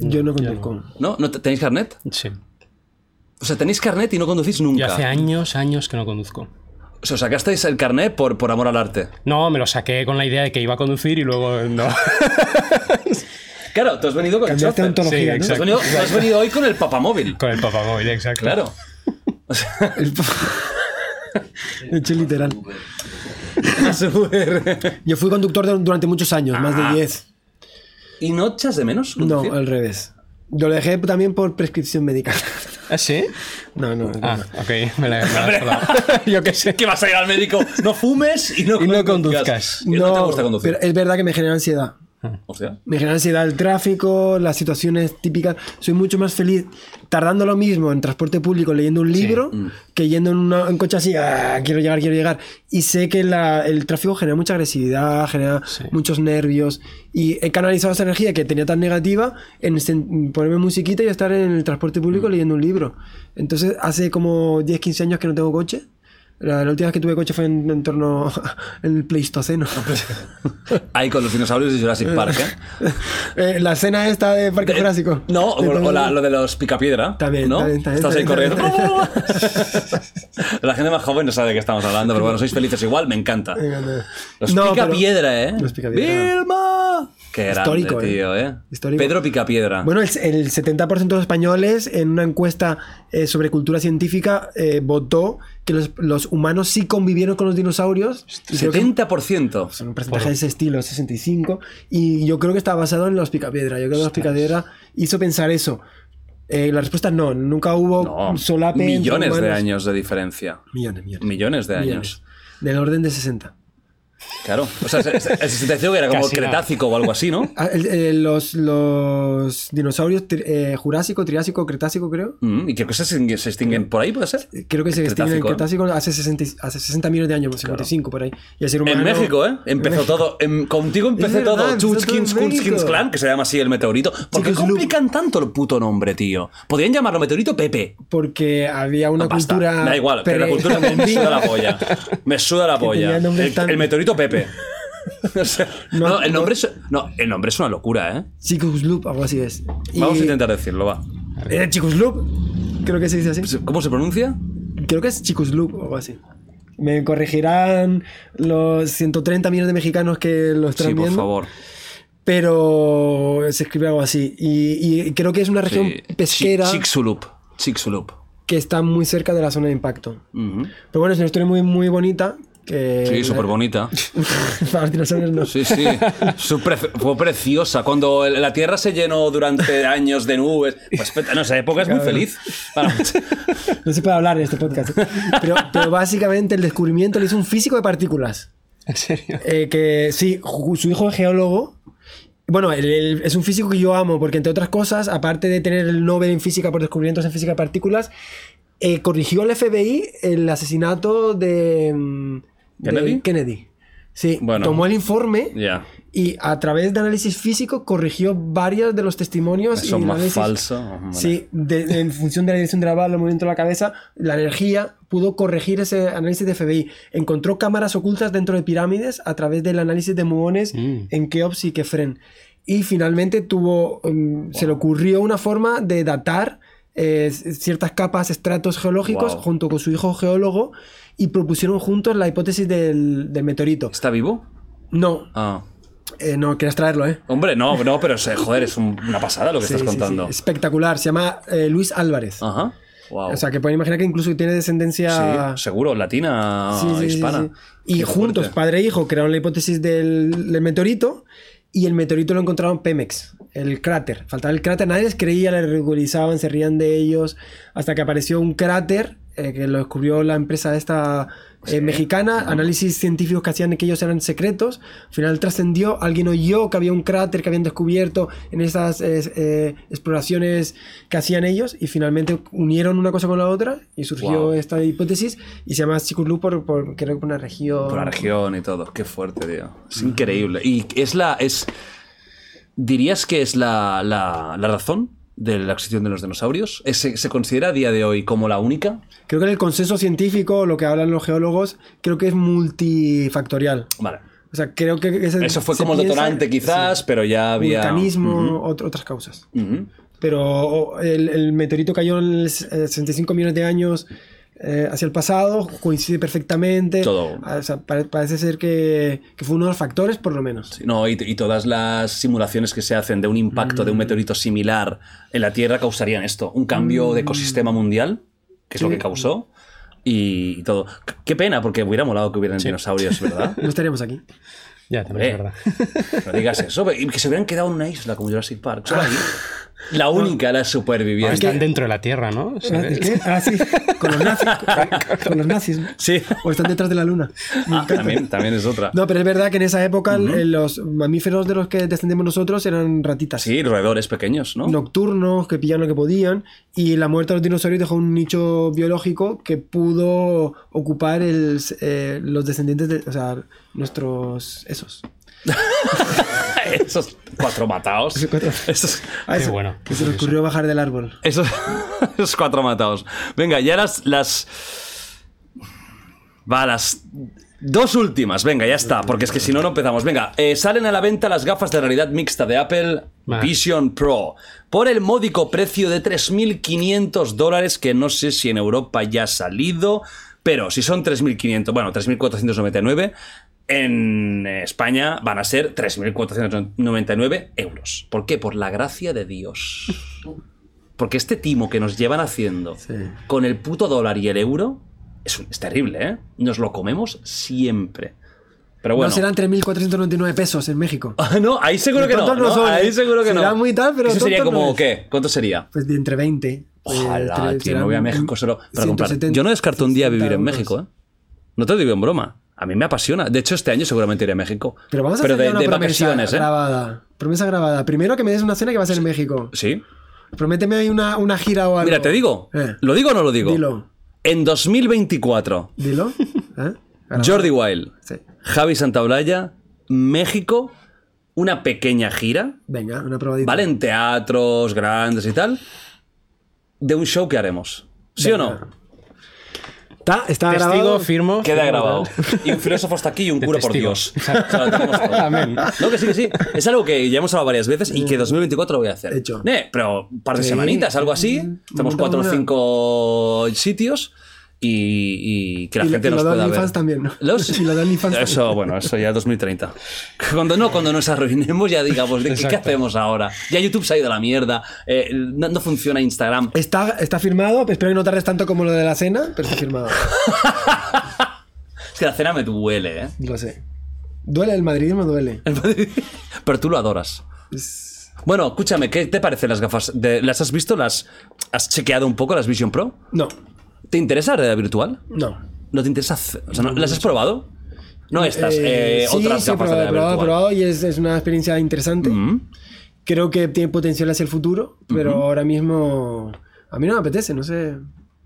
Yo no conduzco. ¿No? ¿No te- ¿Tenéis carnet? Sí. O sea, tenéis carnet y no conducís Yo nunca. hace años, años que no conduzco. O sea, sacasteis el carnet por, por amor al arte. No, me lo saqué con la idea de que iba a conducir y luego no. Claro, tú has venido con el Cambiaste chofer. ontología, Sí, ¿no? Tú has exacto. venido, tú has venido hoy con el papamóvil. con el papamóvil, exacto. Claro. O sea, De hecho, literal. Yo fui conductor de- durante muchos años, más Ah. de 10. ¿Y no echas de menos? No, conducir? al revés. Yo lo dejé también por prescripción médica. ¿Ah, sí? No, no. Ah, no. ok. Me la, me la has colado. Yo qué sé. que vas a ir al médico, no fumes y no, Y no conduzcas. ¿Y no, te gusta conducir? pero es verdad que me genera ansiedad. Hostia. Me genera ansiedad el tráfico, las situaciones típicas. Soy mucho más feliz tardando lo mismo en transporte público leyendo un libro que yendo en una- en coche así, "Ah, quiero llegar, quiero llegar. Y sé que la- el tráfico genera mucha agresividad, genera Sí. muchos nervios. Y he canalizado esa energía que tenía tan negativa en sen- ponerme musiquita y estar en el transporte público leyendo un libro. Entonces, hace como 10, 15 años que no tengo coche. La, la última vez que tuve coche fue en, en torno al Pleistoceno. Ahí con los dinosaurios de Jurassic Park, ¿eh? Eh, la escena esta de Parque Jurásico. No, o, todo- o la- lo de los picapiedra. También, ¿no? también, también, Estás ahí corriendo. la gente más joven no sabe de qué estamos hablando, pero bueno, sois felices igual, me encanta. Los No, picapiedra, ¿eh? Los Picapiedra. ¡Vilma! Qué grande, Histórico, ¿eh? tío, ¿eh? Histórico. Pedro Picapiedra. Bueno, el, el 70% de los españoles en una encuesta eh, sobre cultura científica eh, votó que los, los humanos sí convivieron con los dinosaurios. Y creo que 70%. son un porcentaje de ese estilo, 65. Y yo creo que está basado en los picapiedra. Yo creo que los picapiedra hizo pensar eso. Eh, la respuesta es no, nunca hubo No, solape entre millones de años de diferencia. Millones, millones. Millones de millones. años. Del orden de 60. Claro. O sea, el 65 era como Casi nada. Cretácico o algo así, ¿no? Ah, eh, los, los dinosaurios tri- eh, Jurásico, Triásico, Cretácico, creo. Mm, y creo que se extinguen, se extinguen por ahí, ¿puede ser? Creo que se extingue en Cretácico, hace 60, y- hace 60 millones de años, 55 por ahí. Y el ser humano, En México, ¿eh? Empezó México. todo. en- contigo verdad, todo. Chutskins, Kunskins. Clan, que se llama así el meteorito. ¿Por qué complican tanto el puto nombre, tío? Podrían llamarlo meteorito Pepe. Porque había una No, cultura. Da igual, que la cultura me suda la polla. Me suda la polla. El, el meteorito Pepe. O sea, No, no, el no. nombre es, no, el nombre es una locura, ¿eh? Chicos Loop, algo así es. Y- Vamos a intentar decirlo, va. Eh, Chicos Loop, creo que se dice así. ¿Cómo se pronuncia? Creo que es Chicos Loop o algo así. Me corregirán los 130 millones de mexicanos que lo están Sí, por viendo. favor. Pero se escribe algo así. Y, y creo que es una región Sí. pesquera Chi- Chicxulub. Chicxulub. que está muy cerca de la zona de impacto. Pero bueno, es una historia muy, muy bonita. Que Sí, súper bonita. Para los dinosaurios no. Sí, sí. Pre- fue preciosa. Cuando la Tierra se llenó durante años de nubes. Pues en esa época es muy feliz. Bueno, No se puede hablar en este podcast. Pero, pero básicamente el descubrimiento lo hizo un físico de partículas. ¿En serio? Eh, que sí, su hijo es geólogo. Bueno, él- él es un físico que yo amo, porque entre otras cosas, aparte de tener el Nobel en física por descubrimientos en física de partículas, eh, corrigió al FBI el asesinato de, mm, de ¿Kennedy? Kennedy. Sí, Bueno. tomó el informe y a través de análisis físico corrigió varios de los testimonios. Eso y más análisis- falso. Hombre. Sí, de- de- en función de la dirección de la bala, el movimiento de la cabeza, la energía pudo corregir ese análisis de FBI. Encontró cámaras ocultas dentro de pirámides a través del análisis de muones Mm. en Keops y Kefren. Y finalmente tuvo, um, se le ocurrió una forma de datar eh, ciertas capas, estratos geológicos, Wow. junto con su hijo geólogo, y propusieron juntos la hipótesis del, del meteorito. ¿Está vivo? No, Ah. eh, no, querías traerlo, ¿eh? Hombre, no, no, pero joder, es un- una pasada lo que Sí, estás sí, sí. contando. Espectacular, se llama eh, Luis Álvarez. Ajá. Wow. O sea, que pueden imaginar que incluso tiene descendencia... sí, seguro, latina, hispana. Y Qué juntos, fuerte. padre e hijo, crearon la hipótesis del, del meteorito y el meteorito lo encontraron en Pemex, el cráter. Faltaba el cráter, nadie les creía, le ridiculizaban, se rían de ellos, hasta que apareció un cráter eh, que lo descubrió la empresa esta eh, mexicana, análisis científicos que hacían que ellos eran secretos, al final trascendió, alguien oyó que había un cráter que habían descubierto en esas eh, exploraciones que hacían ellos y finalmente unieron una cosa con la otra y surgió Wow. esta hipótesis y se llama Sikurlu por, por creo que por una región. Por la región y todo. Qué fuerte, tío. Es increíble. Y es la. es ¿Dirías que es la, la- la razón de la extinción de los dinosaurios? ¿Es- ¿Se, se considera a día de hoy como la única? Creo que en el consenso científico, lo que hablan los geólogos, creo que es multifactorial. Vale. O sea, creo que ese- Eso fue como el detonante, quizás, sí, pero ya había. vulcanismo, ot- otras causas. Ujú. Pero o, el, el meteorito cayó en el s- eh, 65 millones de años eh, hacia el pasado, coincide perfectamente. Todo. Ah, O sea, pare- parece ser que, que fue uno de los factores, por lo menos. Sí, No, y, y todas las simulaciones que se hacen de un impacto de Mm. un meteorito similar en la Tierra causarían esto: un cambio de ecosistema mundial, que es lo Mm. Sí. que causó, y, y todo. Qué- Qué pena, porque hubiera molado que hubieran dinosaurios, ¿verdad? No estaríamos aquí. Ya, también es Eh, verdad. No digas eso, y que se hubieran quedado en una isla como Jurassic Park. solo ahí. La única, la Ahora superviviente. están dentro de la Tierra, ¿no? Se ¿El ve. qué? Ah, sí, con los nazis. Con, los nazis. ¿no? Sí. O están detrás de la luna. Ah, también, también es otra. No, pero es verdad que en esa época eh, los mamíferos de los que descendemos nosotros eran ratitas. Sí, roedores pequeños, ¿no? Nocturnos, que pillaban lo que podían. Y la muerte de los dinosaurios dejó un nicho biológico que pudo ocupar el, eh, los descendientes de. O sea, nuestros. Esos. Esos cuatro matados. Esos cuatro. Esos, Ah, Qué bueno. Que se les ocurrió bajar del árbol. esos, esos cuatro matados. Venga, ya las, las. Va, las. Dos últimas, venga, ya está, porque es que si no, no empezamos. Venga, eh, salen a la venta las gafas de realidad mixta de Apple. Vision Pro por el módico precio de 3.500 dólares, que no sé si en Europa ya ha salido, pero si son 3.500, bueno, 3.499, en España van a ser 3.499 euros. ¿Por qué? Por la gracia de Dios. Porque este timo que nos llevan haciendo Sí. con el puto dólar y el euro es, terrible, ¿eh? Nos lo comemos siempre. Pero bueno. No serán 3.499 pesos en México. Ah, no, ahí seguro que no. Ahí seguro que no. Será muy tal, pero Eso sería no como. ¿qué? ¿Cuánto sería? Pues de entre 20. Ojalá, eh, tío, serán me voy a México solo para comprar. 170, Yo no descarto un día vivir en 160 México. ¿eh? No te digo en broma. A mí me apasiona. De hecho, este año seguramente iré a México. Pero vamos a Pero hacer de, una de promesa vacaciones, ¿eh? grabada. Promesa grabada. Primero que me des una cena que va a ser en México. Sí. Prométeme ahí una, una gira o algo. Mira, te digo. Eh, ¿Lo digo o no lo digo? Dilo. En 2024, Dilo. ¿Eh? Jordi Wild, Sí. Javi Santaolalla, México, una pequeña gira, Venga, una probadita. ¿vale? En teatros grandes y tal, de un show que haremos. ¿Sí o no? Está, está Testigo, grabado. firmo. Queda firmo, grabado. tal. Y un filósofo está aquí y un cura por. Dios. O sea, lo tenemos todo. Amén. No, que sí, que sí. Es algo que ya hemos hablado varias veces y que 2024 lo voy a hacer. Hecho. Eh, pero un par de Sí. semanitas, algo así. Tenemos Montamos cuatro o cinco sitios y, y que la Y lo- gente y nos lo pueda ver. OnlyFans también, ¿no? Los- Y lo de OnlyFans Eso, también. bueno, eso ya 2030. Cuando no, cuando nos arruinemos ya digamos, ¿de qué, hacemos ahora? Ya YouTube se ha ido a la mierda, eh, no, no funciona Instagram. Está, está firmado, espero que no tardes tanto como lo de la cena, pero está firmado. Es que la cena me duele, ¿eh? Lo sé. Duele, el madridismo duele. Pero tú lo adoras. Es- Bueno, escúchame, ¿qué te parecen las gafas? de- ¿Las has visto? ¿Las has chequeado un poco las Vision Pro? No, ¿Te interesa la realidad virtual? no. ¿No te interesa? O sea, ¿no- ¿las has probado? No estas, Eh, eh, sí, otras sí, he gafas probado, de realidad probado, virtual. probado y es, es una experiencia interesante. Mm. Creo que tiene potencial hacia el futuro, pero ahora mismo a mí no me apetece, no sé.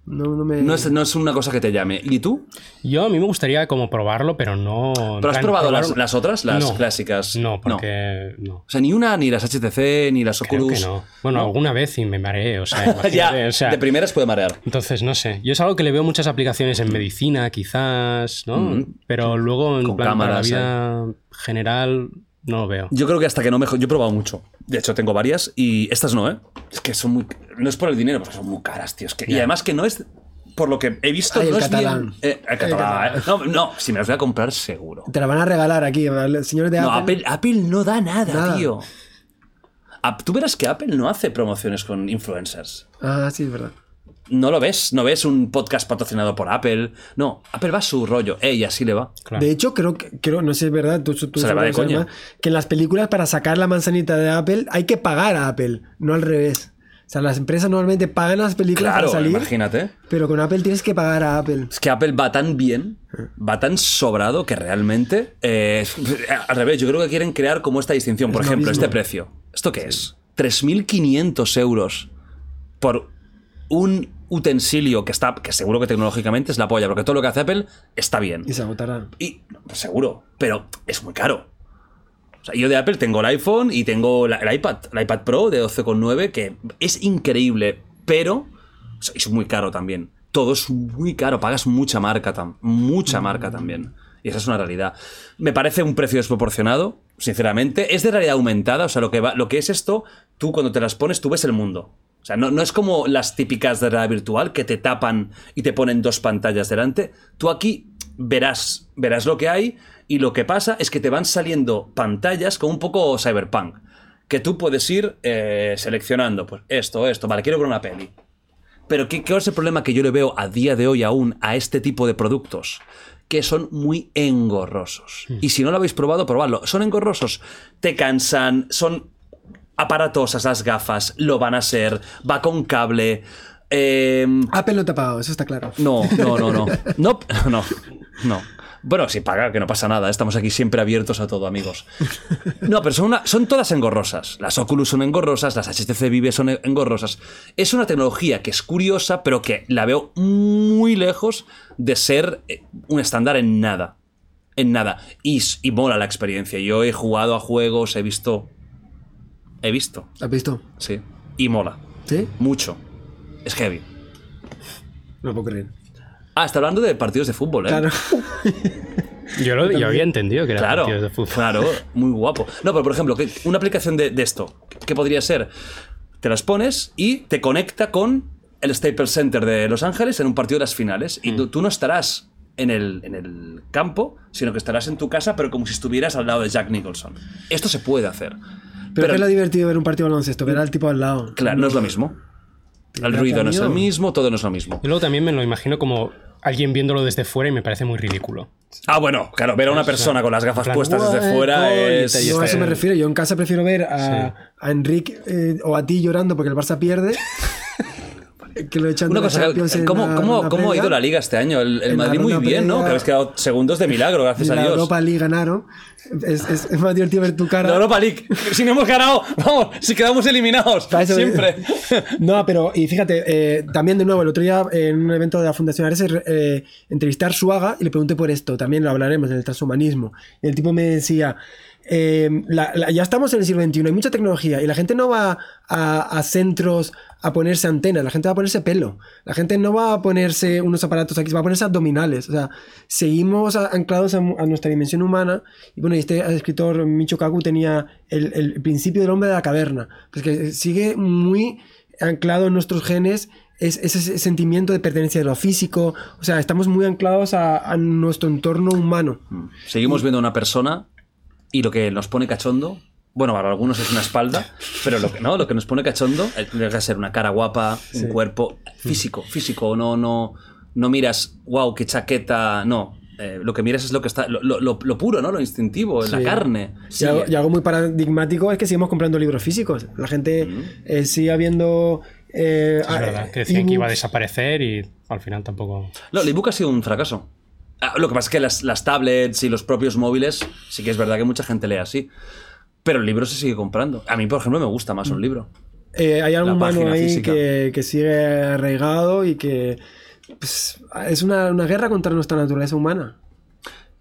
No, no me... No es, no es una cosa que te llame. ¿Y tú? Yo a mí me gustaría como probarlo, pero no. ¿Pero has probado probar- las, las otras, las No. clásicas? No, porque no. O sea, ni una, ni las HTC, ni las Creo Oculus. que no. Bueno, alguna vez y me mareé, o sea, ya, imagínate, o sea, de primeras puede marear. Entonces, no sé. Yo es algo que le veo muchas aplicaciones en medicina, quizás, ¿no? Pero luego, en Con plan, para la cámaras, vida general, no lo veo. Yo creo que hasta que no me... Yo he probado mucho. De hecho, tengo varias y estas no, ¿eh? Es que son muy... No es por el dinero, porque son muy caras, tío. Es que... Y además que no es... Por lo que he visto, Ay, el no es catalán. bien... Eh, el catalán, ¿eh? No, no, si me las voy a comprar seguro. Te la van a regalar aquí, el señor de No, Apple. Apple, Apple no da nada, Nada. tío. Tú verás que Apple no hace promociones con influencers. Ah, sí, es verdad. No lo ves, no ves un podcast patrocinado por Apple. No, Apple va a su rollo. Ey, así le va. Claro. De hecho, creo que, creo, no sé verdad, tú, tú Se le va de coña. más, que en las películas para sacar la manzanita de Apple hay que pagar a Apple, no al revés. O sea, las empresas normalmente pagan las películas Claro, para salir, imagínate. pero con Apple tienes que pagar a Apple. Es que Apple va tan bien, va tan sobrado que realmente. eh, al revés, yo creo que quieren crear como esta distinción. Por Es ejemplo, este precio. ¿Esto qué es? 3.500 euros por un utensilio que está. que seguro que tecnológicamente es la polla, porque todo lo que hace Apple está bien. Y se agotarán. Y seguro, pero es muy caro. Sea, yo de Apple tengo el iPhone y tengo el iPad, el iPad Pro de 12,9, que es increíble, pero es muy caro también. Todo es muy caro, pagas mucha marca, tam- mucha marca también. Y esa es una realidad. Me parece un precio desproporcionado, sinceramente. Es de realidad aumentada, o sea, lo que, lo que es esto, tú cuando te las pones, tú ves el mundo. O sea, no, no es como las típicas de realidad virtual que te tapan y te ponen dos pantallas delante. Tú aquí verás, verás lo que hay y lo que pasa es que te van saliendo pantallas como un poco cyberpunk. Que tú puedes ir eh, seleccionando, pues esto, esto, vale, quiero ver una peli. Pero ¿qué, ¿qué es el problema que yo le veo a día de hoy aún a este tipo de productos? Que son muy engorrosos. Y si no lo habéis probado, probadlo. Son engorrosos. Te cansan, son aparatosas las gafas, lo van a ser, va con cable. em, Apple no te ha pagado, eso está claro. no, no, no, no. No, no, no. Bueno, si paga, que no pasa nada. Estamos aquí siempre abiertos a todo, amigos. No, pero son, una- son todas engorrosas. Las Oculus son engorrosas, las HTC Vive son engorrosas. Es una tecnología que es curiosa, pero que la veo muy lejos de ser eh, un estándar en nada. En nada. Y, y mola la experiencia. Yo he jugado a juegos, he visto... He visto, ¿Has visto? sí. Y mola. ¿Sí? Mucho. Es heavy. No puedo creer. Ah, está hablando de partidos de fútbol, ¿eh? Claro. Yo, lo- yo había entendido que era Claro, partidos de fútbol. claro, muy guapo. No, pero por ejemplo, una aplicación de, de esto, ¿qué podría ser? Te las pones y te conecta con el Staples Center de Los Ángeles en un partido de las finales. Y tú, tú no estarás en el, en el campo, sino que estarás en tu casa, pero como si estuvieras al lado de Jack Nicholson. Esto se puede hacer. Pero, ¿qué es lo divertido ver un partido de baloncesto? Ver al tipo al lado. Claro, no es lo mismo. El ruido no es el cambio. mismo, todo no es lo mismo. Y luego también me lo imagino como alguien viéndolo desde fuera y me parece muy ridículo. Ah, bueno, claro, ver a una persona con las gafas plan, puestas desde "Guay, fuera gol", y es... y No, a eso me refiero. Yo en casa prefiero ver a, a Enrique eh, o a ti llorando porque el Barça pierde. Que lo echan Una la cosa, ¿cómo, la cómo, cómo ha ido la liga este año? El, el la Madrid muy bien, ¿no? Que habéis quedado segundos de milagro, gracias a la Dios. Europa League ganaron. Es, es- es más divertido ver tu cara. La Europa League. Si no hemos ganado, vamos, si quedamos eliminados. Siempre. No, pero, y fíjate, eh, también de nuevo, el otro día en un evento de la Fundación Ares, eh, entrevisté a Arsuaga y le pregunté por esto, también lo hablaremos en el transhumanismo. Y el tipo me decía, la- ya estamos en el siglo XXI, hay mucha tecnología y la gente no va a, centros a ponerse antenas, la gente va a ponerse pelo, la gente no va a ponerse unos aparatos aquí, va a ponerse abdominales, o sea, seguimos anclados a, nuestra dimensión humana y bueno, este escritor Michio Kaku tenía el, principio del hombre de la caverna, pues que sigue muy anclado en nuestros genes es ese sentimiento de pertenencia de lo físico, o sea, estamos muy anclados a, a nuestro entorno humano. Seguimos viendo a una persona y lo que nos pone cachondo, bueno, para algunos es una espalda, pero lo que no, lo que nos pone cachondo tiene que ser una cara guapa, un Sí. cuerpo físico, físico, no, no, no miras, wow, qué chaqueta, no. Eh, lo que miras es lo que está, lo, lo- puro, ¿no? Lo instintivo, la Sí. carne. Y, algo, y algo muy paradigmático es que seguimos comprando libros físicos. La gente eh, sigue habiendo... eh, Es ah, verdad, que decían que iba a desaparecer y al final tampoco. No, el ebook ha sido un fracaso. Ah, Lo que pasa es que las, las tablets y los propios móviles, sí que es verdad que mucha gente lee así. Pero el libro se sigue comprando. A mí, por ejemplo, me gusta más un libro. Eh, hay humano página ahí que, que sigue arraigado y que pues, es una, una guerra contra nuestra naturaleza humana.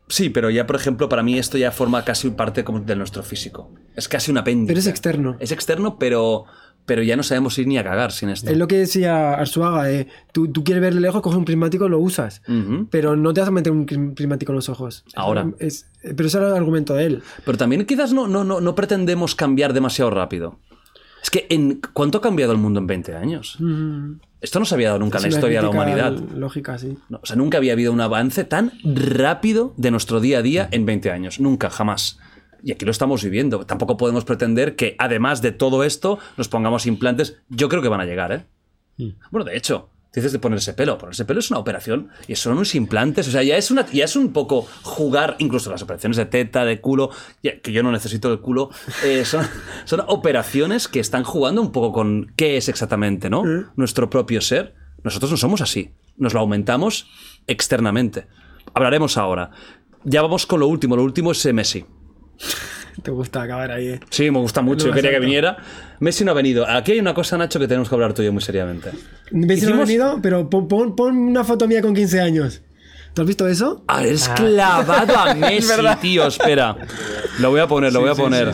Sí, pero ya, por ejemplo, para mí esto ya forma casi parte como de nuestro físico. Es casi un apéndice. Pero es externo. Es externo, pero, pero ya no sabemos ir ni a cagar sin esto. Es lo que decía Arzuaga, eh, tú, tú quieres ver de lejos, coges un prismático y lo usas. Pero no te vas a meter un prismático en los ojos. Ahora. Es- pero ese era el argumento de él. Pero también quizás no, no, no, no pretendemos cambiar demasiado rápido. Es que, en, ¿cuánto ha cambiado el mundo en 20 años? Esto no se había dado nunca en la historia de la humanidad. Lógica, sí. No, o sea, nunca había habido un avance tan rápido de nuestro día a día en 20 años. Nunca, jamás. Y aquí lo estamos viviendo. Tampoco podemos pretender que, además de todo esto, nos pongamos implantes. Yo creo que van a llegar, ¿eh? Bueno, de hecho, dices de ponerse pelo. Ponerse pelo es una operación y son unos implantes. O sea, ya es, una, ya es un poco jugar, incluso las operaciones de teta, de culo, ya- que yo no necesito el culo. eh, son, son operaciones que están jugando un poco con qué es exactamente, ¿no? Nuestro propio ser. Nosotros no somos así. Nos lo aumentamos externamente. Hablaremos ahora. Ya vamos con lo último. Lo último es eh, Messi. Te gusta acabar ahí, eh. Sí, me gusta mucho. Yo quería que viniera. Messi no ha venido. Aquí hay una cosa, Nacho, que tenemos que hablar tú y yo muy seriamente. ¿Ves si no ha Hicimos- venido? Pero pon, una foto mía con 15 años. ¿Tú has visto eso? Ah, eres clavado a Messi, tío. Espera. Lo voy a poner, lo voy a poner.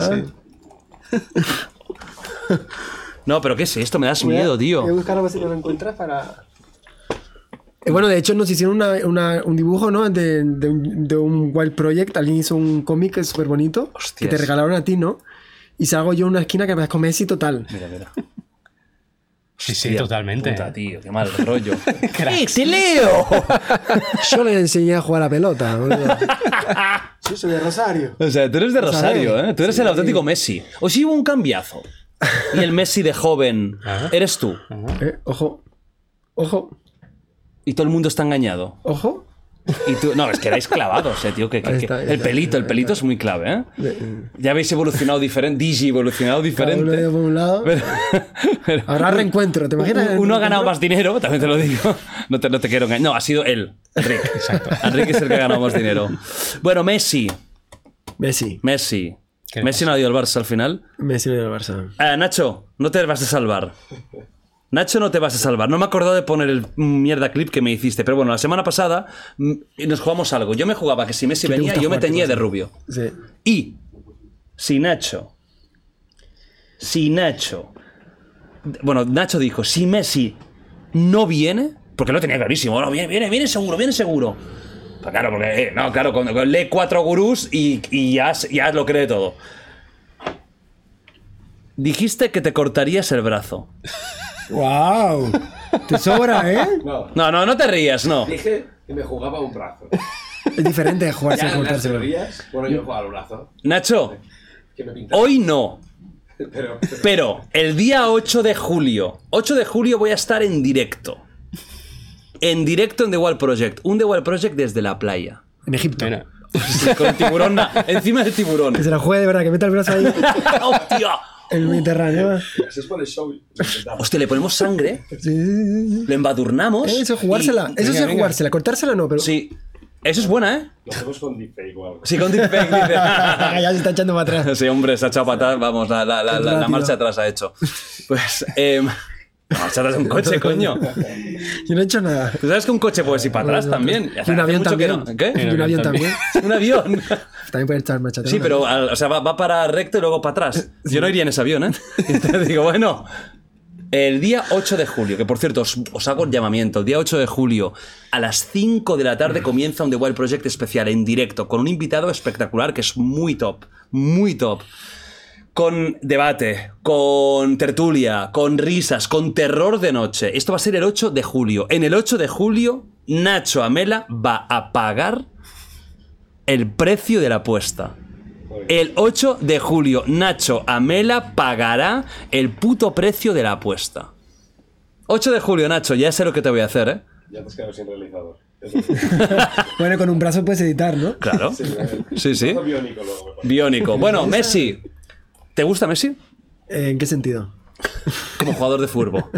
No, pero ¿qué es esto? Me das miedo, tío. Voy a buscar a ver si lo encuentras para... Eh, bueno, de hecho nos hicieron una- una- un dibujo, ¿no? De, de un, de un Wild Project. Alguien hizo un cómic súper bonito que te regalaron a ti, ¿no? Y salgo yo en una esquina que me con Messi total. Mira, mira. Sí, sí, totalmente. Puta, tío, qué mal rollo. ¡Eh, te leo! Yo le enseñé a jugar a la pelota, sí, soy de Rosario. O sea, tú eres de Rosario, ¿eh? Tú eres el auténtico Messi. Os llevo un cambiazo. Y el Messi de joven Ajá. eres tú. Eh, ojo. Ojo. Y todo el mundo está engañado. Ojo. Y tú, no, es que erais clavados, eh, tío. Que, que- está, el está. pelito, el pelito es muy clave, ¿eh? Ya habéis evolucionado diferente, Digi evolucionado Cada uno diferente. por un lado. Pero- pero- Habrá reencuentro, ¿te imaginas? Uno- Uno ha ganado más dinero, también te lo digo. No te, no te quiero engañar. No, ha sido él, Enrique. Exacto. Enrique es el que ha ganado más dinero. Bueno, Messi. Messi. Messi. ¿Qué le Messi no ha ido al Barça al final. Messi del Barça. Ah, Nacho, no te vas a salvar. Nacho, no te vas a salvar. No me he acordado de poner el mierda clip que me hiciste. Pero bueno, la semana pasada mm, nos jugamos algo. Yo me jugaba que si Messi ¿Qué te venía, yo me teñía de rubio. Sí. Y si Nacho, si Nacho, bueno, Nacho dijo, si Messi no viene, porque lo tenía clarísimo, no, viene, viene, viene seguro, viene seguro. Pues claro, porque, eh, no, claro, lee cuatro gurús y, y ya, ya lo cree todo. Dijiste que te cortarías el brazo. ¡Wow! Te sobra, ¿eh? No, No, no, no te rías, no. dije que me jugaba un brazo. Es diferente de jugar sin Ya en las cortárselo. teorías, bueno, yo jugaba al brazo. Nacho, Que me pintaba. hoy no. Pero, Pero el día 8 de julio, 8 de julio voy a estar en directo. En directo en The Wild Project. Un The Wild Project desde la playa. En Egipto. Mira, Sí, con el tiburón encima del tiburón. Que se la juegue de verdad, que meta el brazo ahí ¡Hostia! El Mediterráneo. así es por el show. Hostia, le ponemos sangre, Sí, sí, sí, sí. lo embadurnamos. Eso es jugársela. y- Eso venga, es venga. jugársela. Cortársela no, pero. Sí. Eso es buena, ¿eh? Lo hacemos con deepfake o algo. Sí, con deepfake, dice. ya se está echando para atrás. Sí, hombre, se ha echado para atrás. Vamos, la, la- la- la- la Rápido. marcha atrás ha hecho. Pues, em, La marcha atrás de un coche, coño. Yo no he hecho nada. ¿Tú sabes que un coche puede ir para atrás también? Y un avión también. no- ¿Qué? Y un avión también. Un avión. También puede echar marcha atrás. Sí, pero al- o sea, va, va para recto y luego para atrás. Yo no iría en ese avión, ¿eh? Y te digo, bueno, el día 8 de julio, que por cierto os, os hago un llamamiento, el día 8 de julio a las 5 de la tarde comienza un The Wild Project especial en directo con un invitado espectacular que es muy top, muy top. Con debate, con tertulia, con risas, con terror de noche. Esto va a ser el 8 de julio. En el 8 de julio, Nacho Amela va a pagar el precio de la apuesta. El 8 de julio, Nacho Amela pagará el puto precio de la apuesta. 8 de julio, Nacho, ya sé lo que te voy a hacer, ¿eh? Ya te has quedado sin realizador. Bueno, con un brazo puedes editar, ¿no? Claro. Sí, sí. biónico luego. me parece. Biónico. Bueno, Messi. ¿Te gusta Messi? ¿En qué sentido? Como jugador de fútbol.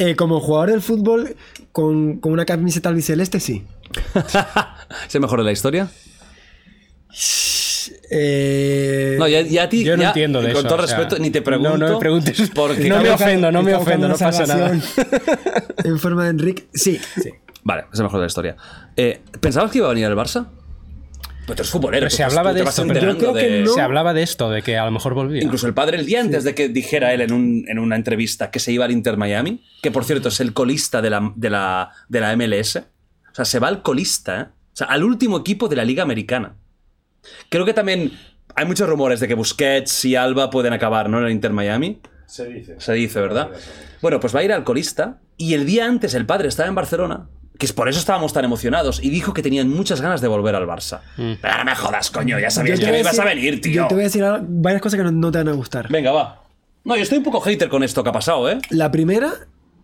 Eh, como jugador del fútbol con, con una camiseta albiceleste, sí. ¿Es el mejor de la historia? Eh, No, ya, ya a ti. Yo no ya, entiendo de Con eso, todo o sea, respeto, ni te pregunto. no, no me preguntes. Porque, No me ofendo, no me ofendo, no pasa nada. en forma de Enrique, sí, sí. Vale, es el mejor de la historia. Eh, ¿Pensabas que iba a venir al Barça? Pues tú eres futbolero. Pero se hablaba tú de te vas esto, pero enterando yo creo que de- no. Se hablaba de esto, de que a lo mejor volvía. Incluso el padre el día antes de que dijera él en, un- en una entrevista que se iba al Inter Miami, que por cierto es el colista de la, de la, de la MLS. O sea, se va al colista, ¿eh? O sea, al último equipo de la Liga Americana. Creo que también hay muchos rumores de que Busquets y Alba pueden acabar, ¿no? En el Inter Miami. Se dice. Se dice, ¿verdad? Bueno, pues va a ir al colista y el día antes el padre estaba en Barcelona, que es por eso estábamos tan emocionados, y dijo que tenían muchas ganas de volver al Barça. Pero ahora me jodas, coño, ya sabías que no ibas a venir, tío. Yo te voy a decir varias cosas que no, no te van a gustar. Venga, va. No, yo estoy un poco hater con esto que ha pasado, ¿eh? La primera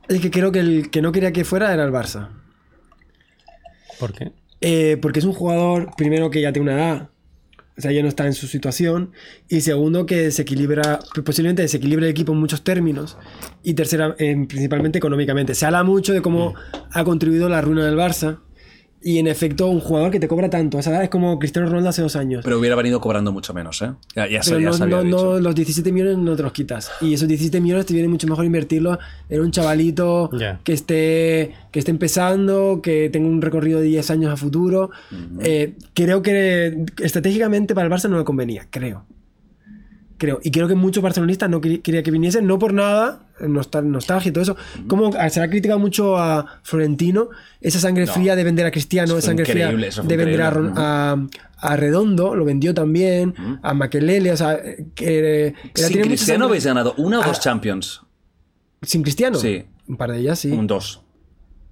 es que creo que el que no quería que fuera era el Barça. ¿Por qué? Eh, porque es un jugador, primero, que ya tiene una edad. O sea, ya no está en su situación. Y segundo, que desequilibra, posiblemente desequilibra el equipo en muchos términos. Y tercera, eh, principalmente económicamente. Se habla mucho de cómo ha contribuido a la ruina del Barça. Y en efecto, un jugador que te cobra tanto. O sea, es como Cristiano Ronaldo hace dos años. Pero hubiera venido cobrando mucho menos, ¿eh? Ya, ya, se- Pero ya no, se había no- dicho. no, los 17 millones no te los quitas. Y esos 17 millones te viene mucho mejor invertirlo en un chavalito que, esté, que esté empezando, que tenga un recorrido de 10 años a futuro. Eh, creo que estratégicamente para el Barça no le convenía, creo. Creo. Y creo que muchos barcelonistas no querí- querían que viniesen, no por nada, nostal- nostalgia y todo eso. Como se le ha criticado mucho a Florentino, esa sangre fría de vender a Cristiano, esa sangre fría de vender a, a, a Redondo, lo vendió también, a Makelele, o sea, que... Sin tiene Cristiano habéis ganado una o Ah. dos Champions. ¿Sin Cristiano? Sí. Un par de ellas, sí. Un dos.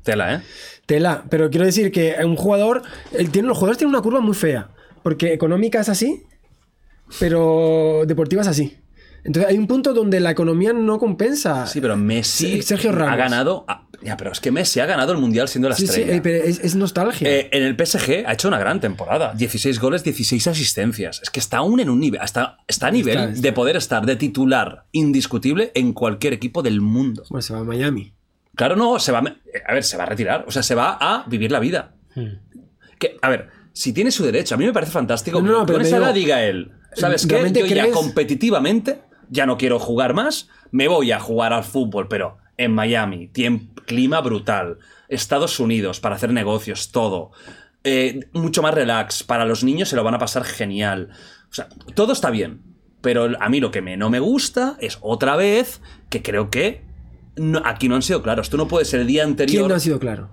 Tela, ¿eh? Tela. Pero quiero decir que un jugador. tiene, los jugadores tienen una curva muy fea. Porque económica es así, pero deportiva es así. Entonces hay un punto donde la economía no compensa. Sí, pero Messi Sergio Ramos. ha ganado. ya, pero es que Messi ha ganado el mundial siendo la Sí, sí, estrella. eh, pero es, es nostalgia. Eh, en el PSG ha hecho una gran temporada. 16 goles, 16 asistencias. Es que está aún en un nivel. Hasta, está a nivel Está, está. de poder estar de titular indiscutible en cualquier equipo del mundo. Bueno, se va a Miami. Claro, no, se va. a- A ver, se va a retirar. O sea, se va a vivir la vida. Que, a ver, si tiene su derecho, a mí me parece fantástico. No, no, pero con esa digo, edad diga él. ¿Sabes qué? ¿realmente Yo ya crees? competitivamente ya no quiero jugar más. Me voy a jugar al fútbol, pero en Miami, clima brutal. Estados Unidos para hacer negocios, todo. Eh, mucho más relax. Para los niños se lo van a pasar genial. O sea, todo está bien. Pero a mí lo que me, no me gusta es otra vez que creo que no- aquí no han sido claros. Tú no puedes ser el día anterior. ¿Quién no ha sido claro?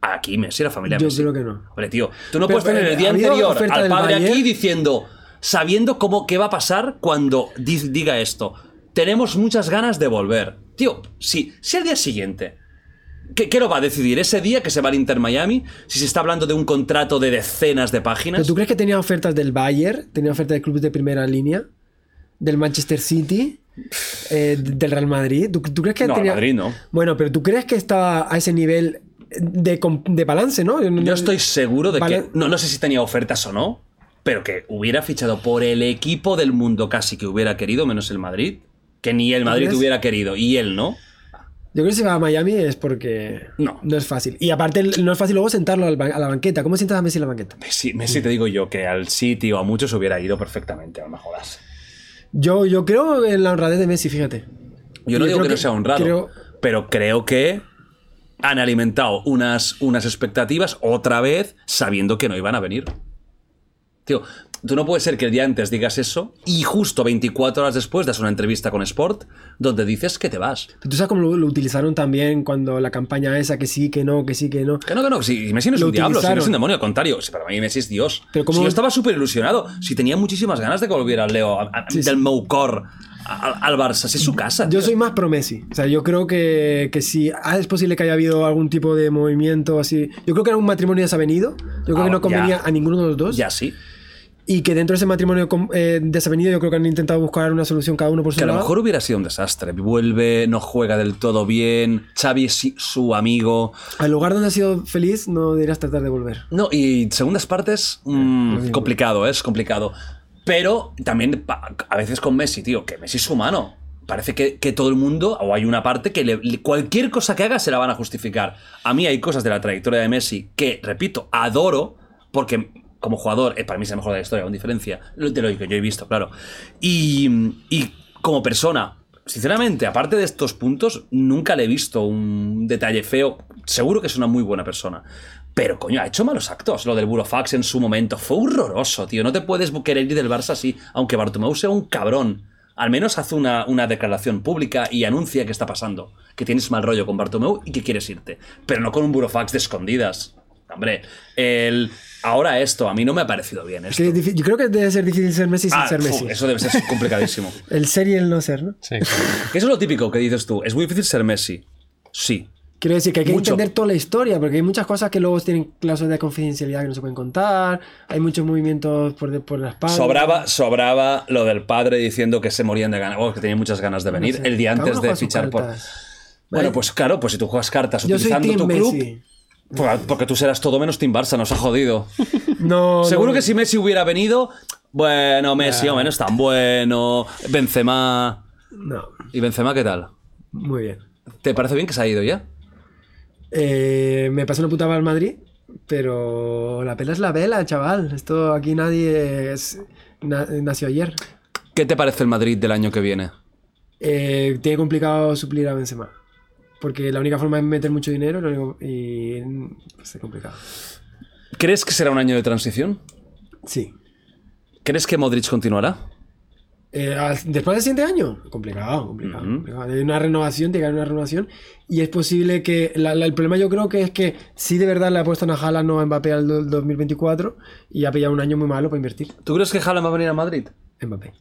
Aquí Messi, la familia Yo Messi. creo que no. Hombre, tío, tú no Pero, puedes tener el día ¿ha habido anterior al padre Bayern? aquí diciendo, sabiendo cómo qué va a pasar cuando di- diga esto. Tenemos muchas ganas de volver. Tío, si, si al día siguiente. ¿Qué, qué lo va a decidir? ¿Ese día que se va al Inter Miami? Si se está hablando de un contrato de decenas de páginas. ¿Pero tú crees que tenía ofertas del Bayern? ¿Tenía ofertas de clubes de primera línea? ¿Del Manchester City? Eh, ¿Del Real Madrid? ¿Tú, tú crees que No, tenía... Madrid no. Bueno, pero ¿tú crees que estaba a ese nivel de, de balance, no? Yo estoy seguro de Vale. que. No, no sé si tenía ofertas o no, pero que hubiera fichado por el equipo del mundo casi que hubiera querido, menos el Madrid. Que ni el Madrid hubiera querido y él no. Yo creo que si va a Miami es porque No. es fácil. Y aparte no es fácil luego sentarlo a la banqueta. ¿Cómo sientas a Messi en la banqueta? Messi, Messi te digo yo que al City o a muchos hubiera ido perfectamente, no me jodas. Yo, yo creo en la honradez de Messi, fíjate. Yo no Yo digo que, no sea honrado. creo- Pero creo que han alimentado unas, unas expectativas otra vez sabiendo que no iban a venir. Tío, tú no puede ser que el día antes digas eso y justo 24 horas después das una entrevista con Sport donde dices que te vas. ¿Tú sabes cómo lo, lo utilizaron también cuando la campaña esa, que sí, que no, que sí, que no? Que no, que no, si Messi no es Lo un diablo, si no es un demonio, al contrario, si para mí Messi es Dios. Pero ¿cómo- Si yo estaba súper ilusionado, si tenía muchísimas ganas de que volviera al Leo, a- a- Sí, sí. del Moucor al, al Barça, si es su casa. Yo tío. soy más pro Messi. O sea, yo creo que, que si ah, es posible que haya habido algún tipo de movimiento así. Yo creo que en un matrimonio ya se ha venido. Yo creo Ah, que no ya. convenía a ninguno de los dos. Ya sí. Y que dentro de ese matrimonio eh, desavenido, yo creo que han intentado buscar una solución cada uno por su Que a lo lado. mejor hubiera sido un desastre. Vuelve, no juega del todo bien. Xavi es su amigo. Al lugar donde has sido feliz, no deberías tratar de volver. No, y segundas partes, mm, complicado, ¿eh? es complicado. Pero también a veces con Messi, tío, que Messi es humano. Parece que, que todo el mundo, o hay una parte que le- cualquier cosa que haga se la van a justificar. A mí hay cosas de la trayectoria de Messi que, repito, adoro, porque como jugador, eh, para mí es el mejor de la historia, con diferencia, de lo que yo he visto, claro. Y, y como persona, sinceramente, aparte de estos puntos, nunca le he visto un detalle feo. Seguro que es una muy buena persona. Pero, coño, ha hecho malos actos. Lo del Burofax en su momento fue horroroso, tío. No te puedes querer ir del Barça así, aunque Bartomeu sea un cabrón. Al menos haz una, una declaración pública y anuncia qué está pasando. Que tienes mal rollo con Bartomeu y que quieres irte. Pero no con un Burofax de escondidas. Hombre, el... ahora esto, a mí no me ha parecido bien Es esto. es yo creo que debe ser difícil ser Messi sin Ah, ser Messi. eso debe ser complicadísimo. El ser y el no ser, ¿no? Sí. Que eso es lo típico que dices tú. Es muy difícil ser Messi. Sí. Quiero decir que hay que Mucho. entender toda la historia, porque hay muchas cosas que luego tienen cláusulas de confidencialidad que no se pueden contar, hay muchos movimientos por, de- por la espalda. Sobraba, sobraba lo del padre diciendo que se morían de ganas, o que tenía muchas ganas de venir sé. el día antes de fichar por. Bueno, pues claro, pues si tú juegas cartas Yo soy utilizando Team tu club, Messi. pues, porque tú serás todo menos Team Barça, nos ha jodido. No, Seguro no, que si Messi hubiera venido, bueno, Messi, hombre, no es tan bueno. Benzema. No, ¿Y Benzema qué tal? muy bien. ¿Te parece bien que se ha ido ya? Eh, me pasó una putada al Madrid, pero la pela es la vela, chaval. Esto aquí nadie es, na- nació ayer. ¿Qué te parece el Madrid del año que viene? Eh, tiene complicado suplir a Benzema. Porque la única forma es meter mucho dinero lo único- y pues, es complicado. ¿Crees que será un año de transición? Sí. ¿Crees que Modric continuará? Eh, después del siguiente año, complicado, complicado. complicado. Hay una renovación, tiene que haber una renovación. Y es posible que. la- la- el problema yo creo que es que si de verdad le ha puesto a Haaland no a Mbappé al do- 2024 y ha pillado un año muy malo para invertir. ¿Tú crees que Haaland va a venir a Madrid? Mbappé.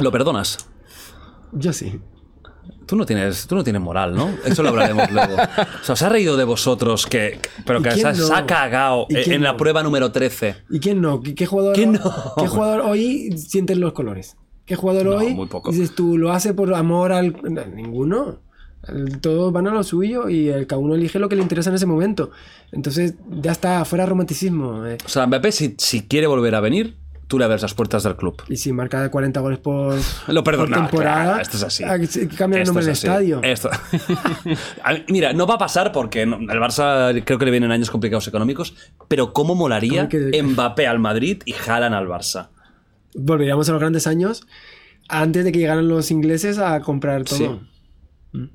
¿Lo perdonas? Yo sí. Tú no tienes, tú no tienes moral, ¿no? Eso lo hablaremos luego. O sea, os ha reído de vosotros, que, pero ¿Y que se, ha- se no? ha cagado ¿Y en la prueba número 13. ¿Y quién no? ¿Qué, qué jugador, ¿Quién no? ¿Qué jugador hoy sienten los colores? ¿Qué jugador hoy muy poco. dices tú lo hace por amor al. no, ninguno. Todos van a lo suyo y el, cada uno elige lo que le interesa en ese momento. Entonces, ya está, fuera romanticismo. eh. O sea, Mbappé, si, si quiere volver a venir, le abres las puertas del club. Y si marca 40 goles por, Lo por perdona, temporada, claro, esto es así. cambia el nombre del es estadio. Esto. Mira, no va a pasar porque el Barça creo que le vienen años complicados económicos, pero ¿cómo molaría ¿Cómo que- Mbappé al Madrid y Haaland al Barça? Volveríamos a los grandes años antes de que llegaran los ingleses a comprar todo. Sí.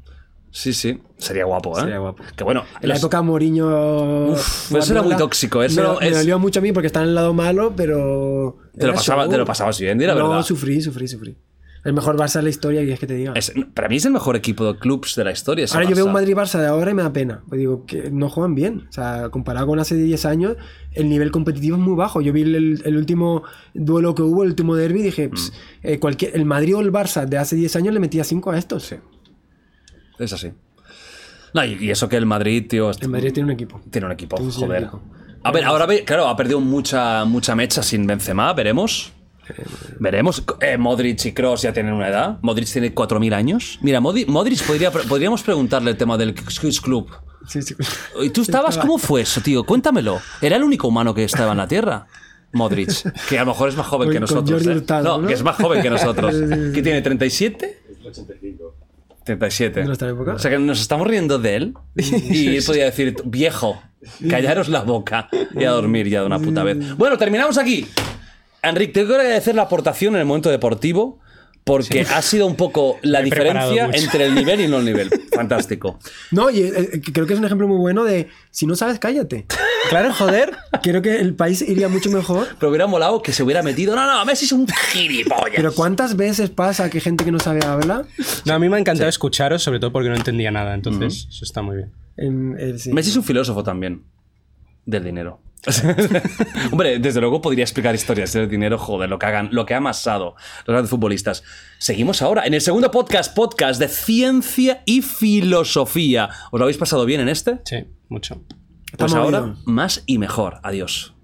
Sí, sí, sería guapo, ¿eh? Sería guapo. Que bueno, En la los- época Mourinho. Uf, eso era muy tóxico, eso me, es- dolió mucho a mí porque está en el lado malo, pero. Te lo pasaba- show. te lo pasabas bien, la no, verdad. sufrí, sufrí, sufrí. El mejor Barça de la historia, y es que te diga. es- para mí es el mejor equipo de clubs de la historia. Ahora yo veo un Barça. Madrid-Barça de ahora y me da pena. Pues digo, que no juegan bien. O sea, comparado con hace 10 años, el nivel competitivo es muy bajo. Yo vi el, el último duelo que hubo, el último derby, y dije, "Ps, eh, cualquier, el Madrid o el Barça de hace 10 años le metía 5 a estos. Sí. Es así. No, y, y eso que el Madrid, tío, El Madrid tiene un equipo. tiene un equipo, Tiene un joder. equipo. A ver, ahora ve, claro, ha perdido mucha, mucha mecha sin Benzema, veremos. Veremos. Eh, Modric y Cross ya tienen una edad. Modric tiene 4.000 años. Mira, Modi- Modric podría, podríamos preguntarle el tema del Quiz Club. Sí, sí. ¿Y tú estabas? ¿Cómo fue eso, tío? Cuéntamelo. ¿Era el único humano que estaba en la Tierra? Modric, que a lo mejor es más joven que nosotros. ¿eh? Hurtado, no, ¿no? que es más joven que nosotros. ¿Qué tiene? ¿37? Es 85. 37. ¿De nuestra época? O sea que nos estamos riendo de él y él podía decir, viejo, callaros la boca y a dormir ya de una puta vez. Bueno, terminamos aquí. Enrique, tengo que agradecer la aportación en el momento deportivo Porque ha sido un poco la diferencia entre el nivel y no el nivel. Fantástico. No, y eh, creo que es un ejemplo muy bueno de si no sabes, cállate. Claro, joder. Creo que el país iría mucho mejor. Pero hubiera molado que se hubiera metido. No, no, Messi es un gilipollas. Pero ¿cuántas veces pasa que gente que no sabe habla? No, a mí me ha encantado escucharos, sobre todo porque no entendía nada, entonces eso está muy bien. En, el- sí. Messi es un filósofo también. Del dinero. Hombre, desde luego podría explicar historias del dinero, joder, lo que hagan, lo que ha amasado los grandes futbolistas. Seguimos ahora en el segundo podcast, podcast de ciencia y filosofía. ¿Os lo habéis pasado bien en este? Sí, mucho. Pues ahora más y mejor. Adiós.